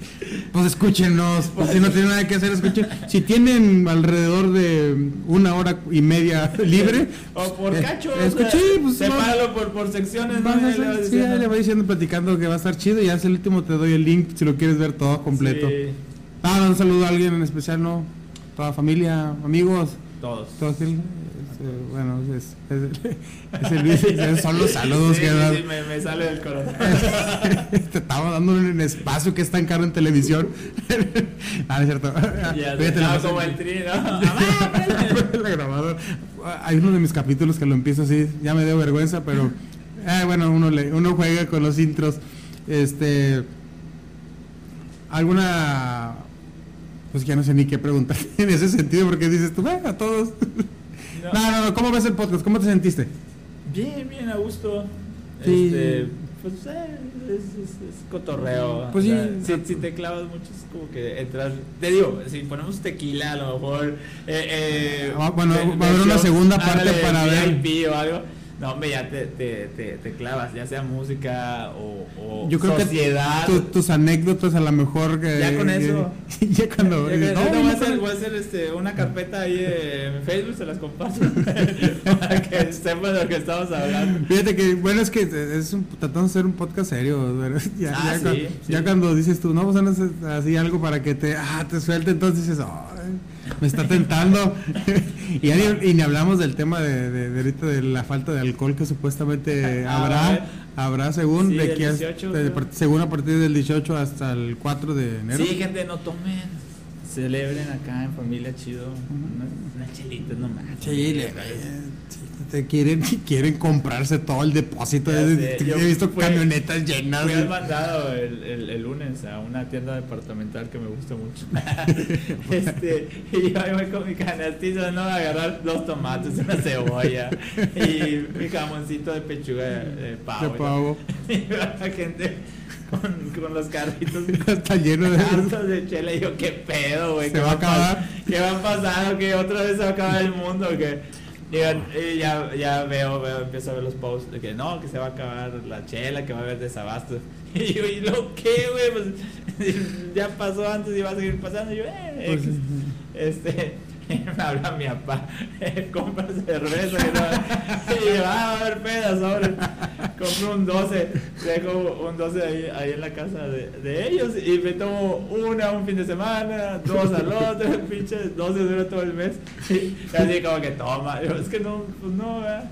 S1: Pues escúchenos, pues si no tienen nada que hacer, escuchen. Si tienen alrededor de una hora y media libre,
S2: O por
S1: eh,
S2: cacho, o sea,
S1: escuché, pues
S2: sepáralo por, por secciones.
S1: vas
S2: ¿no?
S1: a hacer- sí, le voy diciendo, platicando que va a estar chido y es el último, te doy el link si lo quieres ver todo completo.
S2: Sí,
S1: Ah, un saludo a alguien en especial, ¿no? Toda familia, amigos.
S2: todos.
S1: Todo aquel, es, eh, bueno, es, es, es el Luis, son los saludos
S2: Sí,
S1: que
S2: sí, sí, me, me sale del corazón.
S1: Te estaba dando un espacio que es tan caro en televisión. ah, es cierto.
S2: Ya,
S1: Fíjate,
S2: como el tri, ¿no?
S1: Hay uno de mis capítulos que lo empiezo así, ya me dio vergüenza, pero eh, bueno, uno le, uno juega con los intros. Este alguna pues ya no sé ni qué preguntar en ese sentido porque dices tú, "Bueno, a todos.
S2: No.
S1: No, no, no, ¿cómo ves el podcast? ¿Cómo te sentiste?
S2: Bien, bien, a gusto.
S1: Sí.
S2: Este, pues eh, es, es- es cotorreo.
S1: Pues
S2: o
S1: sí.
S2: si, si te clavas mucho es como que entras. Te digo, si ponemos tequila, a lo mejor. Eh, eh,
S1: Ah, bueno, va a haber una segunda parte para ver.
S2: O algo. No, hombre, ya te, te, te, te clavas, ya sea música o, o
S1: Yo creo
S2: sociedad.
S1: que tu- tus anécdotas a lo mejor que
S2: Ya con eso.
S1: ya cuando
S2: Ya
S1: no,
S2: voy, a hacer,
S1: no.
S2: voy a hacer, este, una carpeta ahí en Facebook, se las comparto para que sepan de lo que estamos hablando.
S1: Fíjate que, bueno, es que es un, tratando de hacer un podcast serio. Ya,
S2: Ah,
S1: ya,
S2: sí,
S1: cu-
S2: sí.
S1: ya cuando dices tú, no, pues sé, así algo para que te, ah, te suelte, entonces dices, "Ay, me está tentando. y, ni, y ni hablamos del tema de, de, de ahorita de la falta de alcohol que supuestamente
S2: Ah,
S1: habrá, habrá según,
S2: Sí,
S1: de aquí hasta-
S2: 18,
S1: de-
S2: creo.
S1: según a partir del 18 hasta el 4 de enero.
S2: Sí, gente, no tomen. Celebren acá en familia chido. Unas chelitas nomás.
S1: Sí, le- sí, te quieren, quieren comprarse todo el depósito.
S2: Sé, yo
S1: he visto
S2: fui-
S1: camionetas llenas.
S2: Fui
S1: de-
S2: al mandado el, el, el lunes a una tienda departamental que me gusta mucho. este, y yo ahí voy con mi canastito, ¿no? A agarrar dos tomates, una cebolla y mi jamoncito de pechuga de pavo.
S1: de pavo.
S2: Y la gente con, con los carritos
S1: Está lleno de.
S2: de chela y yo, ¿qué pedo, güey?
S1: Se
S2: ¿Qué
S1: va a acabar.
S2: ¿Qué va a pasar? ¿Que otra vez se va a acabar el mundo? que Y, ya, ya veo, veo, empiezo a ver los posts de que no, que se va a acabar la chela, que va a haber desabasto. Y yo, ¿y lo qué, güey? Pues ya pasó antes y va a seguir pasando. Y yo, eh,
S1: Pues,
S2: este, me habla mi papá, compra cerveza. Que no, y yo, ah, a haber pedas ahora. Un 12, dejo un 12 ahí, ahí en la casa de, de ellos y me tomo una un fin de semana, dos al otro, pinche 12 dura todo el mes. Y así como que toma. Es que no, pues no, ¿verdad?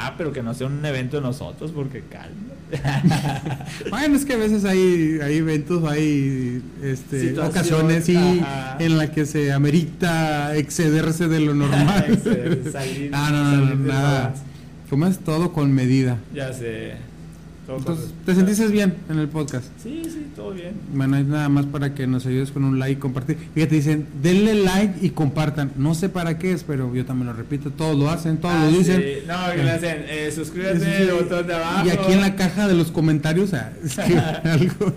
S2: Ah, pero que no sea un evento de nosotros, porque calma.
S1: Bueno, es que a veces hay, hay eventos, hay este, ocasiones sí, en la que se amerita excederse de lo normal.
S2: Exceder, salir-
S1: ah, no, no, no, nada.
S2: todas.
S1: Como es todo con medida.
S2: Ya sé. Todo
S1: Entonces, ¿te sentiste bien en el podcast?
S2: Sí, sí, todo bien.
S1: Bueno, es nada más para que nos ayudes con un like y compartir. Fíjate, dicen, denle like y compartan. No sé para qué es, pero yo también lo repito. Todos lo hacen, todos
S2: Ah,
S1: lo dicen.
S2: sí. No, que le hacen, eh, suscríbete,
S1: Sí,
S2: el botón de abajo.
S1: Y aquí en la caja de los comentarios, ah, escribe algo.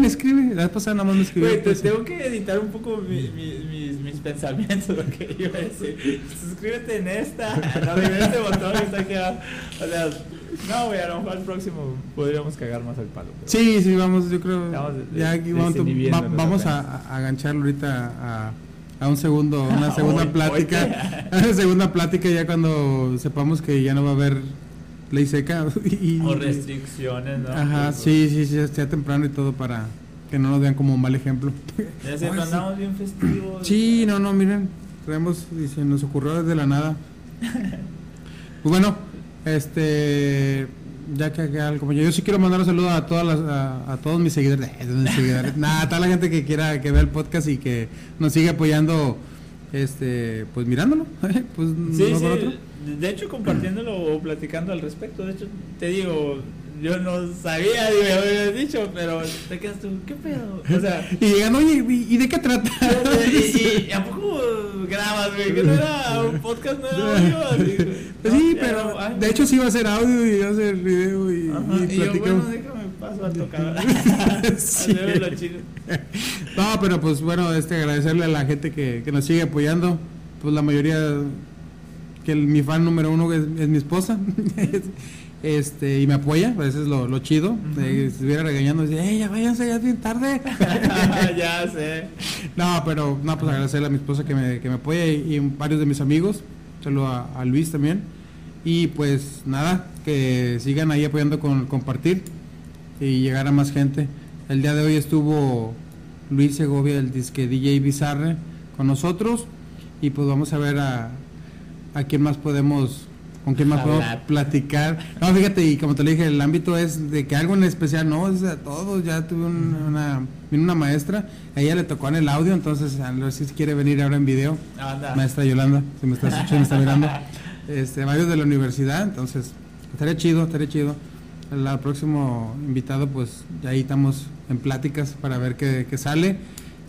S1: Me escribe. La vez pasada nada más me escribió.
S2: Güey, te tengo que editar un poco mi- mi- mis, mis pensamientos, lo que iba a decir. Suscríbete en esta, no, en este botón que está aquí abajo. O sea, no, güey, a lo mejor al próximo podríamos cagar más el palo.
S1: Sí, sí, vamos, yo creo.
S2: Estamos
S1: ya aquí vamos, va- vamos a, agancharlo ahorita a, a un segundo, una segunda
S2: Hoy-
S1: plática. A una segunda plática ya cuando sepamos que ya no va a haber ley seca. Y,
S2: O restricciones, ¿no?
S1: Ajá,
S2: Pues,
S1: sí, sí, sí, ya temprano y todo para que no nos vean como un mal ejemplo.
S2: Ya
S1: sí.
S2: andamos bien festivos.
S1: Sí, no, no, miren, traemos y se nos ocurrió desde la nada. Pues bueno, este, ya que acá, como yo, yo sí quiero mandar un saludo a todas las, a, a todos mis seguidores, nada, a toda la gente que quiera que vea el podcast y que nos siga apoyando, este, pues mirándolo, pues
S2: Sí,
S1: no
S2: sí,
S1: por otro.
S2: de hecho compartiéndolo o platicando al respecto, de hecho te digo, yo no sabía, digo, ya me habías dicho, pero te quedas tú, ¿qué pedo? O sea,
S1: Y llegan, oye, ¿y, de qué trata?
S2: y, y- y ¿a poco grabas, güey? Que no era un podcast, no era audio, así.
S1: Pues
S2: No,
S1: sí, pero
S2: no, ay,
S1: de hecho sí va a ser audio y va a ser video y,
S2: Ajá,
S1: y
S2: y yo, bueno, déjame paso a tocar.
S1: Sí. No, pero pues bueno, este agradecerle a la gente que, que nos sigue apoyando. Pues la mayoría, que el- mi fan número uno es, es mi esposa. Este Y me apoya, pues eso es lo, lo chido. Eh, si estuviera regañando, dice, ¡Ey, ya váyanse, ya es bien tarde!
S2: ya sé.
S1: no, pero no, pues agradecerle a mi esposa que me, que me apoya y, y varios de mis amigos. Saludo a, a Luis también. Y pues nada, que sigan ahí apoyando con compartir y llegar a más gente. El día de hoy estuvo Luis Segovia, el disque DJ Bizarre, con nosotros. Y pues vamos a ver a, a quién más podemos, con quién más
S2: Jalar.
S1: platicar. No, fíjate, y como te lo dije, el ámbito es de que algo en especial, no, es a todos. Ya tuve un- una, vino una maestra, a ella le tocó en el audio, entonces a ver si quiere venir ahora en video.
S2: Anda.
S1: Maestra Yolanda, si me está escuchando, me está mirando. Este, varios de la universidad, entonces estaría chido, estaría chido. El, próximo invitado, pues ya ahí estamos en pláticas para ver qué, qué sale.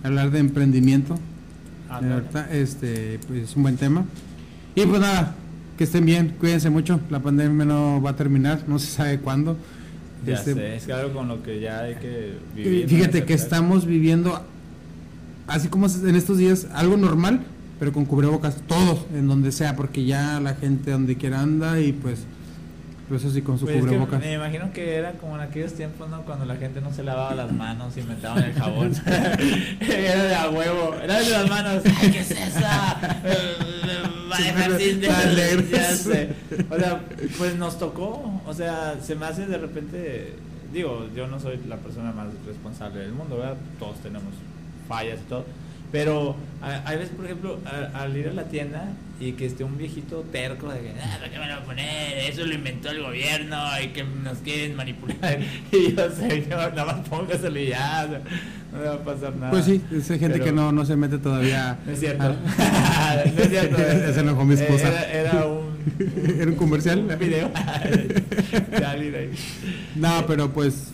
S1: Hablar de emprendimiento, de verdad, este, pues es un buen tema. Y pues nada, que estén bien, cuídense mucho. La pandemia no va a terminar, no se sabe cuándo.
S2: Ya
S1: Este,
S2: sé, es algo con lo que ya hay que vivir. ¿no?
S1: Fíjate que estamos viviendo, así como en estos días, algo normal, pero con cubrebocas, todos, en donde sea, porque ya la gente donde quiera anda y pues, pues así con su
S2: Pues es que
S1: cubrebocas.
S2: me imagino que era como en aquellos tiempos, ¿no? Cuando la gente no se lavaba las manos y metaban el jabón. era de a huevo. Era de las manos. ¡Ay, qué es esa! Va a dejar sin de-
S1: Tan negros.
S2: Ya sé. O sea, pues nos tocó. O sea, se me hace de repente. Digo, yo no soy la persona más responsable del mundo, ¿verdad? Todos tenemos fallas y todo. Pero hay veces, por ejemplo, a- al ir a la tienda y que esté un viejito terco de que, ah, ¿para qué me lo voy a poner? Eso lo inventó el gobierno y que nos quieren manipular. Y yo, señor, nada más póngaselo y ya, o sea, no le va a pasar nada.
S1: Pues sí, es gente
S2: Pero-
S1: que no, no se mete todavía.
S2: No es cierto.
S1: a-
S2: no es cierto.
S1: Se enojó mi esposa.
S2: Era, era un,
S1: ¿Era un comercial?
S2: un video.
S1: No, pero pues,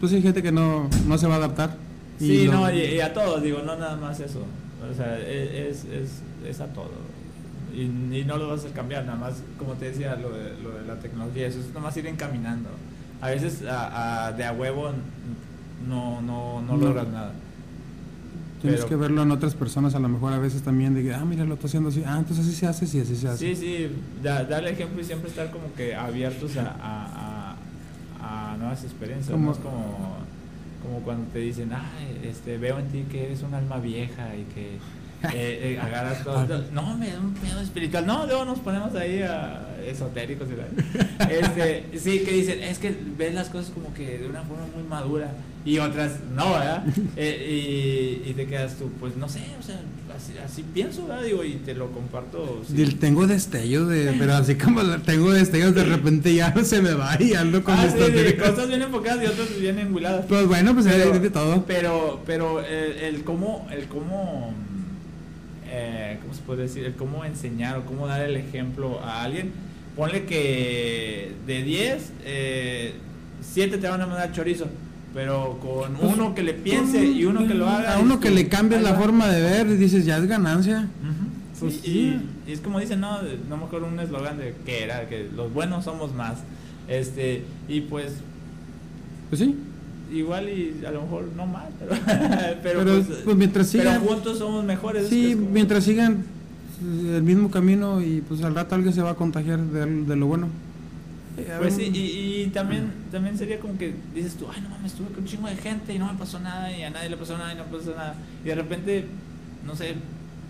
S1: pues hay gente que no, no se va a adaptar. Y
S2: Sí,
S1: lo-
S2: no, y, y a todos, digo, no nada más eso. O sea, e- es, es, es a todo. Y, y no lo vas a cambiar, nada más, como te decía, lo de, lo de la tecnología, eso es nada más ir encaminando. A veces a, a- de a huevo no, no, no,
S1: No.
S2: logras nada.
S1: Tienes
S2: pero-
S1: que verlo en otras personas a lo mejor a veces también de que, ah, mira, lo está haciendo así, ah, entonces así se hace, sí, así se hace.
S2: Sí, sí, da- darle ejemplo y siempre estar como que abiertos a, a, a- a nuevas experiencias.
S1: Como-
S2: ¿no? Es como, como cuando te dicen, ay, este, veo en ti que eres un alma vieja y que eh, eh, agarras todo. No, me da un pedo espiritual. No, luego nos ponemos ahí a esotéricos. y la- Este, sí, que dicen, es que ves las cosas como que de una forma muy madura y otras no, ¿verdad? Eh, y, y te quedas tú, pues no sé, o sea, así, así pienso, ¿verdad? Digo, y te lo comparto. sí.
S1: Tengo destellos de, pero así como tengo destellos de repente ya se me va y ando con
S2: Ah, sí, de cosas bien enfocadas y otras bien enguladas.
S1: Pues bueno, pues hay de todo.
S2: Pero, pero el, el cómo, el cómo, eh, ¿cómo se puede decir? El cómo enseñar o cómo dar el ejemplo a alguien. Ponle que de 10, eh, 7 te van a mandar chorizo. Pero con
S1: Pues,
S2: uno que le piense y uno que lo haga.
S1: A uno que
S2: como,
S1: le cambies la forma de ver y dices, ya es ganancia.
S2: Ujú,
S1: Pues
S2: sí,
S1: sí.
S2: y, y es como dicen, no, no me acuerdo un eslogan de que era, que los buenos somos más. Este, y pues
S1: Pues sí.
S2: Igual y a lo mejor no mal, pero, pero,
S1: Pero,
S2: pues,
S1: pues, mientras
S2: pero
S1: sigan-
S2: juntos somos mejores.
S1: Sí,
S2: es como-
S1: mientras sigan eh, el mismo camino y pues al rato alguien se va a contagiar de, de lo bueno.
S2: Pues sí, y, y también, también sería como que dices tú, ay no mames, estuve con un chingo de gente y no me pasó nada y a nadie le pasó nada y no pasó nada. Y de repente, no sé,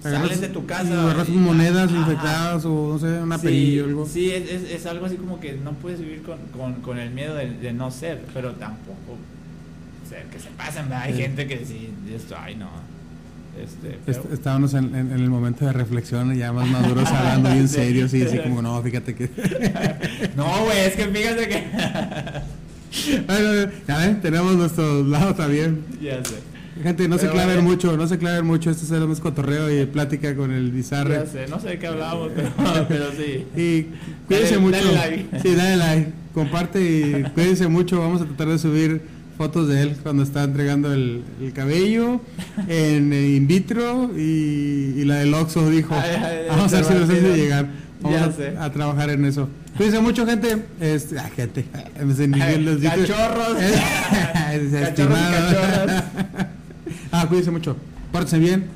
S1: agarras-
S2: sales de tu casa.
S1: y agarras
S2: y-
S1: monedas infectadas o no sé, una
S2: Sí,
S1: perilla o algo.
S2: Sí, es, es, es algo así como que no puedes vivir con, con, con el miedo de, de no ser, pero tampoco ser que se pasen, ¿verdad? Hay
S1: Sí.
S2: gente que sí, esto, ay no. Este,
S1: Est-
S2: pero-
S1: Estábamos en, en- en el momento de reflexión, ya más maduros, hablando bien
S2: Sí.
S1: serios y así como, no, fíjate que...
S2: no, güey, es que fíjate que.
S1: Bueno, ya ven, tenemos nuestro lado también.
S2: ya sé.
S1: Gente, no se
S2: Pero
S1: claven
S2: bueno.
S1: mucho, no se claven mucho, esto es más cotorreo y plática con el
S2: Ya
S1: bizarre.
S2: sé, no sé de qué hablábamos, pero, pero sí.
S1: Y cuídense
S2: Dale-
S1: mucho.
S2: dale like.
S1: Sí, dale like. Comparte y cuídense mucho. Vamos a tratar de subir fotos de él cuando está entregando el, el cabello en eh, in vitro y, y la del Oxxo dijo.
S2: Ay, ay,
S1: Vamos a ver si nos hace llegar. Vamos a,
S2: sé.
S1: a trabajar en eso. Cuídense mucho, gente. Este, ah, gente. Los dientes.
S2: Cachorros. Cachorros cachorras.
S1: ah, cuídense mucho. Pórtense bien.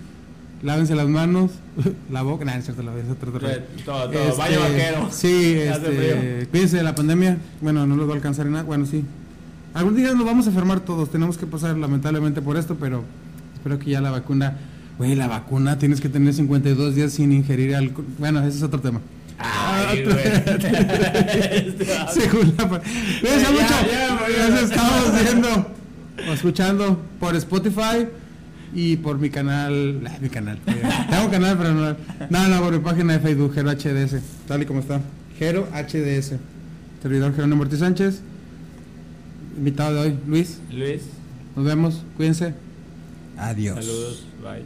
S1: Lávense las manos. La boca. Nah, es cierto, la es otro, otro.
S2: Todo, todo. Baño
S1: Este,
S2: vaquero.
S1: Sí, este, cuídense de la pandemia. Bueno, no los va a alcanzar en nada. Bueno, sí. Algún día nos vamos a enfermar todos. Tenemos que pasar lamentablemente por esto, pero espero que ya la vacuna. Güey, la vacuna tienes que tener 52 días sin ingerir alcohol. Bueno, ese es otro tema.
S2: Ay,
S1: otro-
S2: güey. Vato.
S1: Según la
S2: Ya,
S1: mucho.
S2: ya,
S1: estamos viendo o escuchando por Spotify y por mi canal. ah, mi canal. Tengo un canal, pero no. No, no, por mi página de Facebook, Gero HDS. Tal y como está. Gero HDS. Servidor Jerónimo Ortiz Sánchez invitado de hoy, Luis.
S2: Luis.
S1: Nos vemos, cuídense. Adiós.
S2: Saludos, bye.